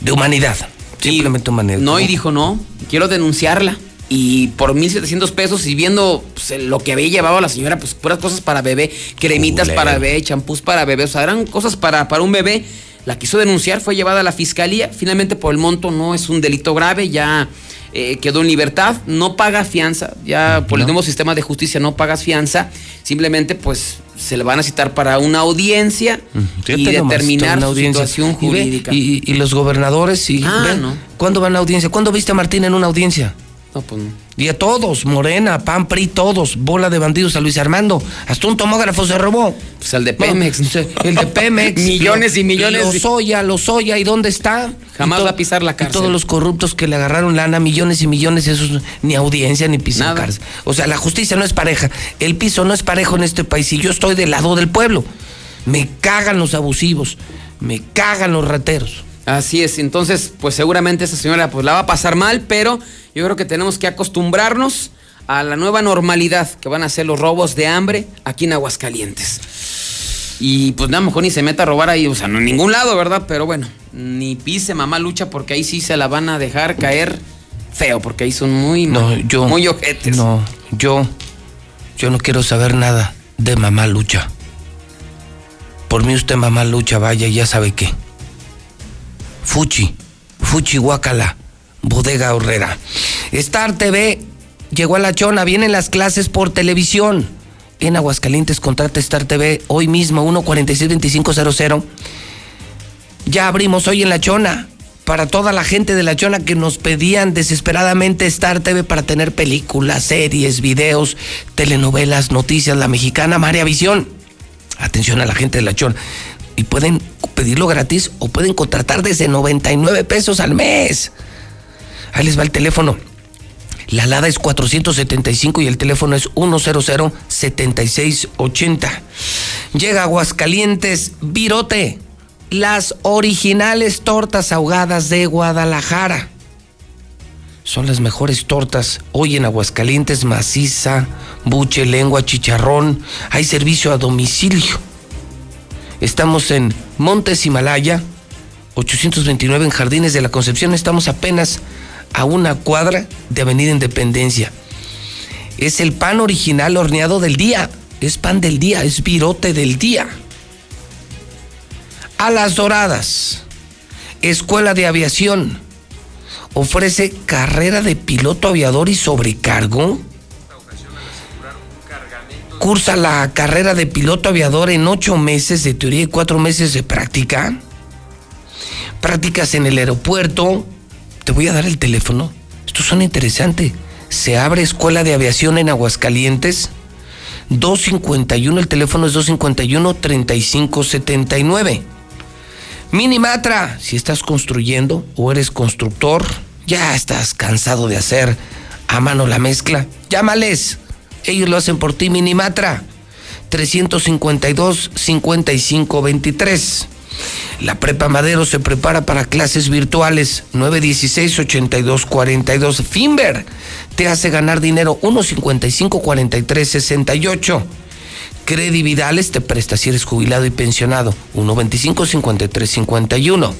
de humanidad. Simplemente humanidad. No, y dijo, no, quiero denunciarla. Y por 1.700 pesos y viendo pues, lo que había llevado la señora, pues puras cosas para bebé, cremitas para bebé, champús para bebé, o sea, eran cosas para, para un bebé. La quiso denunciar, fue llevada a la fiscalía. Finalmente, por el monto, no es un delito grave, ya eh, quedó en libertad, no paga fianza, ya por el nuevo sistema de justicia no pagas fianza, simplemente pues se le van a citar para una audiencia y determinar su audiencia. situación jurídica. Y, y los gobernadores, y Ah, no. ¿cuándo van a audiencia? ¿Cuándo viste a Martín en una audiencia? No, pues no. Y a todos, Morena, PAN, PRI, todos, bola de bandidos a Luis Armando. Hasta un tomógrafo se robó. Pues el de Pemex. el de Pemex. Millones y millones. Los Oya, los Oya, ¿y dónde está? Jamás Y va a pisar la Y cárcel. todos los corruptos que le agarraron lana, millones y millones, esos ni audiencia ni pisan Nada. cárcel. O sea, la justicia no es pareja. El piso no es parejo en este país. Y yo estoy del lado del pueblo. Me cagan los abusivos. Me cagan los rateros. Así es, entonces pues seguramente esa señora pues la va a pasar mal, pero yo creo que tenemos que acostumbrarnos a la nueva normalidad que van a ser los robos de hambre aquí en Aguascalientes. Y pues nada, mejor ni se meta a robar ahí, o sea, no en ningún lado, ¿verdad? Pero bueno, ni pise mamá lucha porque ahí sí se la van a dejar caer feo, porque ahí son muy, No, yo. muy ojetes. No, yo. Yo no quiero saber nada de mamá lucha. Por mí usted mamá lucha, vaya, ya sabe qué. Fuchi, Fuchi Guacala, Bodega Horrera. Star TV llegó a la chona, vienen las clases por televisión. En Aguascalientes contrata Star TV hoy mismo, 146-2500. Ya abrimos hoy en la chona. Para toda la gente de la chona que nos pedían desesperadamente Star TV para tener películas, series, videos, telenovelas, noticias, la mexicana María Visión. Atención a la gente de la chona. Y pueden pedirlo gratis o pueden contratar desde 99 pesos al mes. Ahí les va el teléfono. La alada es 475 y el teléfono es 100-7680. Llega a Aguascalientes, Virote. Las originales tortas ahogadas de Guadalajara. Son las mejores tortas hoy en Aguascalientes, maciza, buche, lengua, chicharrón. Hay servicio a domicilio. Estamos en Montes Himalaya, 829 en Jardines de la Concepción. Estamos apenas a una cuadra de Avenida Independencia. Es el pan original horneado del día. Es pan del día, es virote del día. A las Doradas, Escuela de Aviación, ofrece carrera de piloto aviador y sobrecargo. Cursa la carrera de piloto aviador en ocho meses de teoría y cuatro meses de práctica. Prácticas en el aeropuerto. Te voy a dar el teléfono. Esto suena interesante. Se abre escuela de aviación en Aguascalientes. 251, el teléfono es 251-3579. Minimatra, si estás construyendo o eres constructor, ya estás cansado de hacer a mano la mezcla, llámales. Ellos lo hacen por ti, Minimatra. 352-5523. La Prepa Madero se prepara para clases virtuales 916-8242. Finver te hace ganar dinero 155-4368. Credividales te presta si eres jubilado y pensionado 125-5351.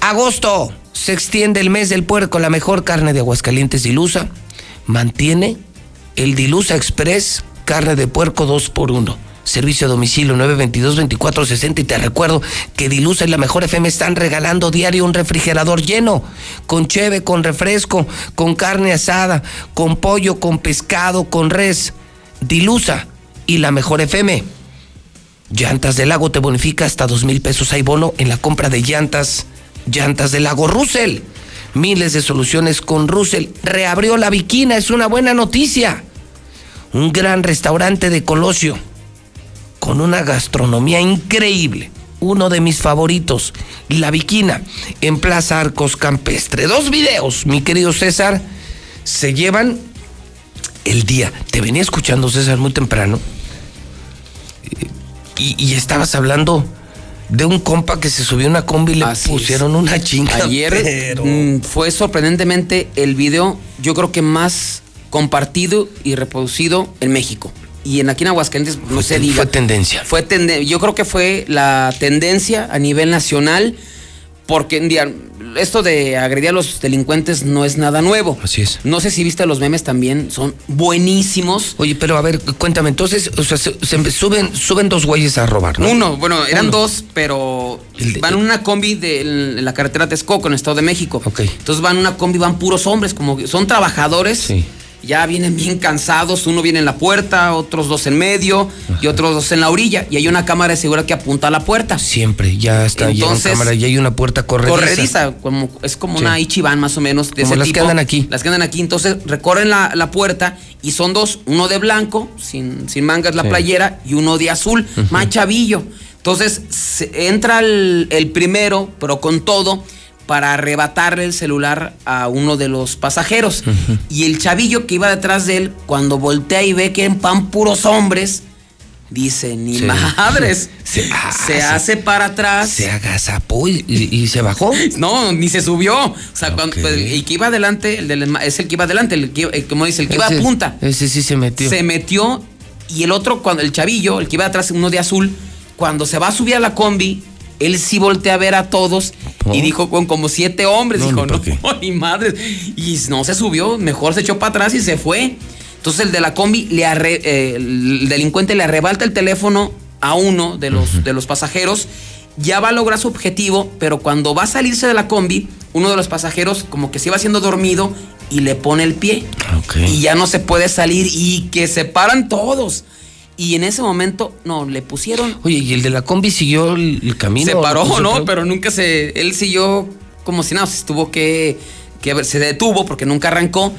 Agosto se extiende el mes del puerco, la mejor carne de Aguascalientes Dilusa. Mantiene el Dilusa Express, carne de puerco 2 por 1 Servicio a domicilio 922-2460 y te recuerdo que Dilusa y la Mejor FM están regalando diario un refrigerador lleno, con cheve, con refresco, con carne asada, con pollo, con pescado, con res. Dilusa y la Mejor FM. Llantas del Lago te bonifica hasta dos mil pesos. Hay bono en la compra de llantas. Llantas del Lago Russell. Miles de soluciones con Russell. Reabrió la Viquina, es una buena noticia. Un gran restaurante de Colosio con una gastronomía increíble. Uno de mis favoritos, La Viquina, en Plaza Arcos Campestre. Dos videos, mi querido César, se llevan el día. Te venía escuchando, César, muy temprano. Y, y estabas hablando de un compa que se subió a una combi y le Así pusieron es. una chinga. Ayer pero- mm, fue sorprendentemente el video, yo creo que más compartido y reproducido en México. Y en aquí en Aguascalientes, no se diga. Fue tendencia. Fue tende- yo creo que fue la tendencia a nivel nacional, porque un día, esto de agredir a los delincuentes no es nada nuevo. Así es. No sé si viste los memes también, son buenísimos. Oye, pero a ver, cuéntame, entonces, o sea, se, se suben, suben dos güeyes a robar, ¿no? Uno, bueno, eran Uno. dos, pero van en una combi de la carretera Texcoco, en el Estado de México. Entonces van en una combi, van puros hombres, como que son trabajadores. Ya vienen bien cansados, uno viene en la puerta, otros dos en medio y otros dos en la orilla. Y hay una cámara de seguridad que apunta a la puerta. Siempre, ya está, ya en Entonces, cámara, ya hay una puerta corrediza. Corrediza, como, es como Sí. una Ichiban más o menos. De Como ese las que tipo. andan aquí. Las que andan aquí. Entonces recorren la, la puerta y son dos, uno de blanco, sin, sin mangas la Sí. playera, y uno de azul, más chavillo. Entonces se- entra el, el primero, pero con todo, para arrebatarle el celular a uno de los pasajeros. Y el chavillo que iba detrás de él, cuando voltea y ve que en pan puros hombres, dice, ni Sí. madres. Se- ah, se se- hace para atrás. Se agazapó y, y- y se bajó. No, ni se subió. O sea, cuando- pues, el que iba adelante, el del- es el que iba adelante, el que, el- como dice, el que iba a punta. Ese sí se metió. Se metió y el otro, cuando el chavillo, el que iba atrás, uno de azul, cuando se va a subir a la combi, él sí voltea a ver a todos y dijo con como siete hombres. No, dijo, no, qué. ni madres. Y no se subió, mejor se echó para atrás y se fue. Entonces el de la combi, le arre- eh, el delincuente le arrebata el teléfono a uno de los, de los pasajeros. Ya va a lograr su objetivo, pero cuando va a salirse de la combi, uno de los pasajeros como que se iba haciendo dormido y le pone el pie. Y ya no se puede salir y que se paran todos. Y en ese momento, no, le pusieron Oye, ¿y el de la combi siguió el, el camino? se paró, ¿Lo puso ¿no? Pero nunca se. Él siguió como si nada, se tuvo que. que ver- se detuvo porque nunca arrancó.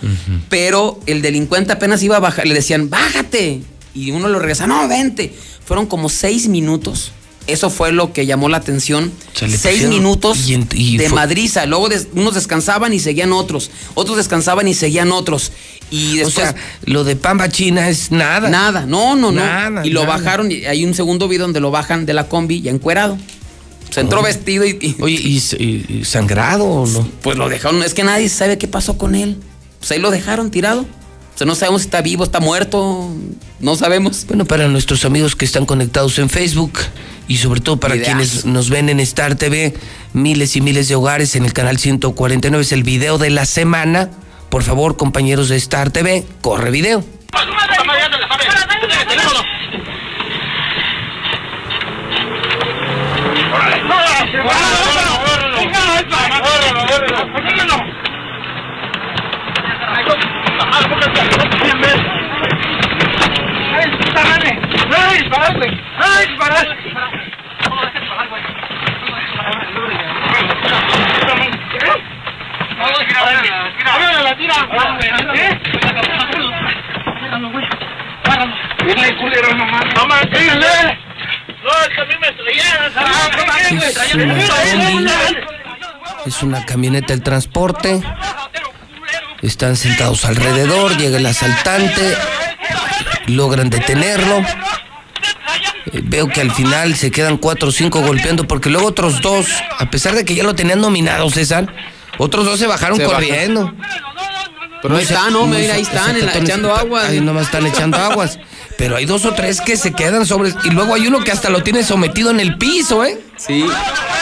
Pero el delincuente apenas iba a bajar. Le decían, bájate. Y uno lo regresa, no, vente. Fueron como seis minutos. Eso fue lo que llamó la atención. seis minutos y en- y de madriza. Luego des- unos descansaban y seguían otros. Otros descansaban y seguían otros. Y O después. sea, lo de Pamba China es nada. Nada, no, no, no. Nada, y lo nada. bajaron, y hay un segundo video donde lo bajan de la combi ya encuerado. Se entró vestido y, y- Oye, ¿y, y- y sangrado o no? pues lo dejaron. Es que nadie sabe qué pasó con él. Pues ahí lo dejaron tirado. O sea, no sabemos si está vivo, está muerto. No sabemos. Bueno, para nuestros amigos que están conectados en Facebook y sobre todo para Videazo. quienes nos ven en Star TV, miles y miles de hogares en el canal 149 es el video de la semana. Por favor, compañeros de Star TV, corre video. Es una camioneta del transporte. Están sentados alrededor, llega el asaltante, logran detenerlo. Eh, Veo que al final se quedan cuatro o cinco golpeando porque luego otros dos, a pesar de que ya lo tenían nominado, César, otros dos se bajaron Se corriendo. Pero ahí están, no, mira, ahí están, en la- sacatones. echando aguas. Ahí nomás están echando aguas. Pero hay dos o tres que se quedan sobre. Y luego hay uno que hasta lo tiene sometido en el piso, ¿eh? Sí.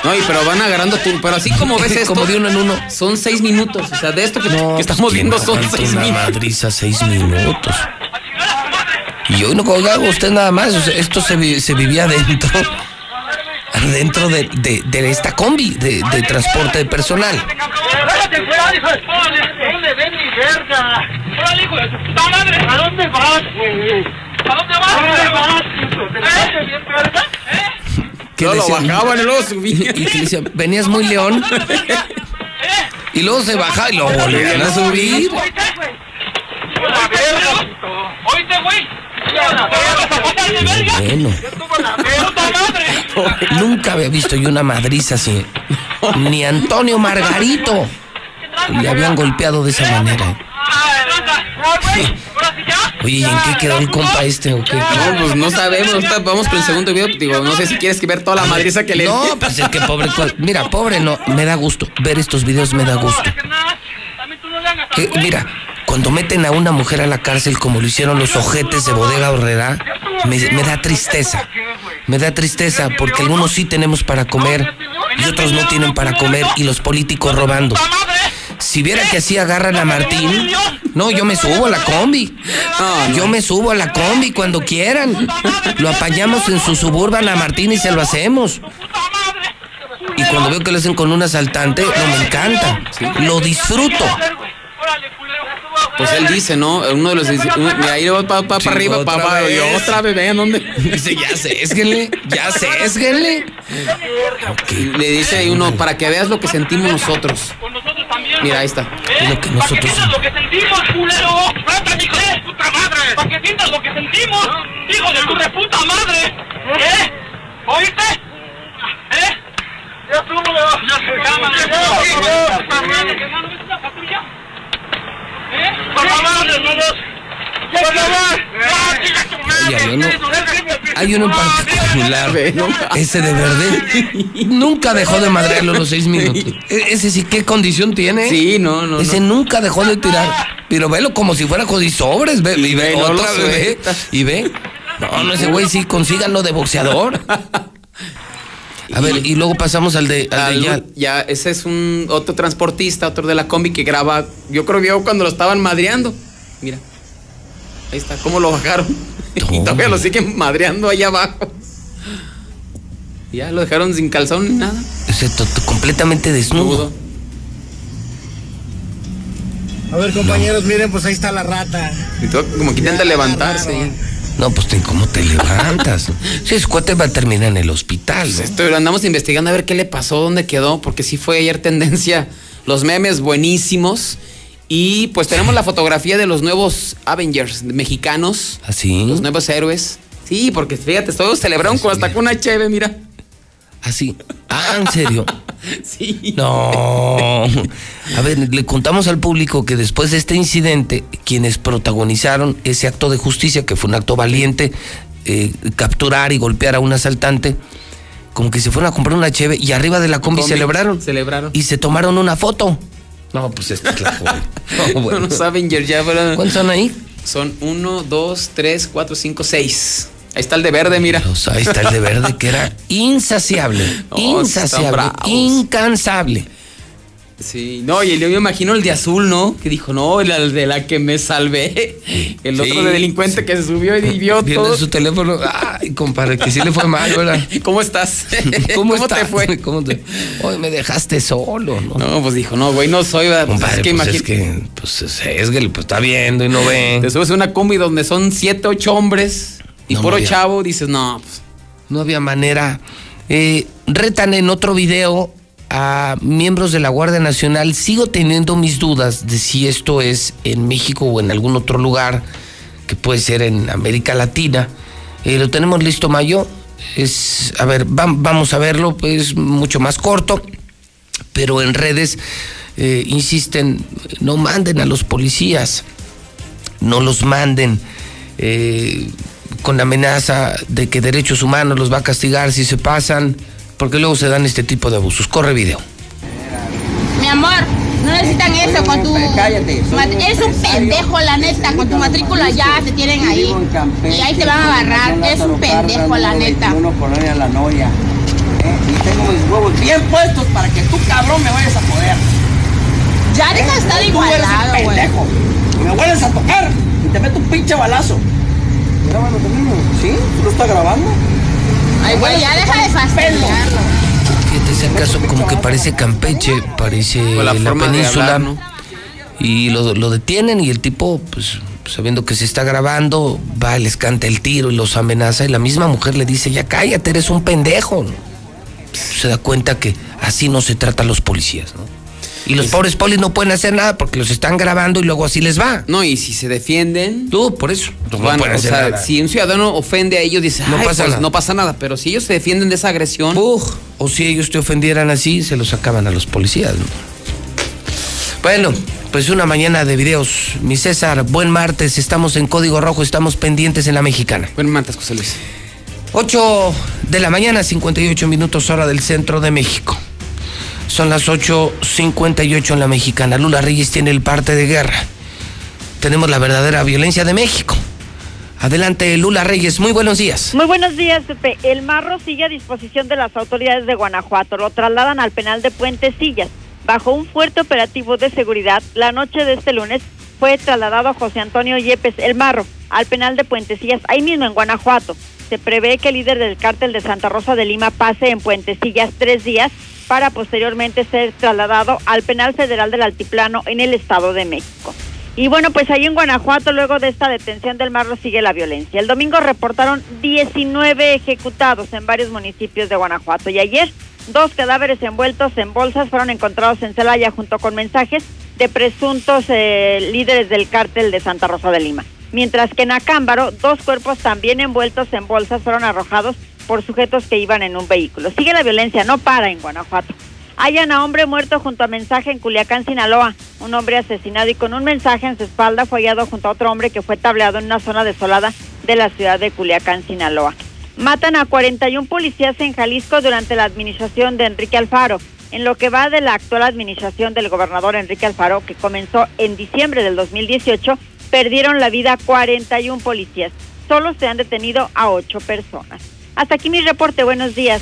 No, y pero van agarrando tu. Pero así como ves esto. Como de uno en uno. Son seis minutos. O sea, de esto que, que pues, estamos ¿quién viendo son seis una minutos. madriza seis minutos. Y hoy no colgaba usted nada más. o sea, esto se, vi- se vivía dentro. Dentro de, de- de esta combi de, de transporte de personal. ¿A dónde vas, güey? ¿A dónde vas? ¿A dónde vas, bien, verga? ¿Eh? Que No, lo bajaban y luego subían. Y que venías muy león. Y luego se bajaba y lo volvían a subir. ¡Oíste, güey! Bueno, nunca había visto yo una madriza así. Ni Antonio Margarito. Le habían golpeado de esa manera. Oye, ¿y en qué quedó el compa este o qué? No, pues no sabemos. Vamos con el segundo video. Digo, no sé si quieres que ver toda la madriza que le No, pues es que pobre. cual- Mira, pobre no. Me da gusto. Ver estos videos me da gusto. Eh, mira, cuando meten a una mujer a la cárcel como lo hicieron los ojetes de Bodega Horrera, me, me da tristeza. Me da tristeza porque algunos sí tenemos para comer y otros no tienen para comer y los políticos robando. Si viera que así agarran a Martín, no, yo me subo a la combi. Yo me subo a la combi cuando quieran. Lo apañamos en su suburban a Martín y se lo hacemos. Y cuando veo que lo hacen con un asaltante, no me encanta. Lo disfruto. Pues él dice, ¿no? Uno de los dice, uno- mira, ahí va para Sí, arriba, otra para abajo. Y otra vez, vean dónde. Dice, ya sésguenle, ya sésguenle. Le dice ahí uno, para que veas lo que sentimos nosotros. Mira, ahí está. Es lo que nosotros. lo que sentimos, culero! ¡Trata, hijo de puta madre! ¡Para que sientas lo que sentimos! ¡Hijo de tu reputa madre! ¿Eh? ¿Oíste? ¿Eh? ¡Ya súbelo! ¡Ya se llama! ¡Por favor, favor! Oye, hay uno, hay uno en particular, ese de verde, nunca dejó de madrearlo los seis minutos. E- Ese sí, ¿qué condición tiene? Sí, no, no. Ese no. nunca dejó de tirar. Pero velo como si fuera jodisobres, ve, y ve, ve, no otra vez, ve, y ve. No, no, ese güey sí, consíganlo de boxeador. A ver, y luego pasamos al de, al de ya. ya, ese es un otro transportista, otro de la combi que graba. Yo creo que cuando lo estaban madreando. Mira. Ahí está, cómo lo bajaron. y todavía lo siguen madreando allá abajo. Ya lo dejaron sin calzón ni nada. Ese completamente desnudo. A ver, compañeros, miren, pues ahí está la rata. Y todo como que intenta levantarse. No, pues te- ¿cómo te levantas? Si ese cuate va a terminar en el hospital. ¿no? Esto lo andamos investigando a ver qué le pasó, dónde quedó, porque sí fue ayer tendencia. Los memes buenísimos. Y pues tenemos la fotografía de los nuevos Avengers mexicanos. ¿Así? Los nuevos héroes. Sí, porque fíjate, todos celebraron con hasta con una cheve, mira. Así. Ah, ¿en serio? Sí. No. A ver, le contamos al público que después de este incidente, quienes protagonizaron ese acto de justicia, que fue un acto valiente, eh, capturar y golpear a un asaltante, como que se fueron a comprar una cheve y arriba de la combi, Combi, celebraron. Celebraron. Y se tomaron una foto. No, pues esta es la joven. No, bueno. Ya fueron. ¿Cuántos son ahí? Son uno, dos, tres, cuatro, cinco, seis. Ahí está el de verde, mira. Pues ahí está el de verde, que era insaciable. No, insaciable. Incansable. Sí, no, y yo me imagino el de azul, ¿no? Que dijo, no, el de la que me salvé. El otro Sí. de delincuente que se subió y vio Viendo todo. su teléfono. Ay, compadre, que sí le fue mal, ¿verdad? ¿Cómo estás? ¿Cómo, te fue? ¿Cómo te- Hoy me dejaste solo, ¿no? No, pues dijo, no, güey, no soy. ¿verdad? Pues es que pues imagín- es que, pues es, es que pues, está viendo y no ve. Te subes a una combi donde son siete, ocho hombres y No, había. chavo, dices, no, pues. No había manera. Eh, retan en otro video a miembros de la Guardia Nacional. Sigo teniendo mis dudas de si esto es en México o en algún otro lugar, que puede ser en América Latina. Eh, lo tenemos listo, Mayo. Es, a ver, vam- vamos a verlo, es mucho más corto, pero en redes eh, insisten, no manden a los policías, no los manden. eh, con la amenaza de que derechos humanos los va a castigar si se pasan, porque luego se dan este tipo de abusos. Corre video. Mi amor, no necesitan eso con tu... mat- Eres un pendejo, la neta, con tu matrícula ya te tienen ahí. Y ahí te van a agarrar, eres un pendejo, la neta. Colonia La Noria. ¿eh? Y tengo mis huevos bien puestos para que tú, cabrón, me vayas a poder. Ya deja de estar igualado, güey. pendejo. Y me vuelves a tocar y te meto un pinche balazo. Grábalo también, ¿sí? ¿Tú lo estás grabando? Ay, güey, ya deja de fastidiarlo. Fíjate, ese caso como que parece Campeche, parece la la, península. hablar, ¿no? Y lo, lo detienen y el tipo, pues sabiendo que se está grabando, va, les canta el tiro y los amenaza y la misma mujer le dice, ya cállate, eres un pendejo. Se da cuenta que así no se trata a los policías, ¿no? Y los pobres polis no pueden hacer nada porque los están grabando y luego así les va. No, y si se defienden. Tú, por eso. No Bueno, pueden o hacer sea, nada. si un ciudadano ofende a ellos, dice, No "Ay, pasa pues, nada". no pasa nada. Pero si ellos se defienden de esa agresión. Uf, o si ellos te ofendieran así, se los sacaban a los policías. ¿no? Bueno, pues una mañana de videos. Mi César, buen martes. Estamos en Código Rojo, estamos pendientes en la mexicana. Buen martes, José Luis. 8 de la mañana, 58 minutos hora del centro de México. Son las 8.58 en la mexicana. Lula Reyes tiene el parte de guerra. Tenemos la verdadera violencia de México. Adelante, Lula Reyes. Muy buenos días. Muy buenos días, Pepe. El marro sigue a disposición de las autoridades de Guanajuato. Lo trasladan al penal de Puentecillas. Bajo un fuerte operativo de seguridad, la noche de este lunes fue trasladado José Antonio Yepes, el marro, al penal de Puentecillas, ahí mismo en Guanajuato. Se prevé que el líder del cártel de Santa Rosa de Lima pase en Puentecillas tres días para posteriormente ser trasladado al penal federal del Altiplano en el Estado de México. Y bueno, pues ahí en Guanajuato, luego de esta detención del marro, sigue la violencia. El domingo reportaron 19 ejecutados en varios municipios de Guanajuato y ayer dos cadáveres envueltos en bolsas fueron encontrados en Celaya junto con mensajes de presuntos eh, líderes del cártel de Santa Rosa de Lima. Mientras que en Acámbaro, dos cuerpos también envueltos en bolsas fueron arrojados por sujetos que iban en un vehículo. Sigue la violencia, no para en Guanajuato. Hallan a hombre muerto junto a mensaje en Culiacán, Sinaloa. Un hombre asesinado y con un mensaje en su espalda fue hallado junto a otro hombre que fue tableado en una zona desolada de la ciudad de Culiacán, Sinaloa. Matan a 41 policías en Jalisco durante la administración de Enrique Alfaro. En lo que va de la actual administración del gobernador Enrique Alfaro, que comenzó en diciembre del 2018, perdieron la vida 41 policías. Solo se han detenido a 8 personas. Hasta aquí mi reporte. Buenos días.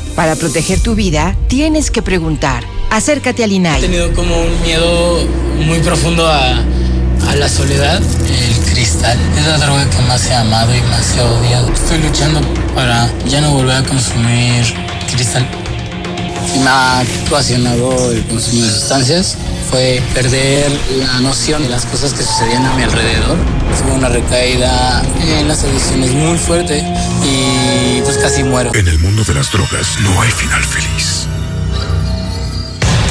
Para proteger tu vida, tienes que preguntar. Acércate al He INAI. tenido como un miedo muy profundo a, a la soledad. El cristal. Es la droga que más he amado y más he odiado. Estoy luchando para ya no volver a consumir cristal. Me ha ocasionado el consumo de sustancias fue perder la noción de las cosas que sucedían a mi alrededor. Fue una recaída en las adicciones muy fuerte y pues casi muero. En el mundo de las drogas no hay final feliz.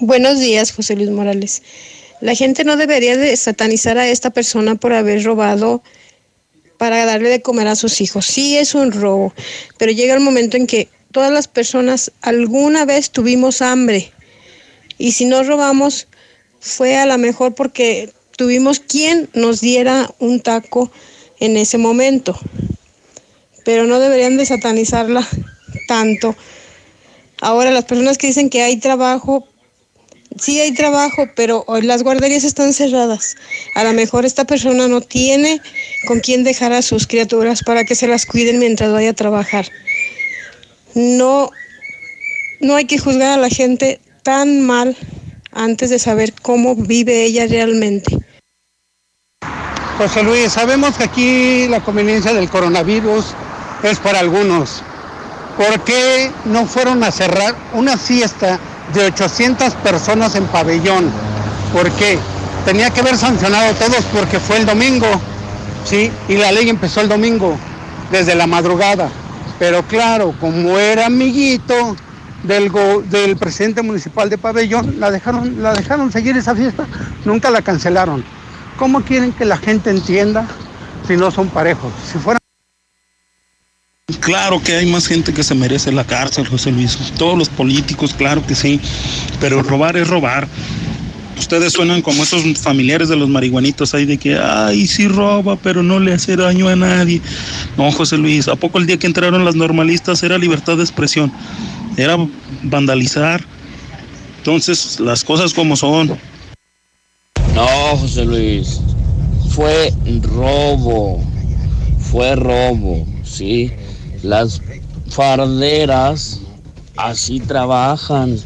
Buenos días, José Luis Morales. La gente no debería de satanizar a esta persona por haber robado para darle de comer a sus hijos. Sí es un robo, pero llega el momento en que todas las personas alguna vez tuvimos hambre y si no robamos fue a lo mejor porque tuvimos quien nos diera un taco en ese momento. Pero no deberían de satanizarla tanto. Ahora las personas que dicen que hay trabajo, sí hay trabajo, pero las guarderías están cerradas. A lo mejor esta persona no tiene con quién dejar a sus criaturas para que se las cuiden mientras vaya a trabajar. No, no hay que juzgar a la gente tan mal antes de saber cómo vive ella realmente. José Luis, sabemos que aquí la conveniencia del coronavirus es para algunos. ¿Por qué no fueron a cerrar una fiesta de 800 personas en pabellón. ¿Por qué? Tenía que haber sancionado a todos porque fue el domingo, ¿sí? Y la ley empezó el domingo, desde la madrugada. Pero claro, como era amiguito del, del presidente municipal de pabellón, la dejaron, la dejaron seguir esa fiesta, nunca la cancelaron. ¿Cómo quieren que la gente entienda si no son parejos? Si fueran Claro que hay más gente que se merece la cárcel, José Luis. Todos los políticos, claro que sí. Pero robar es robar. Ustedes suenan como esos familiares de los marihuanitos ahí de que, ay, sí roba, pero no le hace daño a nadie. No, José Luis, ¿a poco el día que entraron las normalistas era libertad de expresión? Era vandalizar. Entonces, las cosas como son. No, José Luis, fue robo. Fue robo, sí. Las farderas así trabajan.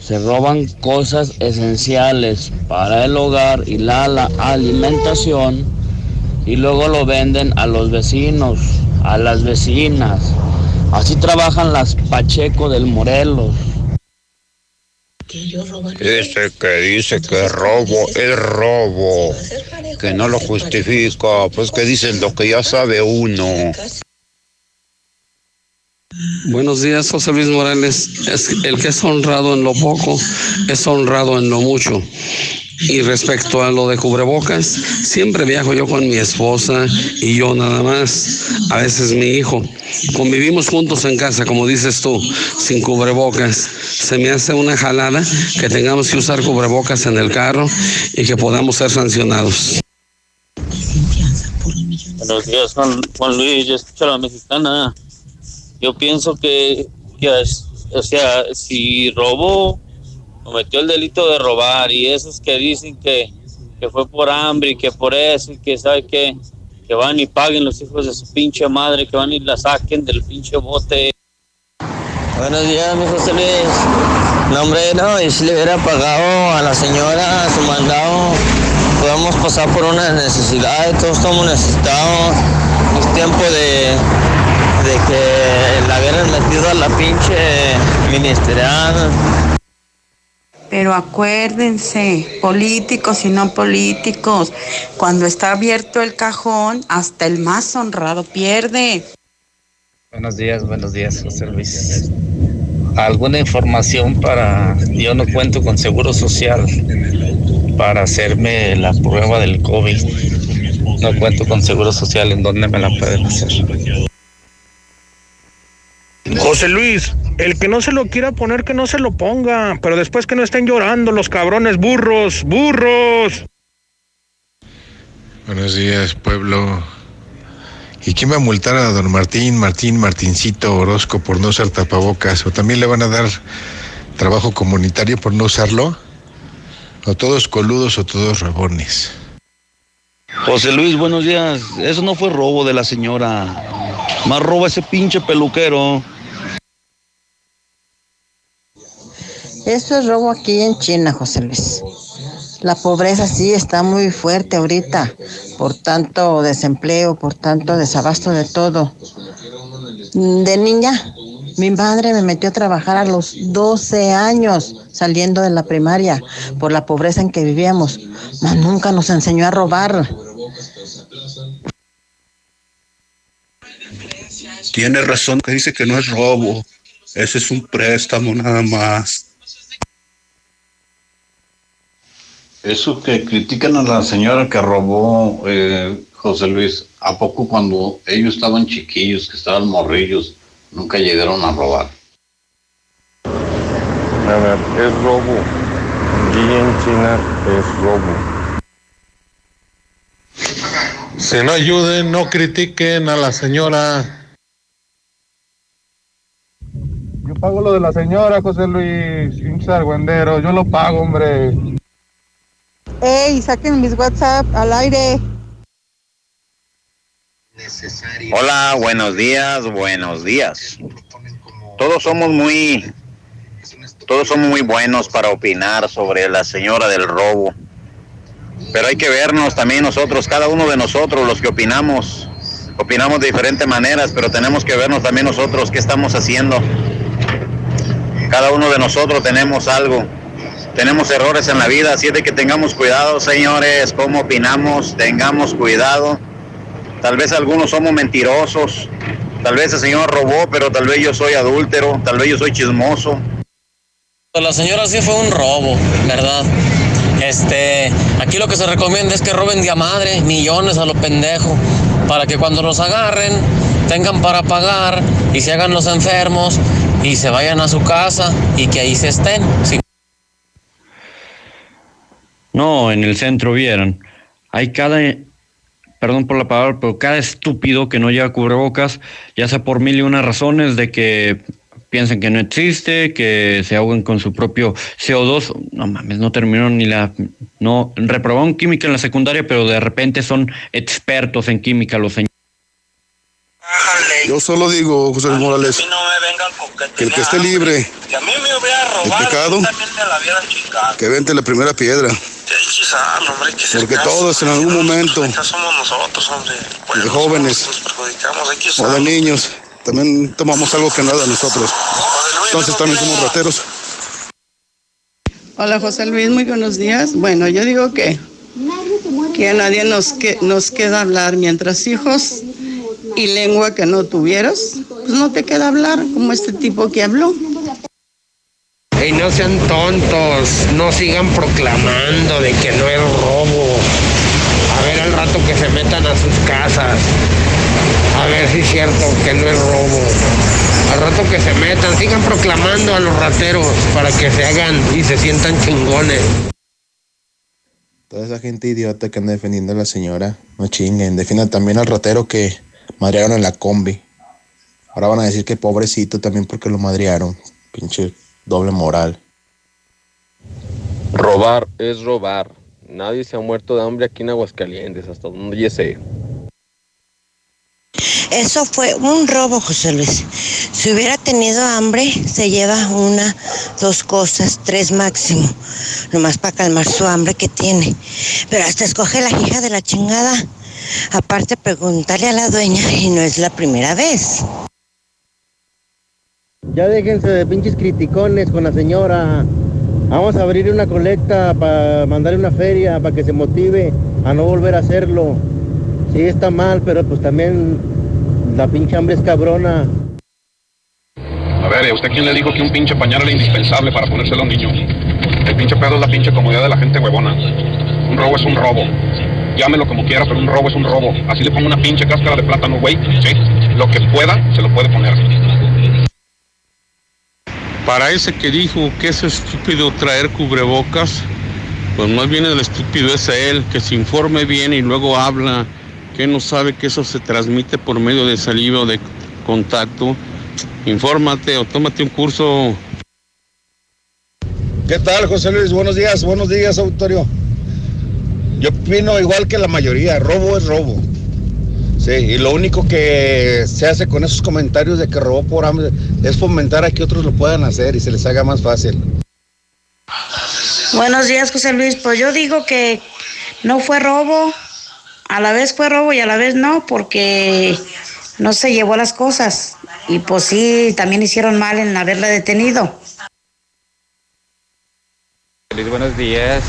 Se roban cosas esenciales para el hogar y la, la, alimentación y luego lo venden a los vecinos, a las vecinas. Así trabajan las Pacheco del Morelos. Ese que dice que robo es robo, que no lo justifica, pues que dicen lo que ya sabe uno. Buenos días, José Luis Morales. Es el que es honrado en lo poco, es honrado en lo mucho. Y respecto a lo de cubrebocas, siempre viajo yo con mi esposa y yo nada más, a veces mi hijo. Convivimos juntos en casa, como dices tú, sin cubrebocas. Se me hace una jalada que tengamos que usar cubrebocas en el carro y que podamos ser sancionados. Buenos días, Juan, Juan Luis. Yo escucho a la mexicana. Yo pienso que, o sea, si robó, cometió el delito de robar y esos que dicen que, que fue por hambre y que por eso y que sabe que, que van y paguen los hijos de su pinche madre, que van y la saquen del pinche bote. Buenos días, mi José Luis. No, hombre, no, y si le hubiera pagado a la señora su mandado, podemos pasar por una necesidad, todos estamos necesitados. Es tiempo de, de que la hubieran metido a la pinche ministerial. Pero acuérdense, políticos y no políticos, cuando está abierto el cajón, hasta el más honrado pierde. Buenos días, buenos días, José Luis. ¿Alguna información para... Yo no cuento con seguro social para hacerme la prueba del COVID. No cuento con seguro social. ¿En dónde me la pueden hacer? José Luis, el que no se lo quiera poner, que no se lo ponga, pero después que no estén llorando los cabrones burros, burros. Buenos días, pueblo. ¿Y quién va a multar a don Martín, Martín, Martincito Orozco por no usar tapabocas? ¿O también le van a dar trabajo comunitario por no usarlo? ¿O todos coludos o todos rabones? José Luis, buenos días. Eso no fue robo de la señora. Más roba ese pinche peluquero. Eso es robo aquí en China, José Luis. La pobreza sí está muy fuerte ahorita, por tanto desempleo, por tanto desabasto de todo. De niña, mi madre me metió a trabajar a los 12 años saliendo de la primaria por la pobreza en que vivíamos, mas nunca nos enseñó a robar. Tiene razón que dice que no es robo. Ese es un préstamo nada más. Eso que critican a la señora que robó eh, José Luis, ¿a poco cuando ellos estaban chiquillos, que estaban morrillos, nunca llegaron a robar? A ver, es robo. Aquí en China es robo. Si no ayuden, no critiquen a la señora. Yo pago lo de la señora, José Luis, argüendero. Yo lo pago, hombre. Ey, saquen mis WhatsApp al aire. Hola, buenos días, buenos días. Todos somos muy, todos somos muy buenos para opinar sobre la señora del robo. Pero hay que vernos también nosotros, cada uno de nosotros, los que opinamos, opinamos de diferentes maneras, pero tenemos que vernos también nosotros qué estamos haciendo. Cada uno de nosotros tenemos algo, tenemos errores en la vida, así es de que tengamos cuidado, señores, cómo opinamos, tengamos cuidado. Tal vez algunos somos mentirosos, tal vez el señor robó, pero tal vez yo soy adúltero, tal vez yo soy chismoso. La señora sí fue un robo, ¿verdad? Este, aquí lo que se recomienda es que roben de a madre, millones a lo pendejo, para que cuando los agarren tengan para pagar y se hagan los enfermos y se vayan a su casa y que ahí se estén. No, en el centro vieron. Hay cada, perdón por la palabra, pero cada estúpido que no lleva cubrebocas, ya sea por mil y una razones de que piensen que no existe, que se ahoguen con su propio CO2. No mames, no terminaron ni la. No, reprobaron química en la secundaria, pero de repente son expertos en química los señores. Yo solo digo, José Luis Morales, que el que esté libre de pecado, que vente la primera piedra. Porque todos en algún momento, de jóvenes o de niños, también tomamos algo que nada nosotros. Entonces también somos rateros. Hola José Luis, muy buenos días. Bueno, yo digo que, que a nadie nos, que, nos queda hablar mientras hijos y lengua que no tuvieras, pues no te queda hablar como este tipo que habló. Y no sean tontos, no sigan proclamando de que no es robo. A ver al rato que se metan a sus casas. A ver si es cierto que no es robo. Al rato que se metan, sigan proclamando a los rateros para que se hagan y se sientan chingones. Toda esa gente idiota que anda defendiendo a la señora, no chinguen. Defiendan también al ratero que madrearon en la combi. Ahora van a decir que pobrecito también porque lo madrearon. Pinche doble moral. Robar es robar. Nadie se ha muerto de hambre aquí en Aguascalientes, hasta donde yo sé. Eso fue un robo, José Luis. Si hubiera tenido hambre, se lleva una, dos cosas, tres máximo, nomás para calmar su hambre que tiene. Pero hasta escoge la hija de la chingada. Aparte, preguntarle a la dueña y no es la primera vez. Ya déjense de pinches criticones con la señora. Vamos a abrir una colecta para mandarle una feria para que se motive a no volver a hacerlo. Sí está mal, pero pues también la pinche hambre es cabrona. A ver, ¿y a usted quién le dijo que un pinche pañal era indispensable para ponérselo a un niño? El pinche pedo es la pinche comodidad de la gente huevona. Un robo es un robo. Llámelo como quiera, pero un robo es un robo. Así le pongo una pinche cáscara de plátano, güey. Sí. Lo que pueda, se lo puede poner. Para ese que dijo que es estúpido traer cubrebocas, Pues más bien el estúpido es él, que se informe bien y luego habla, que no sabe que eso se transmite por medio de saliva o de contacto. Infórmate o tómate un curso. ¿Qué tal, José Luis? Buenos días, buenos días, auditorio. Yo opino igual que la mayoría, robo es robo. Sí, y lo único que se hace con esos comentarios de que robó por hambre es fomentar a que otros lo puedan hacer y se les haga más fácil. Buenos días, José Luis. Pues yo digo que no fue robo, a la vez fue robo y a la vez no, porque no se llevó las cosas. Y pues sí, también hicieron mal en haberla detenido. Luis, buenos días.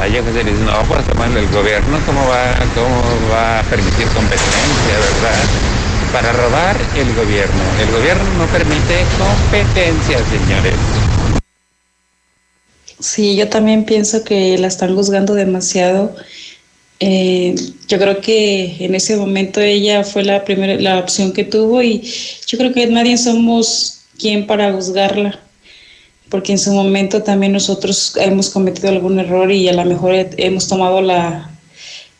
Ay, José Luis, no, pues el gobierno, ¿cómo va, ¿cómo va a permitir competencia, verdad? Para robar el gobierno. El gobierno no permite competencia, señores. Sí, yo también pienso que la están juzgando demasiado. Eh, yo creo que en ese momento ella fue la primera, la opción que tuvo y yo creo que nadie somos quien para juzgarla, porque en su momento también nosotros hemos cometido algún error y a lo mejor hemos tomado la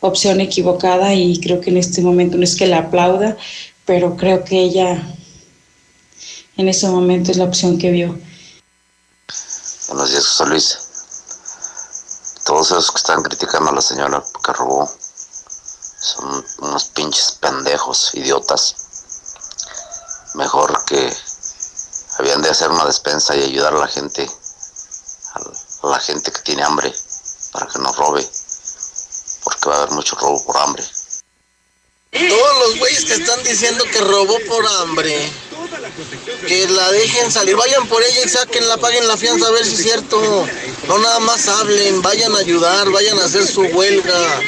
opción equivocada y creo que en este momento no es que la aplauda, pero creo que ella en ese momento es la opción que vio. Buenos días, José Luis. Todos esos que están criticando a la señora que robó son unos pinches pendejos, idiotas. Mejor que habían de hacer una despensa y ayudar a la gente, a la gente que tiene hambre, para que no robe, porque va a haber mucho robo por hambre. Todos los güeyes que están diciendo que robó por hambre, que la dejen salir, vayan por ella y saquenla, paguen la fianza a ver si es cierto. No nada más hablen, vayan a ayudar, vayan a hacer su huelga.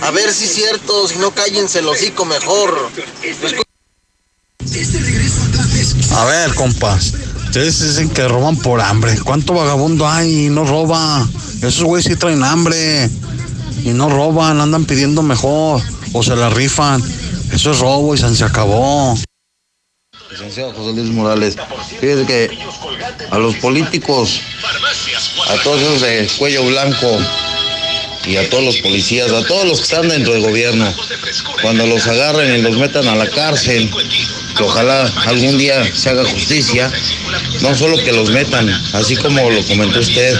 A ver si es cierto, si no cállense el hocico mejor. A ver, compa. Ustedes dicen que roban por hambre. ¿Cuánto vagabundo hay y no roba? Esos güeyes sí traen hambre. Y no roban, andan pidiendo mejor. O se la rifan. Eso es robo y se acabó. Licenciado José Luis Morales, fíjese que a los políticos, a todos esos de cuello blanco y a todos los policías, a todos los que están dentro del gobierno, cuando los agarren y los metan a la cárcel, que ojalá algún día se haga justicia, no solo que los metan, así como lo comentó usted,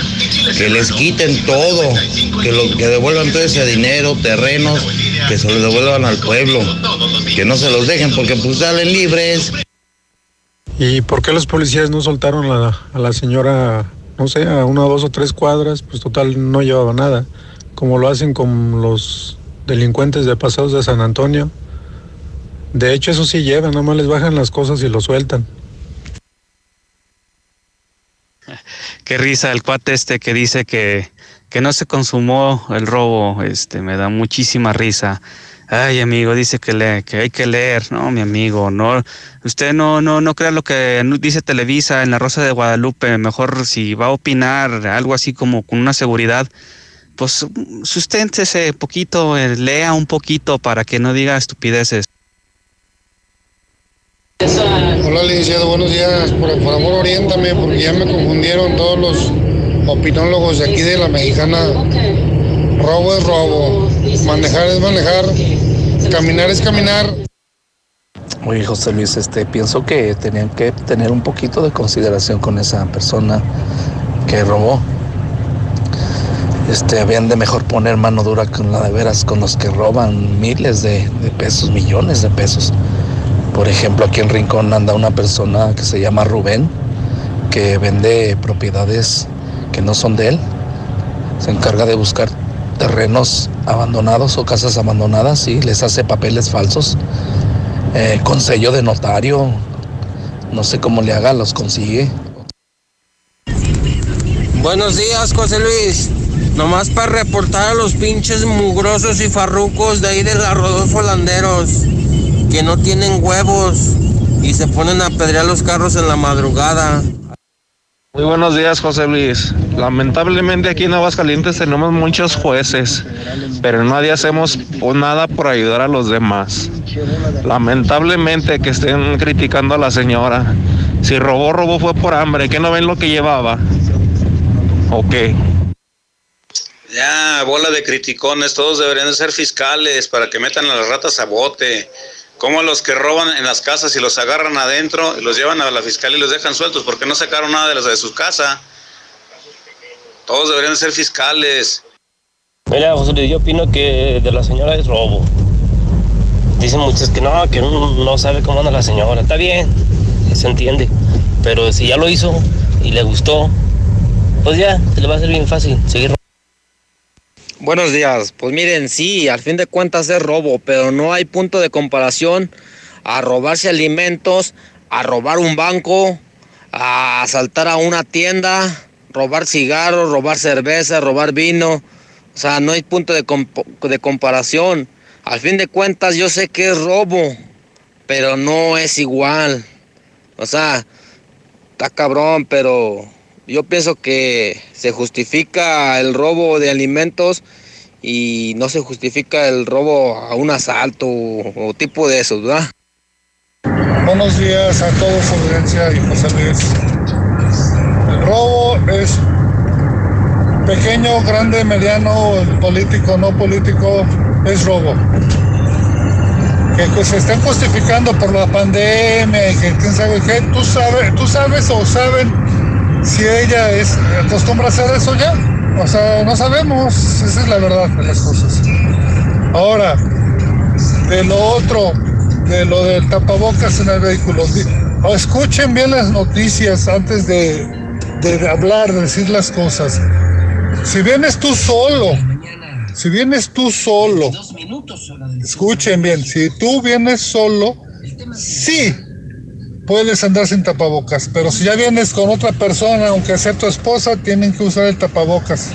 que les quiten todo, que, lo, que devuelvan todo ese dinero, terrenos, que se los devuelvan al pueblo, que no se los dejen porque pues salen libres. ¿Y por qué los policías no soltaron a la señora, no sé, a una, dos o tres cuadras? Pues total no llevaba nada, como lo hacen con los delincuentes de pasados de San Antonio. De hecho, eso sí llevan, nada más les bajan las cosas y lo sueltan. Qué risa el cuate este que dice que, que no se consumó el robo, este, me da muchísima risa. Ay, amigo, dice que, lee, que hay que leer, no, mi amigo, no, usted no, no, no crea lo que dice Televisa en la Rosa de Guadalupe, mejor si va a opinar algo así como con una seguridad, pues susténtese poquito, eh, lea un poquito para que no diga estupideces. Hola, licenciado, buenos días. Por, favor, oriéntame, porque ya me confundieron todos los opinólogos de aquí de la mexicana. Robo es robo, manejar es manejar, caminar es caminar. Oye, José Luis, este, pienso que tenían que tener un poquito de consideración con esa persona que robó. Este, habían de mejor poner mano dura con la de veras, con los que roban miles de pesos, millones de pesos. Por ejemplo, aquí en Rincón anda una persona que se llama Rubén, que vende propiedades que no son de él. Se encarga de buscar terrenos abandonados o casas abandonadas y les hace papeles falsos eh, con sello de notario. No sé cómo le haga, los consigue. Buenos días, José Luis. Nomás para reportar a los pinches mugrosos y farrucos de ahí de la Rodolfo Landeros que no tienen huevos y se ponen a pedrear los carros en la madrugada. Muy buenos días, José Luis. Lamentablemente aquí en Aguascalientes tenemos muchos jueces, pero nadie hacemos nada por ayudar a los demás. Lamentablemente que estén criticando a la señora. Si robó, robó fue por hambre. ¿Qué no ven lo que llevaba? ¿O qué? Ya, bola de criticones, todos deberían de ser fiscales para que metan a las ratas a bote. Como los que roban en las casas y los agarran adentro y los llevan a la fiscalía y los dejan sueltos porque no sacaron nada de las de su casa. Todos deberían de ser fiscales. Mira, José Luis, yo opino que de la señora es robo. Dicen muchos que no, que no, sabe cómo anda la señora. Está bien, se entiende. Pero si ya lo hizo y le gustó, pues ya, se le va a hacer bien fácil seguir robando. Buenos días. Pues miren, sí, al fin de cuentas es robo, pero no hay punto de comparación a robarse alimentos, a robar un banco, a asaltar a una tienda, robar cigarros, robar cerveza, robar vino. O sea, no hay punto de, comp- de comparación. Al fin de cuentas yo sé que es robo, pero no es igual. O sea, está cabrón, pero yo pienso que se justifica el robo de alimentos y no se justifica el robo a un asalto o, tipo de eso, ¿verdad? Buenos días a todos, audiencia y José Luis. El robo es pequeño, grande, mediano, político, no político, es robo. Que pues, se estén justificando por la pandemia que quién sabe qué, tú sabes, tú sabes o saben si ella es acostumbra a hacer eso ya. O sea, no sabemos, esa es la verdad de las cosas. Ahora, de lo otro, de lo del tapabocas en el vehículo. o Escuchen bien las noticias antes de, de hablar, de decir las cosas. Si vienes tú solo, si vienes tú solo, escuchen bien, si tú vienes solo, sí puedes andar sin tapabocas, pero si ya vienes con otra persona, aunque sea tu esposa, tienen que usar el tapabocas.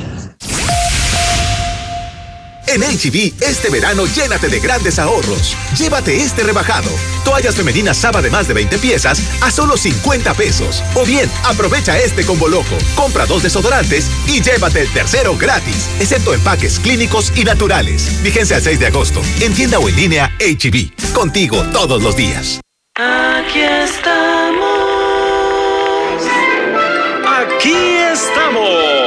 En HB, este verano llénate de grandes ahorros. Llévate este rebajado. Toallas femeninas Saba de más de 20 piezas a solo 50 pesos. O bien, aprovecha este combo loco. Compra dos desodorantes y llévate el tercero gratis, excepto empaques clínicos y naturales. Vigencia al 6 de agosto. En tienda o en línea HB. Contigo todos los días. Aquí estamos. Aquí estamos.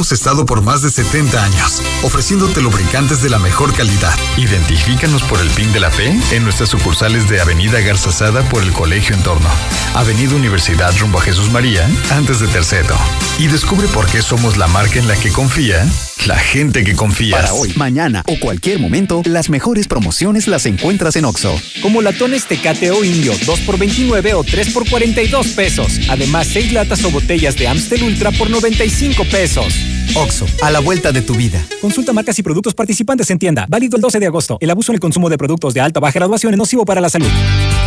Hemos estado por más de 70 años, ofreciéndote lubricantes de la mejor calidad. Identifícanos por el PIN de la P en nuestras sucursales de Avenida Garza Sada por el Colegio Entorno, Avenida Universidad rumbo a Jesús María, antes de Terceto. Y descubre por qué somos la marca en la que confía la gente que confía. Para hoy, mañana o cualquier momento, las mejores promociones las encuentras en Oxo. Como latones Tecate o Indio, 2 por 29 o 3 por 42 pesos. Además, 6 latas o botellas de Amstel Ultra por 95 pesos. Oxo, a la vuelta de tu vida. Consulta marcas y productos participantes en tienda. Válido el 12 de agosto. El abuso en el consumo de productos de alta o baja graduación es nocivo para la salud.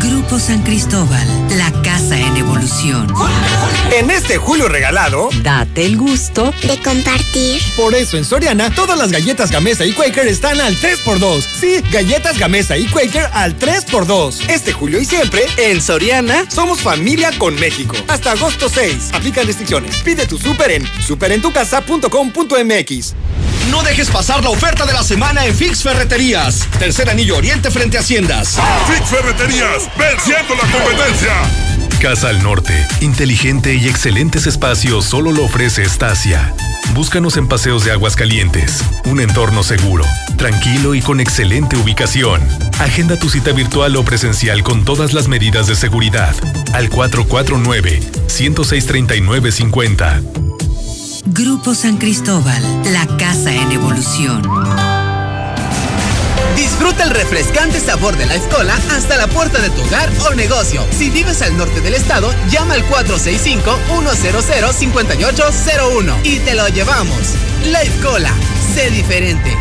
Grupo San Cristóbal, la casa en evolución. En este julio regalado, date el gusto de compartir. Por eso en Soriana, todas las galletas Gamesa y Quaker están al 3x2. Sí, galletas Gamesa y Quaker al 3x2. Este julio y siempre, en Soriana, somos familia con México. Hasta agosto 6. Aplican restricciones. Pide tu súper en superentucasa.com.mx. No dejes pasar la oferta de la semana en Fix Ferreterías. Tercer anillo oriente frente a Haciendas. Fix Ferreterías, venciendo la competencia. Casa al Norte, inteligente y excelentes espacios solo lo ofrece Estacia. Búscanos en Paseos de Aguas Calientes, un entorno seguro, tranquilo y con excelente ubicación. Agenda tu cita virtual o presencial con todas las medidas de seguridad al 449 106 Grupo San Cristóbal, la casa en evolución. Disfruta el refrescante sabor de la escola hasta la puerta de tu hogar o negocio. Si vives al norte del estado, llama al 465-100-5801 y te lo llevamos. La escola, sé diferente.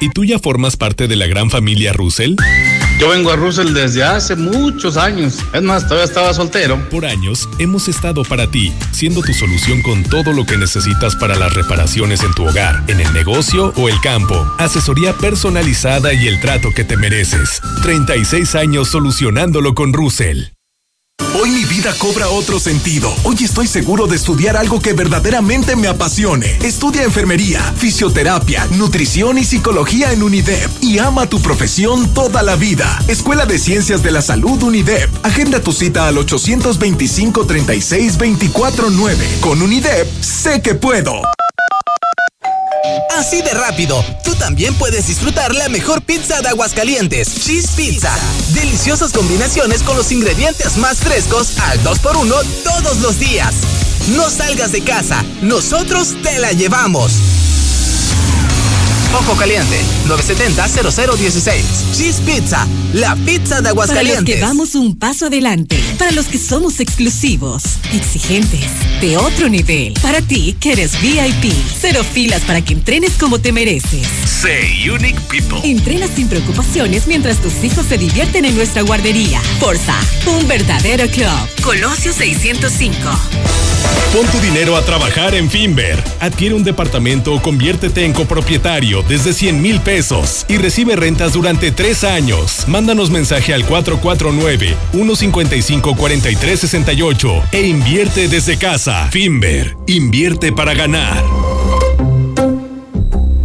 ¿Y tú ya formas parte de la gran familia Russell? Yo vengo a Russell desde hace muchos años. Es más, todavía estaba soltero. Por años hemos estado para ti, siendo tu solución con todo lo que necesitas para las reparaciones en tu hogar, en el negocio o el campo. Asesoría personalizada y el trato que te mereces. 36 años solucionándolo con Russell. Hoy mi vida cobra otro sentido. Hoy estoy seguro de estudiar algo que verdaderamente me apasione. Estudia enfermería, fisioterapia, nutrición y psicología en UNIDEP y ama tu profesión toda la vida. Escuela de Ciencias de la Salud UNIDEP. Agenda tu cita al 825 36 249. Con UNIDEP sé que puedo. Así de rápido, tú también puedes disfrutar la mejor pizza de Aguascalientes, Cheese Pizza. Deliciosas combinaciones con los ingredientes más frescos al 2x1 todos los días. No salgas de casa, nosotros te la llevamos. Ojo Caliente, 970-0016. Cheese Pizza, la pizza de Para los Aguascalientes. que vamos un paso adelante, para los que somos exclusivos, exigentes, de otro nivel, para ti que eres VIP, cero filas para que entrenes como te mereces. Say Unique People. Entrena sin preocupaciones mientras tus hijos se divierten en nuestra guardería. Forza, un verdadero club. Colosio 605. Pon tu dinero a trabajar en Finver. Adquiere un departamento o conviértete en copropietario desde 100 mil pesos y recibe rentas durante tres años. Mándanos mensaje al 449-155-4368 e invierte desde casa. Finver, invierte para ganar.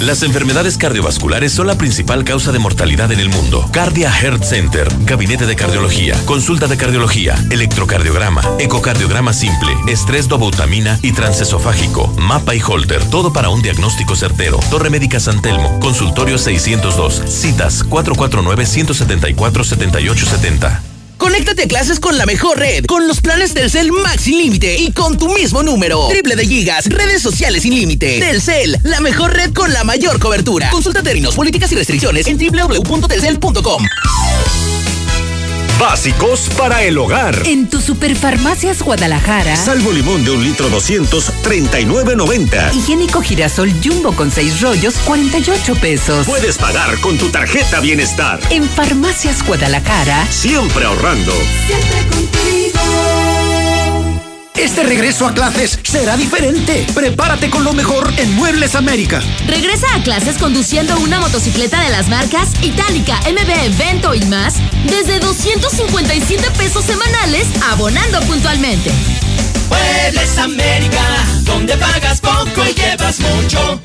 Las enfermedades cardiovasculares son la principal causa de mortalidad en el mundo. Cardia Heart Center, gabinete de cardiología, consulta de cardiología, electrocardiograma, ecocardiograma simple, estrés dobutamina y transesofágico, mapa y holter, todo para un diagnóstico certero. Torre Médica San Telmo, consultorio 602, citas 449-174-7870. Conéctate a clases con la mejor red, con los planes Telcel Max sin límite y con tu mismo número. Triple de gigas, redes sociales sin límite. Telcel, la mejor red con la mayor cobertura. Consulta términos, políticas y restricciones en www.telcel.com. Básicos para el hogar. En tu Superfarmacias Guadalajara. Salvo limón de un litro 200, 39.90. Higiénico girasol jumbo con seis rollos, 48 pesos. Puedes pagar con tu tarjeta Bienestar. En Farmacias Guadalajara. Siempre ahorrando. Este regreso a clases será diferente. Prepárate con lo mejor en Muebles América. Regresa a clases conduciendo una motocicleta de las marcas Itálica, MB, Vento y más desde 257 pesos semanales abonando puntualmente. Muebles América, donde pagas poco y llevas mucho.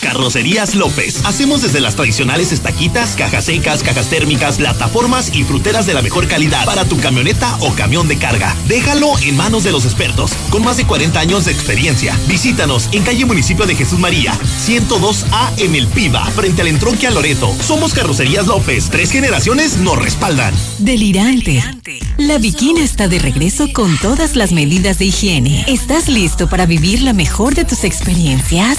Carrocerías López. Hacemos desde las tradicionales estaquitas, cajas secas, cajas térmicas, plataformas y fruteras de la mejor calidad para tu camioneta o camión de carga. Déjalo en manos de los expertos, con más de 40 años de experiencia. Visítanos en calle Municipio de Jesús María, 102A en el Piva, frente al entronque a Loreto. Somos Carrocerías López. Tres generaciones nos respaldan. Delirante. La Bikina está de regreso con todas las medidas de higiene. ¿Estás listo para vivir la mejor de tus experiencias?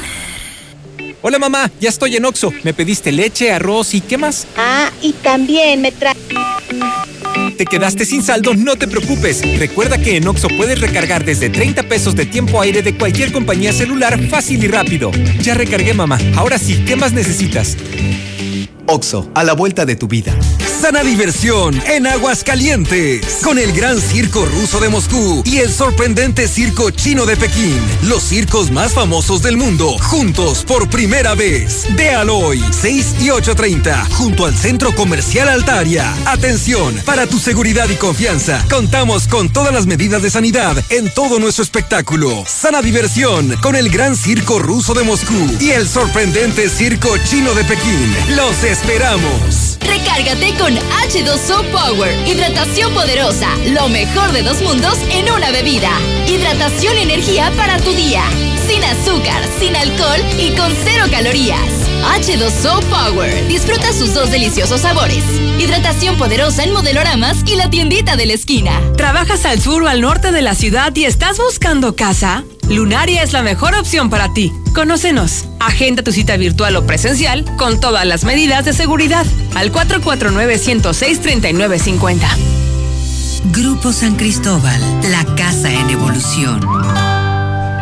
Hola mamá, ya estoy en Oxo. Me pediste leche, arroz y ¿qué más? Ah, y también me trae. ¿Te quedaste sin saldo? No te preocupes. Recuerda que en Oxo puedes recargar desde 30 pesos de tiempo aire de cualquier compañía celular fácil y rápido. Ya recargué mamá. Ahora sí, ¿qué más necesitas? Oxo, a la vuelta de tu vida. Sana diversión en Aguascalientes con el gran circo ruso de Moscú y el sorprendente circo chino de Pekín. Los circos más famosos del mundo, juntos por primera vez. Véalo hoy, 6 y 8.30, junto al Centro Comercial Altaria. Atención, para tu seguridad y confianza, contamos con todas las medidas de sanidad en todo nuestro espectáculo. Sana diversión con el gran circo ruso de Moscú y el sorprendente circo chino de Pekín. Los ¡Te esperamos! Recárgate con H2O Power. Hidratación poderosa. Lo mejor de dos mundos en una bebida. Hidratación y energía para tu día. Sin azúcar, sin alcohol y con cero calorías. H2O Power. Disfruta sus dos deliciosos sabores. Hidratación poderosa en modeloramas y la tiendita de la esquina. ¿Trabajas al sur o al norte de la ciudad y estás buscando casa? Lunaria es la mejor opción para ti. Conócenos. Agenda tu cita virtual o presencial con todas las medidas de seguridad al 449-106-3950. Grupo San Cristóbal, la casa en evolución.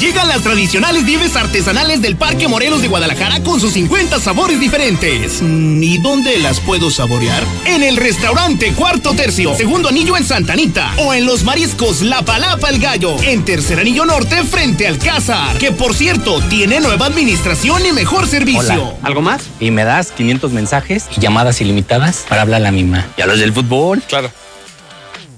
Llegan las tradicionales nieves artesanales del Parque Morelos de Guadalajara con sus 50 sabores diferentes. Mm, ¿Y dónde las puedo saborear? En el restaurante Cuarto Tercio, segundo anillo en Santanita. O en los mariscos La Palapa el Gallo, en tercer anillo norte frente al Cázar. Que por cierto, tiene nueva administración y mejor servicio. Hola, ¿algo más? Y me das 500 mensajes y llamadas ilimitadas para hablar a la misma. ¿Y a los del fútbol? Claro.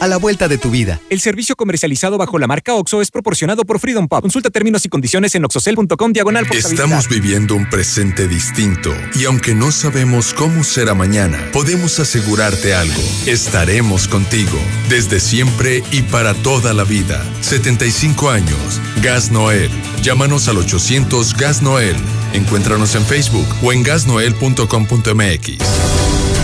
a la vuelta de tu vida. El servicio comercializado bajo la marca OXO es proporcionado por Freedom Pub. Consulta términos y condiciones en oxocel.com diagonal Estamos viviendo un presente distinto y aunque no sabemos cómo será mañana, podemos asegurarte algo. Estaremos contigo desde siempre y para toda la vida. 75 años. Gas Noel. Llámanos al 800 Gas Noel. Encuéntranos en Facebook o en gasnoel.com.mx.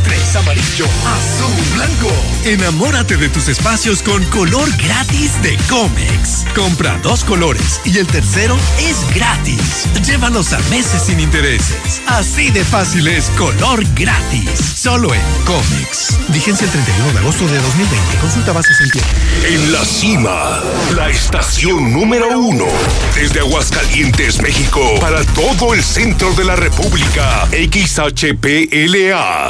Amarillo, azul, blanco. Enamórate de tus espacios con color gratis de Comex. Compra dos colores y el tercero es gratis. Llévalos a meses sin intereses. Así de fácil es color gratis. Solo en Comex. Vigencia el 31 de agosto de 2020. Consulta bases en pie. En la cima, la estación número uno. Desde Aguascalientes, México, para todo el centro de la República. XHPLA.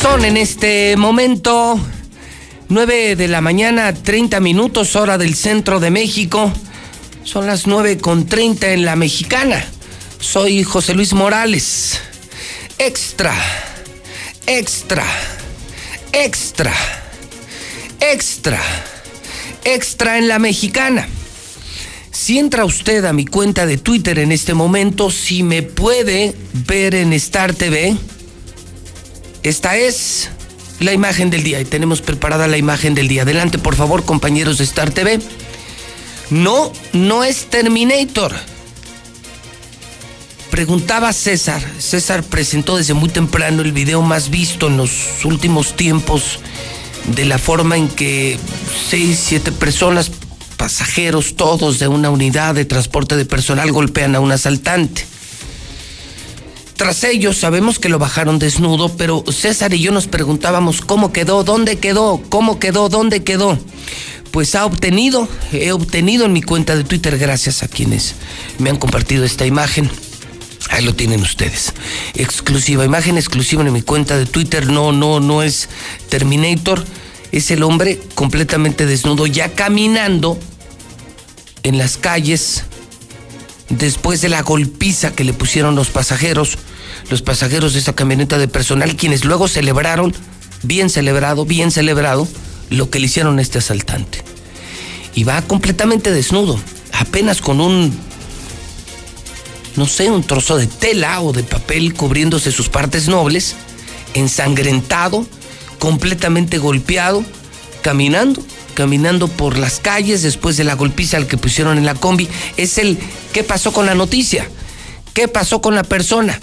Son en este momento 9 de la mañana, 30 minutos, hora del centro de México. Son las 9 con 30 en la mexicana. Soy José Luis Morales. Extra, extra, extra, extra, extra en la mexicana. Si entra usted a mi cuenta de Twitter en este momento, si me puede ver en Star TV, esta es la imagen del día y tenemos preparada la imagen del día. Adelante, por favor, compañeros de Star TV. No, no es Terminator. Preguntaba César. César presentó desde muy temprano el video más visto en los últimos tiempos de la forma en que seis, siete personas, pasajeros todos de una unidad de transporte de personal golpean a un asaltante. Tras ellos sabemos que lo bajaron desnudo, pero César y yo nos preguntábamos cómo quedó, dónde quedó, cómo quedó, dónde quedó. Pues ha obtenido, he obtenido en mi cuenta de Twitter gracias a quienes me han compartido esta imagen. Ahí lo tienen ustedes. Exclusiva, imagen exclusiva en mi cuenta de Twitter. No, no, no es Terminator. Es el hombre completamente desnudo, ya caminando en las calles después de la golpiza que le pusieron los pasajeros los pasajeros de esa camioneta de personal, quienes luego celebraron, bien celebrado, bien celebrado, lo que le hicieron a este asaltante. Y va completamente desnudo, apenas con un, no sé, un trozo de tela o de papel cubriéndose sus partes nobles, ensangrentado, completamente golpeado, caminando, caminando por las calles después de la golpiza al que pusieron en la combi. Es el, ¿qué pasó con la noticia? ¿Qué pasó con la persona?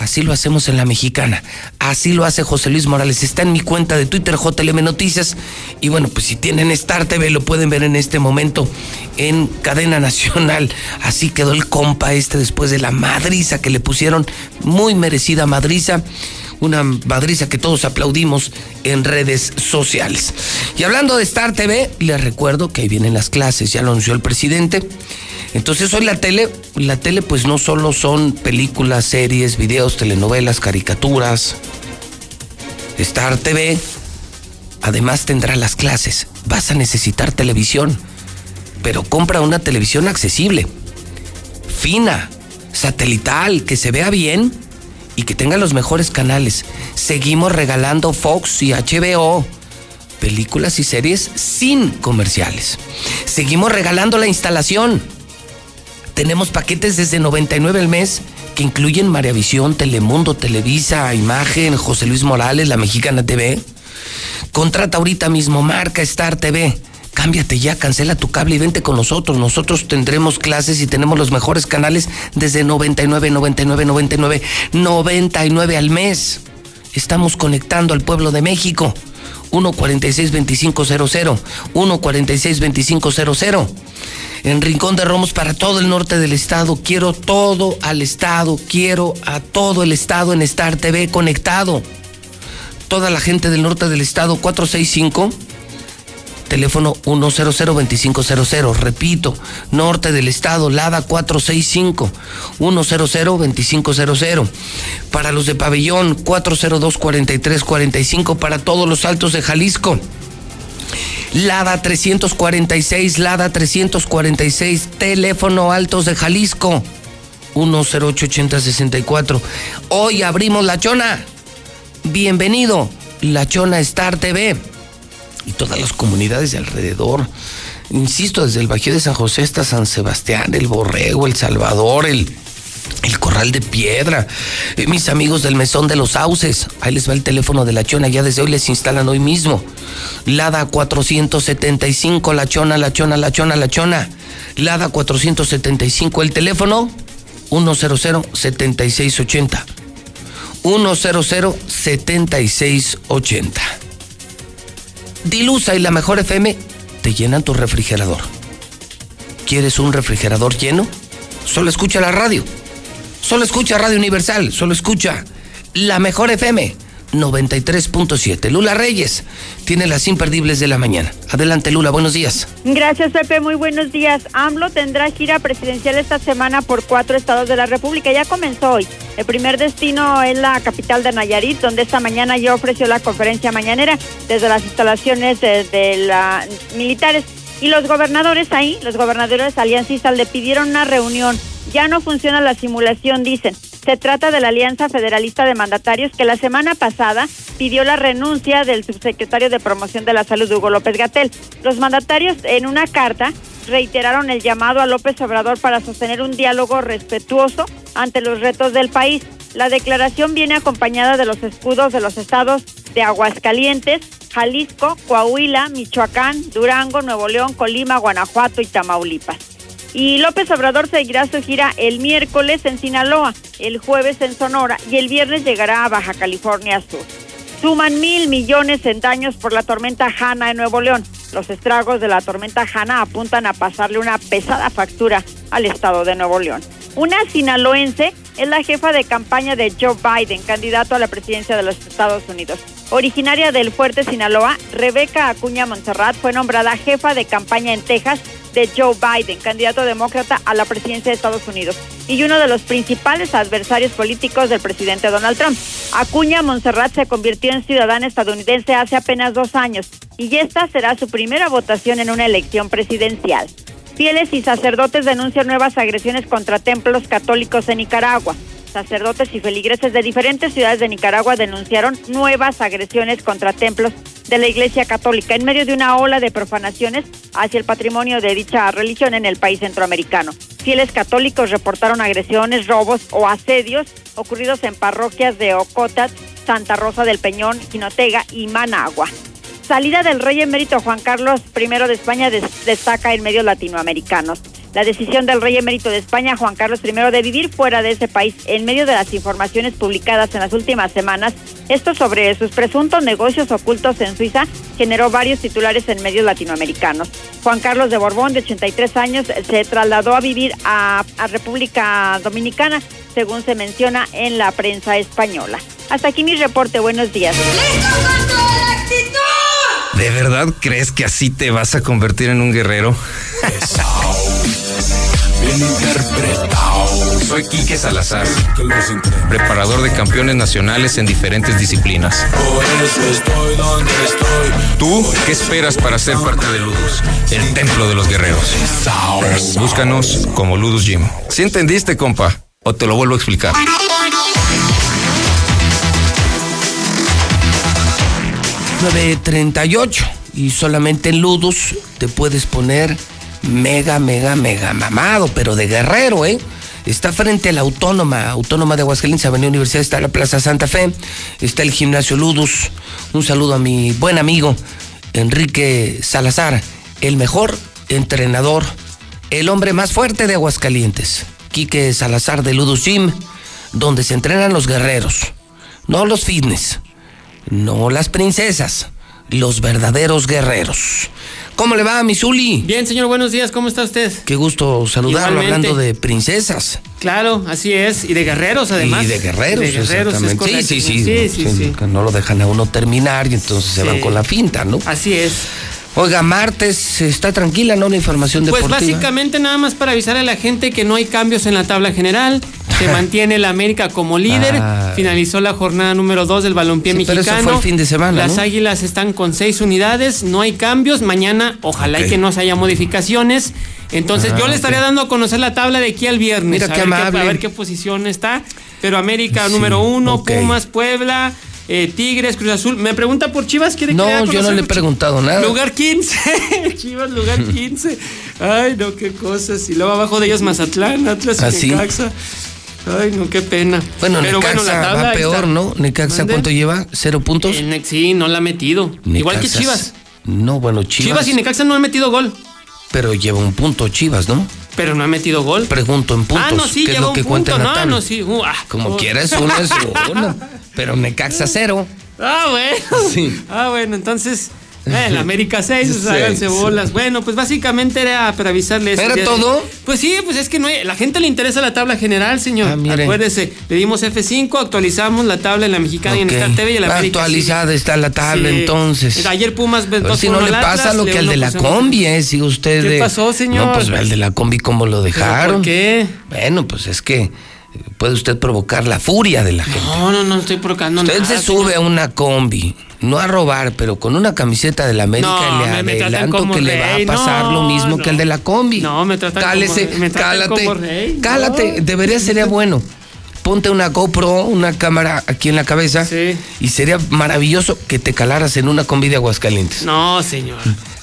Así lo hacemos en la mexicana. Así lo hace José Luis Morales. Está en mi cuenta de Twitter, JLM Noticias. Y bueno, pues si tienen Star TV, lo pueden ver en este momento en cadena nacional. Así quedó el compa este después de la madriza que le pusieron. Muy merecida madriza. Una madriza que todos aplaudimos en redes sociales. Y hablando de Star TV, les recuerdo que ahí vienen las clases. Ya lo anunció el presidente. Entonces hoy la tele, la tele pues no solo son películas, series, videos, telenovelas, caricaturas, Star TV, además tendrá las clases. Vas a necesitar televisión, pero compra una televisión accesible, fina, satelital, que se vea bien y que tenga los mejores canales. Seguimos regalando Fox y HBO películas y series sin comerciales. Seguimos regalando la instalación tenemos paquetes desde 99 al mes que incluyen Maravisión, Telemundo, Televisa, Imagen, José Luis Morales, La Mexicana TV. Contrata ahorita mismo marca Star TV. Cámbiate ya, cancela tu cable y vente con nosotros. Nosotros tendremos clases y tenemos los mejores canales desde 99, 99, 99, 99 al mes. Estamos conectando al pueblo de México. 146-2500. 146-2500 en Rincón de Romos para todo el norte del estado. Quiero todo al estado, quiero a todo el estado en Star TV conectado. Toda la gente del norte del estado, 465 teléfono 100-2500. Repito, norte del estado, Lada 465 100-2500. Para los de pabellón, 402-4345. Para todos los altos de Jalisco. Lada 346, Lada 346, teléfono Altos de Jalisco, 1088064. Hoy abrimos La Chona. Bienvenido, La Chona Star TV. Y todas las comunidades de alrededor. Insisto, desde el Bajío de San José hasta San Sebastián, el Borrego, el Salvador, el el Corral de Piedra, eh, mis amigos del Mesón de los Sauces, ahí les va el teléfono de la Chona, ya desde hoy les instalan hoy mismo. Lada 475, la Chona, la Chona, la Chona, la Chona. Lada 475, el teléfono 100-7680. 100-7680. Dilusa y la mejor FM te llenan tu refrigerador. ¿Quieres un refrigerador lleno? Solo escucha la radio Solo escucha Radio Universal, solo escucha la mejor FM 93.7. Lula Reyes tiene las imperdibles de la mañana. Adelante, Lula, buenos días. Gracias, Pepe, muy buenos días. AMLO tendrá gira presidencial esta semana por cuatro estados de la República. Ya comenzó hoy. El primer destino es la capital de Nayarit, donde esta mañana ya ofreció la conferencia mañanera desde las instalaciones de, de la militares. Y los gobernadores ahí, los gobernadores aliancistas, le pidieron una reunión ya no funciona la simulación, dicen. Se trata de la Alianza Federalista de Mandatarios que la semana pasada pidió la renuncia del subsecretario de Promoción de la Salud, Hugo López Gatel. Los mandatarios en una carta reiteraron el llamado a López Obrador para sostener un diálogo respetuoso ante los retos del país. La declaración viene acompañada de los escudos de los estados de Aguascalientes, Jalisco, Coahuila, Michoacán, Durango, Nuevo León, Colima, Guanajuato y Tamaulipas. Y López Obrador seguirá su gira el miércoles en Sinaloa, el jueves en Sonora y el viernes llegará a Baja California Sur. Suman mil millones en daños por la tormenta Hanna en Nuevo León. Los estragos de la tormenta Hanna apuntan a pasarle una pesada factura al estado de Nuevo León. Una sinaloense es la jefa de campaña de Joe Biden, candidato a la presidencia de los Estados Unidos. Originaria del fuerte Sinaloa, Rebeca Acuña Montserrat fue nombrada jefa de campaña en Texas de Joe Biden, candidato demócrata a la presidencia de Estados Unidos y uno de los principales adversarios políticos del presidente Donald Trump. Acuña Montserrat se convirtió en ciudadana estadounidense hace apenas dos años y esta será su primera votación en una elección presidencial. Fieles y sacerdotes denuncian nuevas agresiones contra templos católicos en Nicaragua. Sacerdotes y feligreses de diferentes ciudades de Nicaragua denunciaron nuevas agresiones contra templos de la Iglesia Católica en medio de una ola de profanaciones hacia el patrimonio de dicha religión en el país centroamericano. Fieles católicos reportaron agresiones, robos o asedios ocurridos en parroquias de Ocotat, Santa Rosa del Peñón, Jinotega y Managua. Salida del rey emérito Juan Carlos I de España destaca en medios latinoamericanos la decisión del rey emérito de España, Juan Carlos I, de vivir fuera de ese país en medio de las informaciones publicadas en las últimas semanas, esto sobre sus presuntos negocios ocultos en Suiza, generó varios titulares en medios latinoamericanos. Juan Carlos de Borbón, de 83 años, se trasladó a vivir a, a República Dominicana, según se menciona en la prensa española. Hasta aquí mi reporte. Buenos días. ¿De verdad crees que así te vas a convertir en un guerrero? bien interpretado. Soy Quique Salazar, preparador de campeones nacionales en diferentes disciplinas. Por eso estoy donde estoy. ¿Tú qué esperas para ser parte de Ludus, el templo de los guerreros? Búscanos como Ludus Gym. ¿Sí entendiste, compa? ¿O te lo vuelvo a explicar? ...9.38... y solamente en Ludus te puedes poner mega, mega, mega mamado, pero de guerrero, ¿eh? Está frente a la Autónoma, Autónoma de Aguascalientes, Avenida Universidad, está la Plaza Santa Fe, está el Gimnasio Ludus. Un saludo a mi buen amigo Enrique Salazar, el mejor entrenador, el hombre más fuerte de Aguascalientes. Quique Salazar de Ludus Gym, donde se entrenan los guerreros, no los fitness, no las princesas, los verdaderos guerreros. ¿Cómo le va, Misuli? Bien, señor, buenos días, ¿cómo está usted? Qué gusto saludarlo hablando de princesas. Claro, así es, y de guerreros además. Y de guerreros, de guerreros exactamente. sí, sí, sí, sí, sí, No lo dejan a uno terminar y entonces se van con la finta, ¿no? Así es. Oiga, martes, está tranquila, ¿no? La información pues deportiva. Pues básicamente nada más para avisar a la gente que no hay cambios en la tabla general. Se mantiene la América como líder. Ah. Finalizó la jornada número 2 del balompié mexicano. Pero eso fue el fin de semana. Las Águilas están con seis unidades. No hay cambios. Mañana, ojalá y que no haya modificaciones. Entonces, yo ah, le estaría dando a conocer la tabla de aquí al viernes. Mira qué amable. a ver qué posición está. Pero América número uno, Pumas, Puebla. Eh, Tigres, Cruz Azul. Me pregunta por Chivas, ¿quiere No, yo no le he preguntado nada. Lugar 15. Chivas, lugar 15. Ay, no, qué cosas. Y luego abajo de ellos Mazatlán, Atlas y ¿Ah, Ay, no, qué pena. Bueno, Pero Necaxa bueno, la tabla va peor, ¿no? Necaxa, ¿cuánto lleva? ¿Cero puntos? sí, no la ha metido. Igual que Chivas. No, bueno, Chivas. Chivas y Necaxa no han metido gol. Pero lleva un punto Chivas, ¿no? Pero no ha metido gol. Pregunto en puntos. Ah, no, sí, ¿Qué lleva es lo que un punto. No, no, sí. Uh, ah, Como oh. quieras, uno es uno. Pero Necaxa cero. Ah, bueno. Sí. Ah, bueno, entonces la América 6, háganse bolas. Bueno, pues básicamente era para avisarles. ¿Era todo? Pues sí, pues es que no hay, la gente le interesa la tabla general, señor. Ah, Acuérdese, le dimos F5, actualizamos la tabla en la mexicana y en Star TV y en la América. Actualizada está la tabla entonces. Ayer Pumas Pero si no le pasa lo que al de la combi, ¿eh? Si usted. ¿Qué pasó, señor? No, pues al de la combi, ¿cómo lo dejaron? ¿Por qué? Bueno, pues es que puede usted provocar la furia de la gente. No, no, no estoy provocando usted nada. Usted se sube a una combi no a robar, pero con una camiseta de la América le adelanto que le va a pasar lo mismo que el de la combi. No, me tratan Cálese, como, me cálate, como rey. Cálate, debería sería bueno. Ponte una GoPro, una cámara aquí en la cabeza sí. y sería maravilloso que te calaras en una combi de Aguascalientes. No, señor.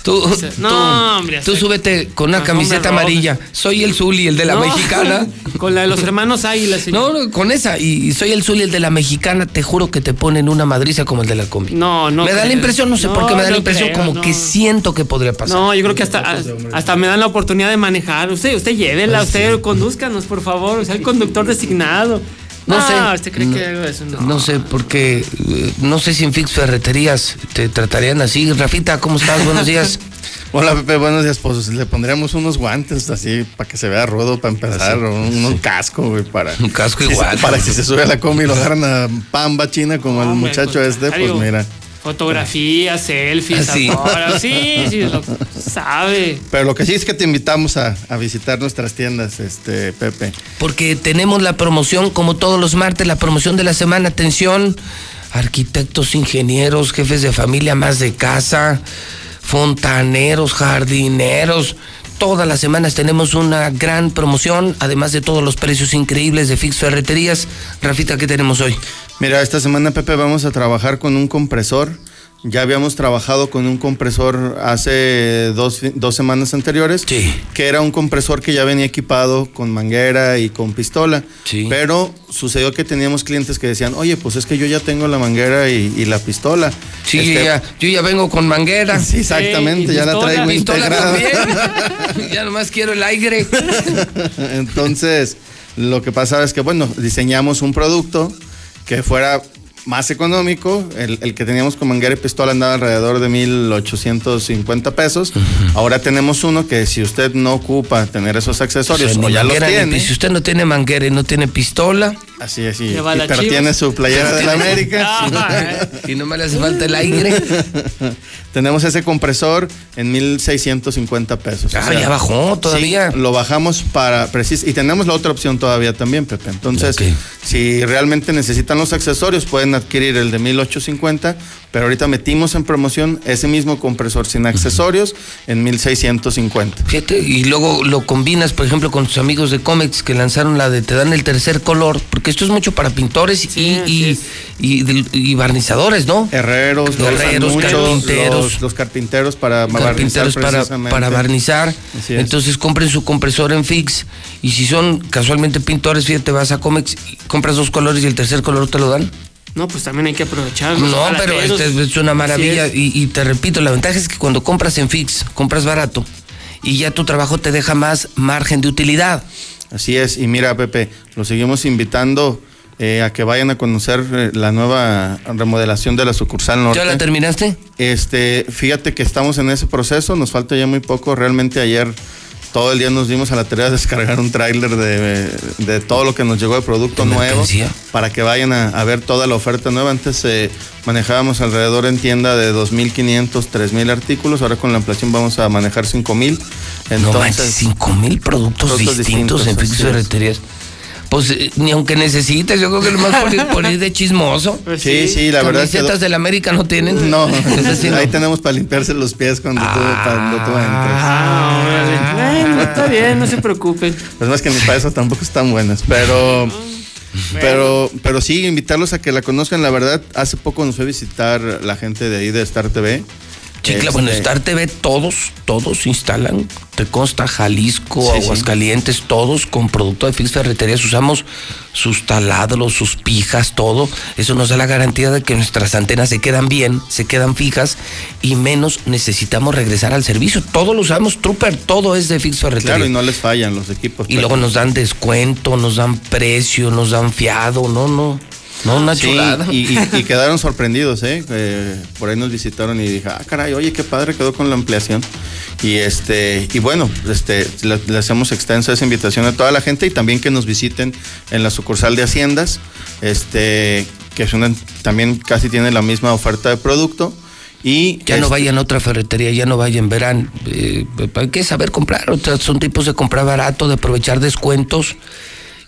Tú, no, hombre. Tú súbete con una camiseta amarilla. Soy el Zuli, el de la mexicana. Con la de los hermanos Águilas. No, no, con esa. Y soy el Zuli, el de la mexicana. Te juro que te ponen una madriza como el de la combi. No, no. Me da la impresión, no sé por qué me da la impresión como que siento que podría pasar. No, yo creo que hasta, hasta me dan la oportunidad de manejar. Usted, usted llévela, usted conduzcanos, por favor. O sea, el conductor designado. No, sé. ¿Usted cree que algo eso? No. no sé, porque eh, no sé si en Fix Ferreterías te tratarían así. Rafita, ¿cómo estás? Buenos días. Hola Pepe, buenos días. Pues le pondríamos unos guantes así para que se vea rudo para empezar, o un, casco, güey, para. Un casco igual. para que si se sube a la combi y lo agarran a pamba china como el muchacho este, pues mira. Fotografías, selfies, sí. sí, sí, lo sabe. Pero lo que sí es que te invitamos a, a, visitar nuestras tiendas, este Pepe. Porque tenemos la promoción, como todos los martes, la promoción de la semana. Atención, arquitectos, ingenieros, jefes de familia, más de casa, fontaneros, jardineros. Todas las semanas tenemos una gran promoción, además de todos los precios increíbles de Fix Ferreterías. Rafita, ¿qué tenemos hoy? Mira, esta semana, Pepe, vamos a trabajar con un compresor. Ya habíamos trabajado con un compresor hace dos, dos, semanas anteriores, sí. que era un compresor que ya venía equipado con manguera y con pistola. Sí. Pero sucedió que teníamos clientes que decían, oye, pues es que yo ya tengo la manguera y, y la pistola. Sí, este, ya, yo ya vengo con manguera. Sí, exactamente, sí, ya pistola, la traigo integrada. ya nomás quiero el aire. Entonces, lo que pasa es que, bueno, diseñamos un producto que fuera más económico. El, el, que teníamos con manguera y pistola andaba alrededor de 1,850 pesos. Uh -huh. Ahora tenemos uno que si usted no ocupa tener esos accesorios o, sea, o ya los tiene. Si usted no tiene manguera y no tiene pistola. Así es, sí. pero tiene su playera de la América. y no me le hace falta el aire. tenemos ese compresor en 1,650 pesos. Ah, o sea, ya bajó todavía. Sí, lo bajamos para precis y tenemos la otra opción todavía también, Pepe. Entonces, okay. si realmente necesitan los accesorios, pueden adquirir el de 1850, pero ahorita metimos en promoción ese mismo compresor sin accesorios uh -huh. en 1650. Fíjate, y luego lo combinas, por ejemplo, con tus amigos de Comex que lanzaron la de te dan el tercer color, porque esto es mucho para pintores sí, y, y, y, y, barnizadores, ¿no? Herreros, carpinteros. Los, los, carpinteros para carpinteros barnizar. Para, para barnizar. Entonces compren su compresor en Fix. Y si son casualmente pintores, fíjate, vas a Comex, compras dos colores y el tercer color te lo dan. No, pues también hay que aprovechar. No, pero este es una maravilla. Es. Y, y, te repito, la ventaja es que cuando compras en Fix, compras barato y ya tu trabajo te deja más margen de utilidad. Así es. Y mira, Pepe, lo seguimos invitando. Eh, a que vayan a conocer eh, la nueva remodelación de la sucursal norte. ¿Ya la terminaste? Este, fíjate que estamos en ese proceso, nos falta ya muy poco. Realmente ayer todo el día nos dimos a la tarea de descargar un tráiler de, de, todo lo que nos llegó de producto ¿De nuevo mercancía? para que vayan a, a, ver toda la oferta nueva. Antes eh, manejábamos alrededor en tienda de 2.500, 3.000 artículos. Ahora con la inflación vamos a manejar 5.000. Entonces, no manches, 5.000 productos, productos, distintos, distintos en Fix Ferreterías. Pues eh, ni aunque necesites, yo creo que nomás por ir, por ir de chismoso. Pues sí, sí, la verdad. ¿Camisetas del América no tienen? No, sí, ahí no. tenemos para limpiarse los pies cuando, ah, tú, cuando tú entras. Ah, bueno, está bien, no se preocupen. Pues más que ni para eso tampoco están buenas, pero. Pero, pero sí, invitarlos a que la conozcan. La verdad, hace poco nos fue a visitar la gente de ahí de Star TV. Claro, bueno, Star TV todos, todos instalan, te consta Jalisco, sí, Aguascalientes, sí. todos con producto de Fix Ferreterías, usamos sus taladros, sus pijas, todo. Eso nos da la garantía de que nuestras antenas se quedan bien, se quedan fijas y menos necesitamos regresar al servicio. Todo lo usamos, Trooper, todo es de Fix Ferreterías. Claro, y no les fallan los equipos. Y pero... luego nos dan descuento, nos dan precio, nos dan fiado, no, no. No, una sí, chulada. Y, y, y, quedaron sorprendidos, ¿eh? ¿eh? Por ahí nos visitaron y dije, ah, caray, oye, qué padre quedó con la ampliación. Y este, y bueno, este, le, le, hacemos extensa esa invitación a toda la gente y también que nos visiten en la sucursal de Haciendas, este, que es una, también casi tiene la misma oferta de producto. Y ya este, no vayan a otra ferretería, ya no vayan, verán. Eh, hay que saber comprar, o sea, son tipos de comprar barato, de aprovechar descuentos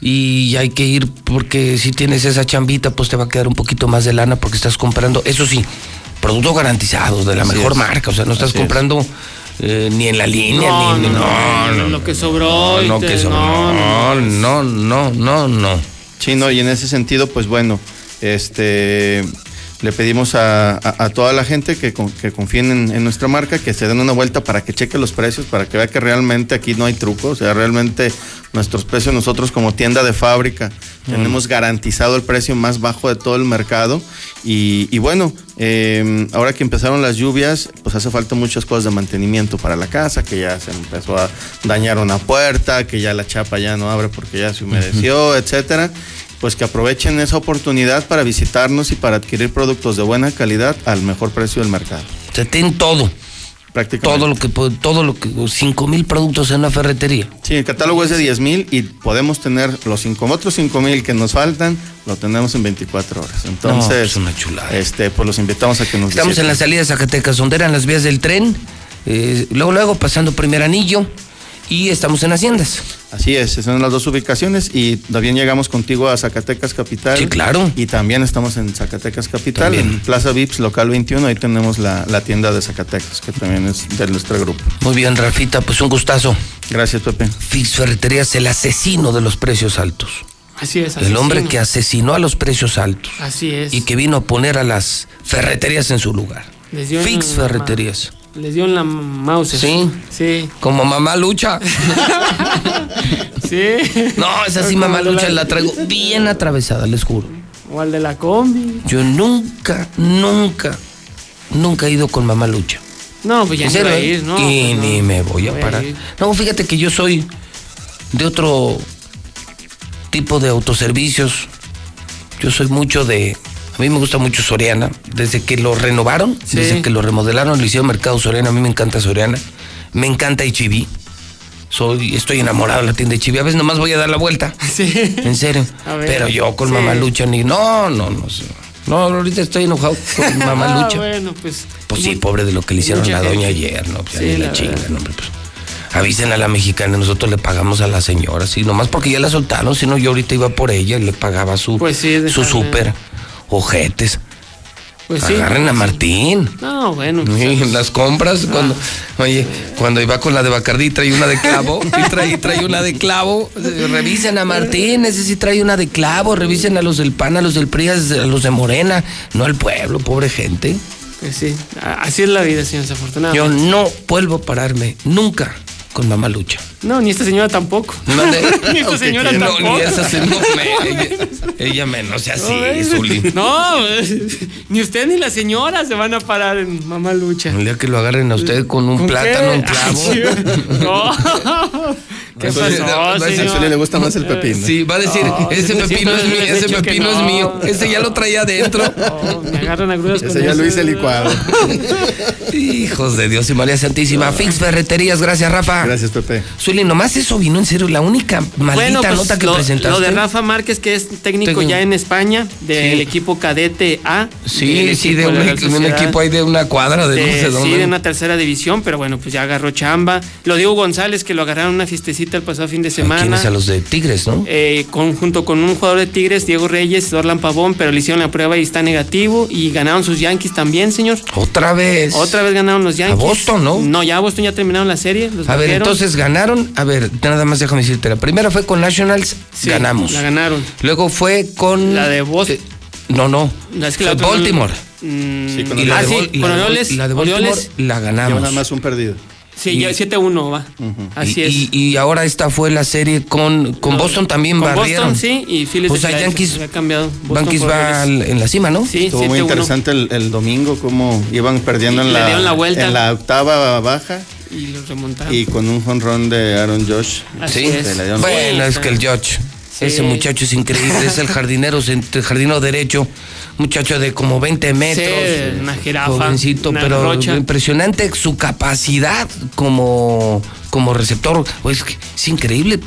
y hay que ir porque si tienes esa chambita pues te va a quedar un poquito más de lana porque estás comprando, eso sí, productos garantizados de la Así mejor es. marca, o sea, no estás Así comprando eh, ni en la línea, no, ni, no, no, no, lo que sobró. No, te, que sobró. No, no, no, no, no. Sí, no, y en ese sentido, pues bueno, este le pedimos a, toda la gente que, que confíen en, nuestra marca, que se den una vuelta para que cheque los precios, para que vea que realmente aquí no hay truco, o sea, realmente nuestros precios nosotros como tienda de fábrica mm. tenemos garantizado el precio más bajo de todo el mercado. Y, bueno, em, ahora que empezaron las lluvias, pues hace falta muchas cosas de mantenimiento para la casa, que ya se empezó a dañar una puerta, que ya la chapa ya no abre porque ya se humedeció, etcétera pues que aprovechen esa oportunidad para visitarnos y para adquirir productos de buena calidad al mejor precio del mercado. Se tiene todo. Prácticamente. Todo lo que todo lo que 5 mil productos en una ferretería. Sí, el catálogo es de 10 mil y podemos tener los cinco, otros 5 mil que nos faltan, lo tenemos en 24 horas. Entonces, es pues una chulada. Este, pues los invitamos a que nos Estamos en la salida de Zacatecas, donde eran las vías del tren, eh, luego, luego pasando primer anillo y estamos en Haciendas. Así es, son las dos ubicaciones y también llegamos contigo a Zacatecas Capital. Sí, claro. Y también estamos en Zacatecas Capital, en Plaza Vips, local 21, ahí tenemos la, tienda de Zacatecas, que también es de nuestro grupo. Muy bien, Rafita, pues un gustazo. Gracias, Pepe. Fix Ferreterías, el asesino de los precios altos. Así es. El hombre que asesinó a los precios altos. Así es. Y que vino a poner a las ferreterías en su lugar. Fix Ferreterías. Les dio en la mouse. Sí. Sí. Como mamá lucha. sí. No, esa sí, mamá lucha, la traigo bien atravesada, les juro. O al de la combi. Yo nunca, nunca, nunca he ido con mamá lucha. No, pues ya no voy a ir, ¿no? Y pues ni me voy a parar. no, fíjate que yo soy de otro tipo de autoservicios. Yo soy mucho de a mí me gusta mucho Soriana. Desde que lo renovaron, desde que lo remodelaron, lo hicieron Mercado Soriana. A mí me encanta Soriana. Me encanta HB. Soy, estoy enamorado de la tienda de A veces nomás voy a dar la vuelta. Sí. En serio. Pero yo con Mamá Lucha ni. No, no, no. No, ahorita estoy enojado con Mamá ah, Lucha. Bueno, pues. Pues sí, pobre de lo que le hicieron a la doña ayer, ¿no? Pues sí, la, chinga, no, pues avisen a la mexicana, nosotros le pagamos a la señora, sí, nomás porque ya la soltaron, si no yo ahorita iba por ella y le pagaba su, pues sí, su súper ojetes. Pues sí. Agarren a Martín. No, bueno. Pues, las compras, ah. cuando, oye, cuando iba con la de Bacardí trae una de clavo, y trae, trae una de clavo, revisen a Martín, ese sí trae una de clavo, revisen a los del PAN, a los del PRI, a los de Morena, no al pueblo, pobre gente. Pues sí, así es la vida, señor, desafortunadamente. Yo no vuelvo a pararme, nunca con mamá Lucha. No, ni esta señora tampoco. ni esta señora tampoco. No, ni esa señora. ella, menos, sea así, Zuli. No, ni usted ni la señora se van a parar en mamá Lucha. El día que lo agarren a usted con un plátano, un clavo. no. ¿Qué pasó, a señor? le gusta más el pepino. Sí, va a decir, ese pepino es mío, ese pepino es mío. Ese ya lo traía adentro. me agarran a grudas Ese ya lo hice licuado. Hijos de Dios y María Santísima. Fix Ferreterías, gracias, Rafa. Gracias, Pepe. Zuli, nomás eso vino en serio, la única maldita pues, nota que lo, presentaste. Lo de Rafa Márquez, que es técnico ya en España, del equipo cadete A. Sí, sí, de, un, equipo ahí de una cuadra de, no sé dónde. Sí, de una tercera división, pero bueno, pues ya agarró chamba. Lo digo González, que lo agarraron una fiestecita el pasado fin de semana. ¿Quiénes? A los de Tigres, ¿no? Eh, junto con un jugador de Tigres, Diego Reyes, Dorlan Pavón, pero le hicieron la prueba y está negativo. Y ganaron sus Yankees también, señor. Otra vez. Otra vez ganaron los Yankees. A Boston, ¿no? No, ya a Boston ya terminaron la serie. a ver, entonces ganaron. A ver, nada más déjame decirte. La primera fue con Nationals, ganamos. La ganaron. Luego fue con. La de Boston. Eh, no, no. es que la Baltimore. Mm, sí, con y la, ah, de, sí, la, Orioles, la de Baltimore la ganamos. nada más un perdido. Sí, 7-1 va. Así es. Y, ahora esta fue la serie con, con Boston también con barrieron. Boston, sí, y Phillies o sea, Yankees, ha cambiado. Yankees va en la cima, ¿no? Sí, Estuvo muy interesante el, el, domingo cómo iban perdiendo en, la, la vuelta. en la octava baja. Y los remontaron. Y con un jonrón de Aaron Josh. Así sí, es. bueno, es que el Josh. Ese muchacho es increíble, es el jardinero, el jardinero derecho, muchacho de como 20 metros. Sí, una jirafa. Jovencito, pero impresionante su capacidad como, como receptor. Es, es increíble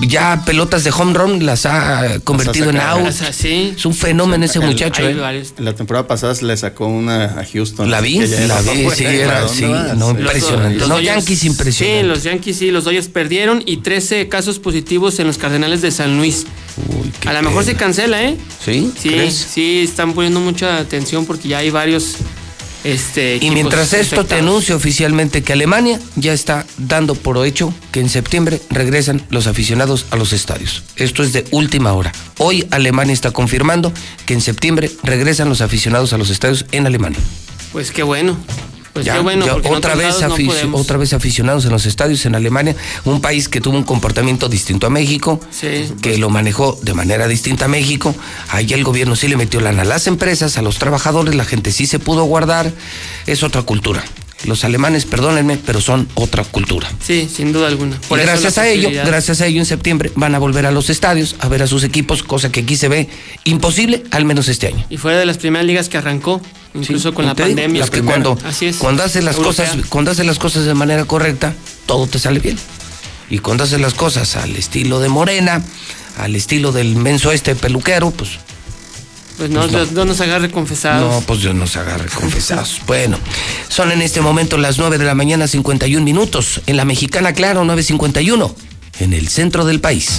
ya pelotas de home run las ha convertido en out. Es un fenómeno ese muchacho. ¿eh? La temporada pasada le sacó una a Houston. La vi, la vi, sí, era, sí, no, impresionante. Los, Yankees impresionantes. Sí, los Yankees sí, los Dodgers perdieron y 13 casos positivos en los Cardenales de San Luis. a lo mejor se cancela, ¿eh? Sí, sí, sí, están poniendo mucha atención porque ya hay varios Este, y mientras esto te anuncio oficialmente que Alemania ya está dando por hecho que en septiembre regresan los aficionados a los estadios. Esto es de última hora. Hoy Alemania está confirmando que en septiembre regresan los aficionados a los estadios en Alemania. Pues qué bueno. Pues ya, qué bueno, ya porque en otra, vez no otra vez aficionados en los estadios en Alemania, un país que tuvo un comportamiento distinto a México, Sí. que lo manejó de manera distinta a México. Ahí el gobierno sí le metió lana a las empresas, a los trabajadores, la gente sí se pudo guardar. Es otra cultura. Los alemanes, perdónenme, pero son otra cultura. Sí, sin duda alguna. y eso gracias la a ello, gracias a ello en septiembre van a volver a los estadios a ver a sus equipos, cosa que aquí se ve imposible, al menos este año. Y fuera de las primeras ligas que arrancó, incluso con la pandemia. es que cuando, Así es. cuando haces las Europea. cosas, cuando haces las cosas de manera correcta, todo te sale bien. Y cuando haces las cosas al estilo de Morena, al estilo del menso este peluquero, pues Pues no, Pues no. no nos agarre confesados. no, pues Dios nos agarre confesados. bueno, son en este momento las 9 de la mañana 51 minutos. En la mexicana, claro, 9.51. En el centro del país.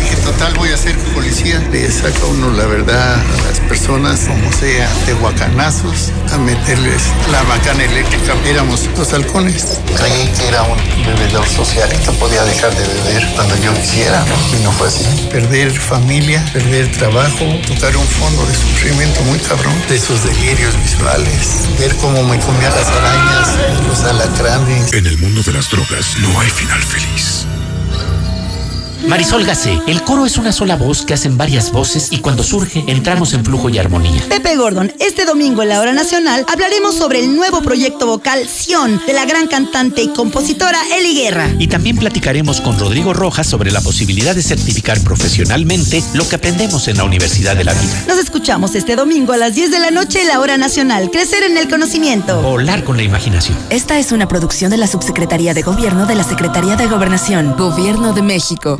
En total voy a ser policía. Le saca uno la verdad a las personas, como sea, de guacanazos, a meterles la macana eléctrica. Éramos los halcones. Creí que era un bebedor social y que podía dejar de beber cuando yo quisiera, ¿no? Y no fue así. Perder familia, perder trabajo, tocar un fondo de sufrimiento muy cabrón, de esos delirios visuales, ver cómo me comía las arañas, los alacranes. En el mundo de las drogas no hay final feliz. Marisol Gacé, el coro es una sola voz que hacen varias voces y cuando surge entramos en flujo y armonía. Pepe Gordon, este domingo en la hora nacional hablaremos sobre el nuevo proyecto vocal Sion de la gran cantante y compositora Eli Guerra. Y también platicaremos con Rodrigo Rojas sobre la posibilidad de certificar profesionalmente lo que aprendemos en la Universidad de la Vida. Nos escuchamos este domingo a las 10 de la noche en la hora nacional. Crecer en el conocimiento. Volar con la imaginación. Esta es una producción de la Subsecretaría de Gobierno de la Secretaría de Gobernación, Gobierno de México.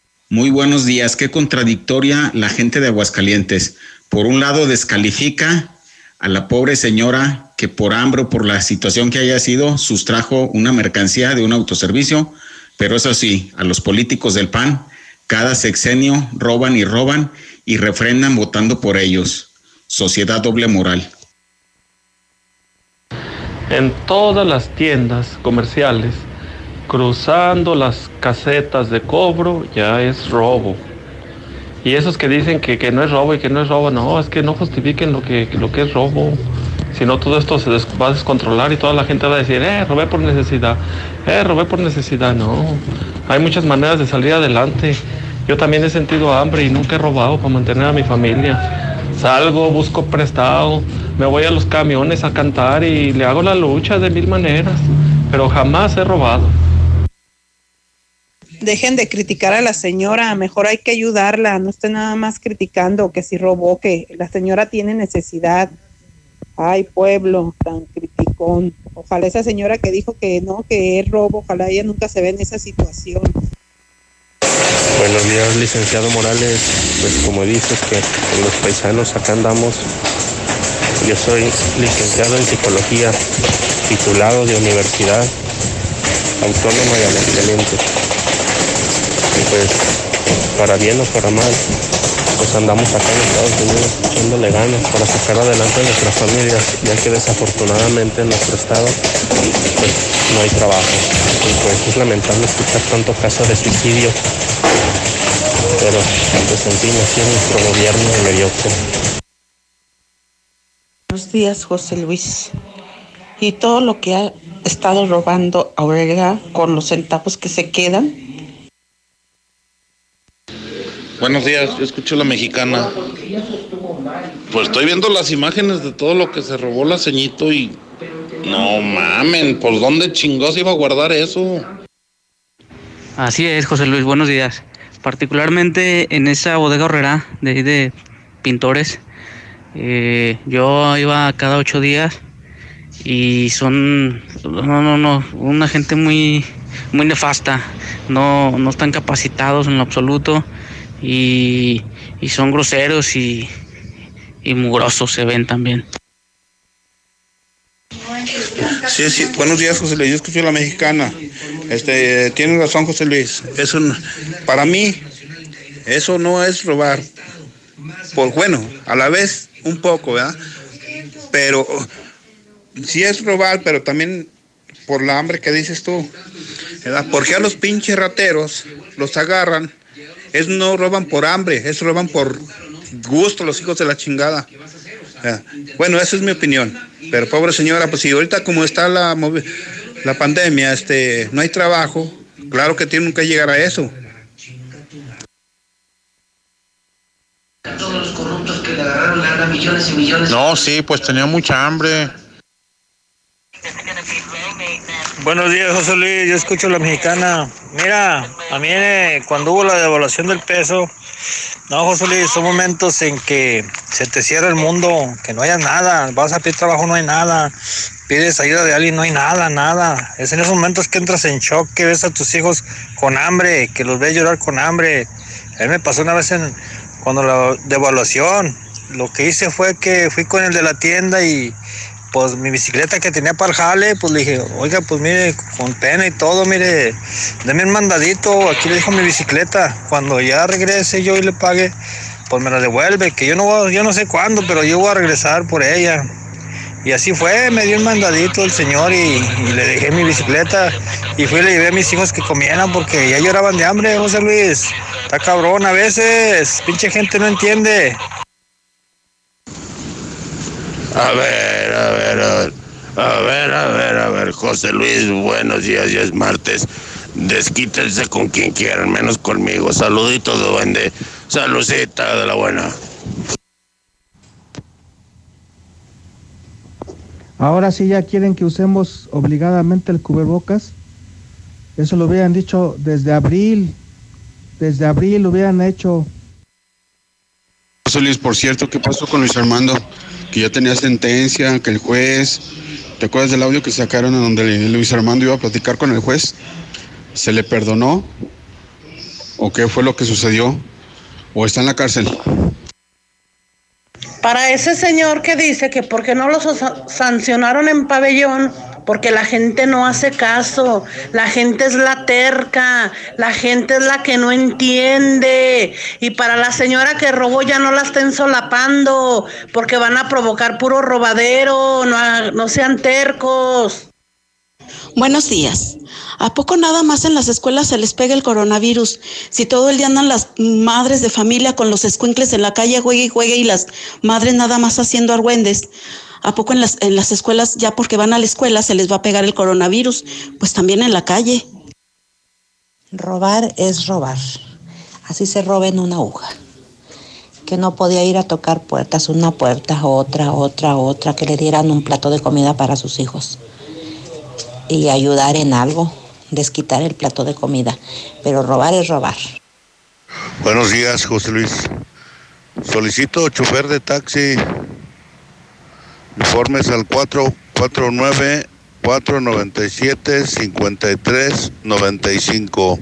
Muy buenos días. Qué contradictoria la gente de Aguascalientes. Por un lado, descalifica a la pobre señora que por hambre o por la situación que haya sido, sustrajo una mercancía de un autoservicio. Pero eso sí, a los políticos del PAN, cada sexenio roban y roban y refrendan votando por ellos. Sociedad doble moral. En todas las tiendas comerciales cruzando las casetas de cobro ya es robo. Y esos que dicen que, que, no es robo y que no es robo, no, es que no justifiquen lo que, lo que es robo. Si no, todo esto se va a descontrolar y toda la gente va a decir, eh, robé por necesidad, eh, robé por necesidad. No, hay muchas maneras de salir adelante. Yo también he sentido hambre y nunca he robado para mantener a mi familia. Salgo, busco prestado, me voy a los camiones a cantar y le hago la lucha de mil maneras, pero jamás he robado. Dejen de criticar a la señora, mejor hay que ayudarla, no estén nada más criticando que si robó, que la señora tiene necesidad. Ay, pueblo, tan criticón. Ojalá esa señora que dijo que no, que es robo, ojalá ella nunca se ve en esa situación. Buenos días, licenciado Morales. Pues como dices que los paisanos acá andamos Yo soy licenciado en psicología, titulado de Universidad Autónoma de Aguascalientes. Y pues, para bien o para mal, pues andamos acá en Estados Unidos echándole ganas para sacar adelante a nuestras familias, ya que desafortunadamente en nuestro estado pues no hay trabajo. Y pues es lamentable escuchar tanto caso de suicidio, pero pues en fin, así es nuestro gobierno mediocre. Buenos días, José Luis. Y todo lo que ha estado robando Aurelia con los centavos que se quedan, Buenos días, yo escucho la mexicana. Pues estoy viendo las imágenes de todo lo que se robó la ceñito y. No mamen, ¿por dónde chingos iba a guardar eso? Así es, José Luis, buenos días. Particularmente en esa bodega horrera de de pintores, eh, yo iba cada ocho días y son, no, no, no, una gente muy, muy nefasta, no, no están capacitados en lo absoluto y, y son groseros y, y mugrosos se ven también. Buenos días, José Luis. Yo escucho la mexicana. Este, tiene razón, José Luis. Eso, para mí, eso no es robar. Pues bueno, a la vez un poco, ¿verdad? Pero sí es robar, pero también por la hambre que dices tú, ¿verdad? Porque a los pinches rateros los agarran, es no roban por hambre, es roban por gusto los hijos de la chingada. Bueno, esa es mi opinión. Pero pobre señora, pues si ahorita como está la, la pandemia, este, no hay trabajo, claro que tienen que llegar a eso. Todos los corruptos que le agarraron lana millones y millones. No, sí, pues tenía mucha hambre. Buenos días, José Luis. Yo escucho la mexicana. Mira, a mí eh, cuando hubo la devaluación del peso, no, José Luis, son momentos en que se te cierra el mundo, que no haya nada. Vas a pedir trabajo, no hay nada. Pides ayuda de alguien, no hay nada, nada. Es en esos momentos que entras en shock, que ves a tus hijos con hambre, que los ves llorar con hambre. A mí me pasó una vez en, cuando la devaluación. Lo que hice fue que fui con el de la tienda y pues mi bicicleta que tenía para el jale, pues le dije, oiga, pues mire, con pena y todo, mire, deme un mandadito, aquí le dejo mi bicicleta, cuando ya regrese yo y le pague, pues me la devuelve, que yo no, yo no sé cuándo, pero yo voy a regresar por ella. Y así fue, me dio un mandadito el señor y, y le dejé mi bicicleta y fui y le llevé a mis hijos que comieran porque ya lloraban de hambre, José Luis. Está cabrón a veces, pinche gente no entiende. A ver, a ver, a ver, a ver, a ver, a ver, José Luis, buenos días, ya es martes. Desquítense con quien quieran, menos conmigo. Saluditos, duende. Saludcita de la buena. Ahora sí ya quieren que usemos obligadamente el cubrebocas. Eso lo hubieran dicho desde abril. Desde abril lo hubieran hecho. José Luis, por cierto, ¿qué pasó con Luis Armando? Que ya tenía sentencia, que el juez, ¿te acuerdas del audio que sacaron en donde Luis Armando iba a platicar con el juez? ¿Se le perdonó? ¿O qué fue lo que sucedió? ¿O está en la cárcel? Para ese señor que dice que porque no sa- sancionaron en pabellón, porque la gente no hace caso, la gente es la terca, la gente es la que no entiende. Y para la señora que robó ya no la estén solapando, porque van a provocar puro robadero, no, no sean tercos. Buenos días. ¿A poco nada más en las escuelas se les pega el coronavirus? Si todo el día andan las madres de familia con los escuincles en la calle, juegue y juegue, y las madres nada más haciendo argüendes. ¿A poco en las, en las escuelas, ya porque van a la escuela, se les va a pegar el coronavirus? Pues también en la calle. Robar es robar. Así se roba en una aguja. Que no podía ir a tocar puertas, una puerta, otra, otra, otra, que le dieran un plato de comida para sus hijos. Y ayudar en algo, desquitar el plato de comida. Pero robar es robar. Buenos días, José Luis. Solicito chofer de taxi. Informes al 449 497 5395.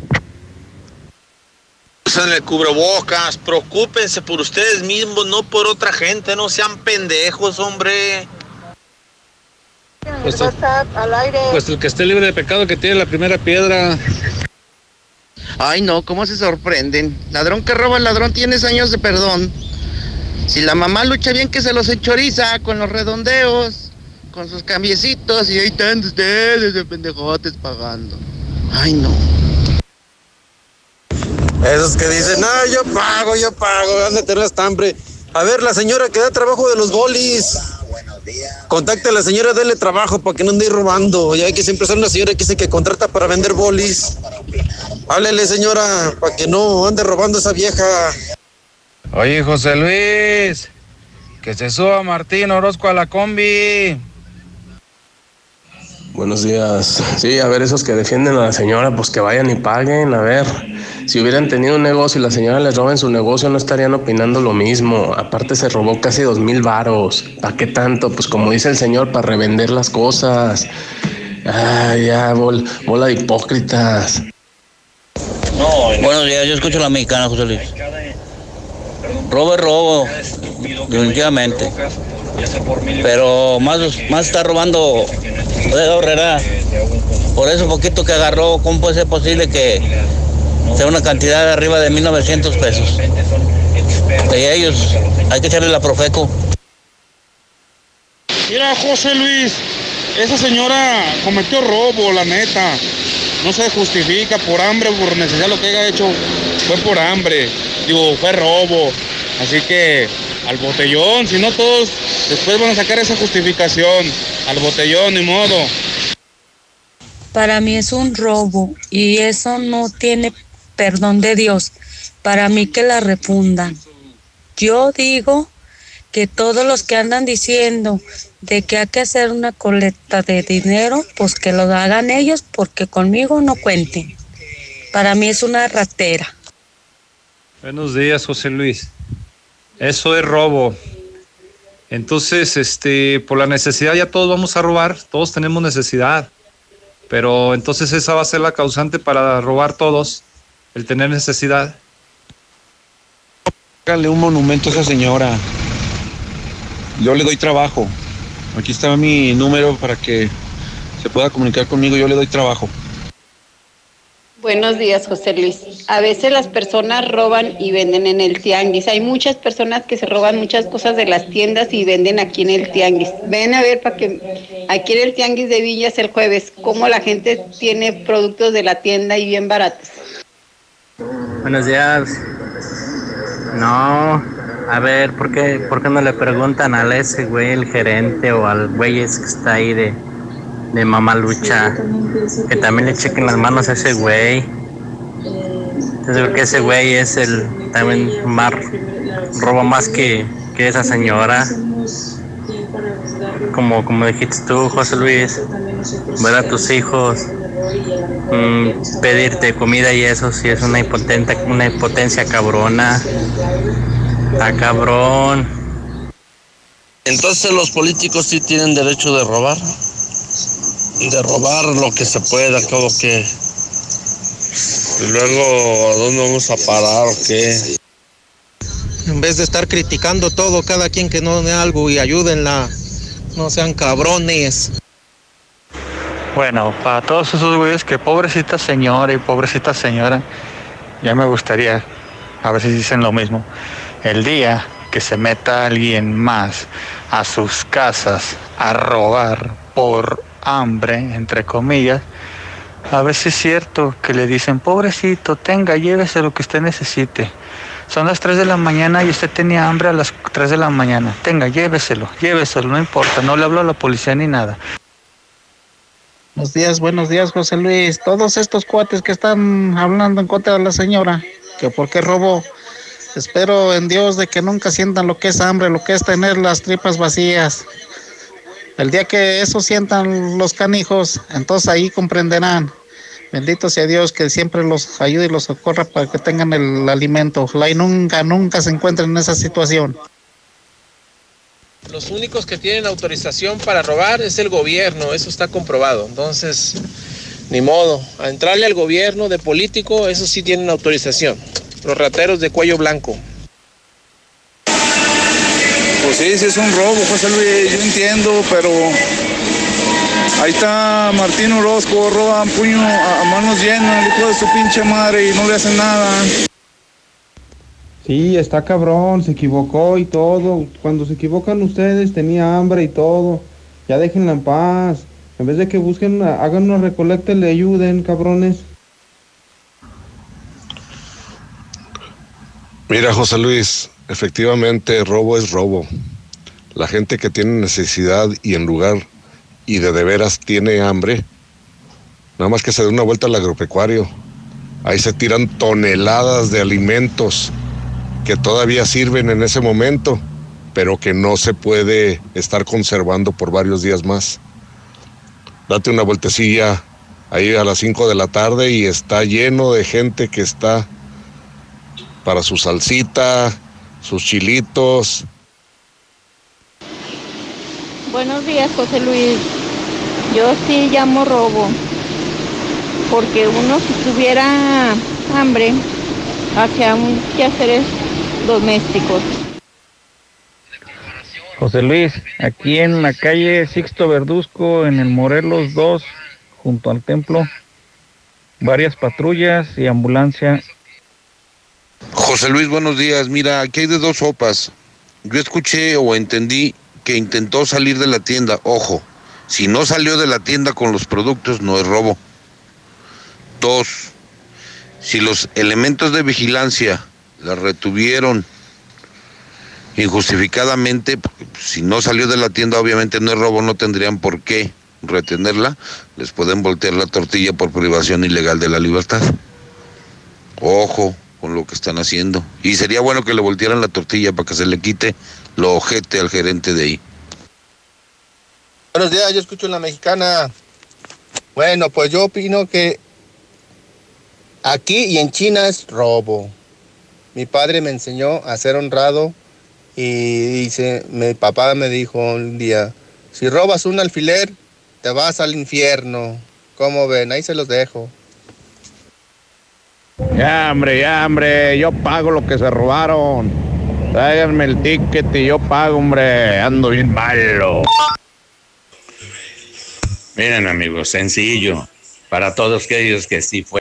Usan el cubrebocas, preocúpense por ustedes mismos, no por otra gente, no sean pendejos, hombre. Pues, pues el que esté libre de pecado que tiene la primera piedra. Ay, no, ¿cómo se sorprenden? Ladrón que roba, ladrón tienes años de perdón. Si la mamá lucha bien que se los enchoriza con los redondeos, con sus cambiecitos y ahí están ustedes de pendejotes pagando. Ay, no. Esos que dicen, no, yo pago, yo pago, han de tener estambre. A ver, la señora que da trabajo de los bolis. Contacte a la señora, dele trabajo para que no ande robando. Ya hay que siempre ser una señora que dice que contrata para vender bolis. Háblele, señora, para que no ande robando esa vieja. Oye, José Luis, que se suba Martín Orozco a la combi. Buenos días. Sí, a ver, esos que defienden a la señora, pues que vayan y paguen. A ver, si hubieran tenido un negocio y la señora les roba en su negocio, no estarían opinando lo mismo. Aparte, se robó casi dos mil varos. ¿Para qué tanto? Pues como dice el señor, para revender las cosas. Ay, ya, bola de hipócritas. Buenos días, yo escucho a la mexicana, José Luis. Robo es robo, definitivamente. Pero más, más está robando de Herrera. Por eso poquito que agarró, ¿cómo puede ser posible que sea una cantidad arriba de 1.900 pesos? De ellos, hay que echarle la Profeco. Mira, José Luis, esa señora cometió robo, la neta. No se justifica por hambre por necesidad lo que haya hecho. Fue por hambre. Digo, fue robo. Así que al botellón, si no todos después van a sacar esa justificación. Al botellón, ni modo. Para mí es un robo y eso no tiene perdón de Dios. Para mí que la refundan. Yo digo que todos los que andan diciendo de que hay que hacer una colecta de dinero, pues que lo hagan ellos porque conmigo no cuenten. Para mí es una ratera. Buenos días, José Luis. Eso es robo. Entonces, este, por la necesidad ya todos vamos a robar, todos tenemos necesidad. Pero entonces esa va a ser la causante para robar todos, el tener necesidad. Hágale un monumento a esa señora. Yo le doy trabajo. Aquí está mi número para que se pueda comunicar conmigo. Yo le doy trabajo. Buenos días, José Luis. A veces las personas roban y venden en el tianguis. Hay muchas personas que se roban muchas cosas de las tiendas y venden aquí en el tianguis. Ven a ver para que aquí en el tianguis de Villas el jueves, cómo la gente tiene productos de la tienda y bien baratos. Buenos días. No, a ver, ¿por qué, ¿por qué no le preguntan al ese güey, el gerente o al güey que está ahí de, de Mamalucha, que también le chequen las manos a ese güey? Entonces creo que ese güey es el también más roba más que, que esa señora. Como, como dijiste tú, José Luis, ver a tus hijos, mm, pedirte comida y eso sí es una impotencia, una impotencia cabrona. A cabrón. Entonces los políticos sí tienen derecho de robar. De robar lo que se pueda, todo lo que. Y luego, ¿a dónde vamos a parar o qué? En vez de estar criticando todo, cada quien que no dé algo y ayúdenla. No sean cabrones. Bueno, para todos esos güeyes que pobrecita señora y pobrecita señora, ya me gustaría a ver si dicen lo mismo. El día que se meta alguien más a sus casas a robar por hambre, entre comillas, a si es cierto que le dicen, pobrecito, tenga, llévese lo que usted necesite. Son las 3 de la mañana y usted tenía hambre a las 3 de la mañana. Tenga, lléveselo, lléveselo, no importa, no le hablo a la policía ni nada. Buenos días, buenos días, José Luis. Todos estos cuates que están hablando en contra de la señora, que por qué robó. Espero en Dios de que nunca sientan lo que es hambre, lo que es tener las tripas vacías. El día que eso sientan los canijos, entonces ahí comprenderán. Bendito sea Dios que siempre los ayude y los socorra para que tengan el alimento. Ojalá y nunca, nunca se encuentren en esa situación. Los únicos que tienen autorización para robar es el gobierno, eso está comprobado. Entonces, ni modo, a entrarle al gobierno de político, eso sí tienen autorización. los rateros de cuello blanco. Pues sí, sí es un robo, José Luis, yo entiendo, pero ahí está Martín Orozco, roba puño a, a manos llenas, el hijo de su pinche madre y no le hacen nada. Sí, está cabrón, se equivocó y todo. Cuando se equivocan ustedes, tenía hambre y todo. Ya déjenla en paz. En vez de que busquen, hagan una recolecta y le ayuden, cabrones. Mira, José Luis, efectivamente robo es robo. La gente que tiene necesidad y en lugar y de de veras tiene hambre, nada más que se dé una vuelta al agropecuario. Ahí se tiran toneladas de alimentos que todavía sirven en ese momento, pero que no se puede estar conservando por varios días más. Date una vueltecilla ahí a las 5 de la tarde y está lleno de gente que está para su salsita, sus chilitos. Buenos días, José Luis. Yo sí llamo robo, porque uno si tuviera hambre, hacía un quehaceres domésticos. José Luis, aquí en la calle Sixto Verduzco, en el Morelos 2, junto al templo, varias patrullas y ambulancia. José Luis, buenos días. Mira, aquí hay de dos sopas. Yo escuché o entendí que intentó salir de la tienda. Ojo, si no salió de la tienda con los productos, no es robo. Dos, si los elementos de vigilancia la retuvieron injustificadamente, si no salió de la tienda, obviamente no es robo, no tendrían por qué retenerla. Les pueden voltear la tortilla por privación ilegal de la libertad. Ojo con lo que están haciendo. Y sería bueno que le voltearan la tortilla para que se le quite lo ojete al gerente de ahí. Buenos días, yo escucho en la mexicana. Bueno, pues yo opino que aquí y en China es robo. Mi padre me enseñó a ser honrado y dice, mi papá me dijo un día, si robas un alfiler, te vas al infierno. ¿Cómo ven? Ahí se los dejo. Ya, hombre, ya, hombre, yo pago lo que se robaron. Tráiganme el ticket y yo pago, hombre. Ando bien malo. Miren amigos, sencillo. Para todos aquellos que sí fue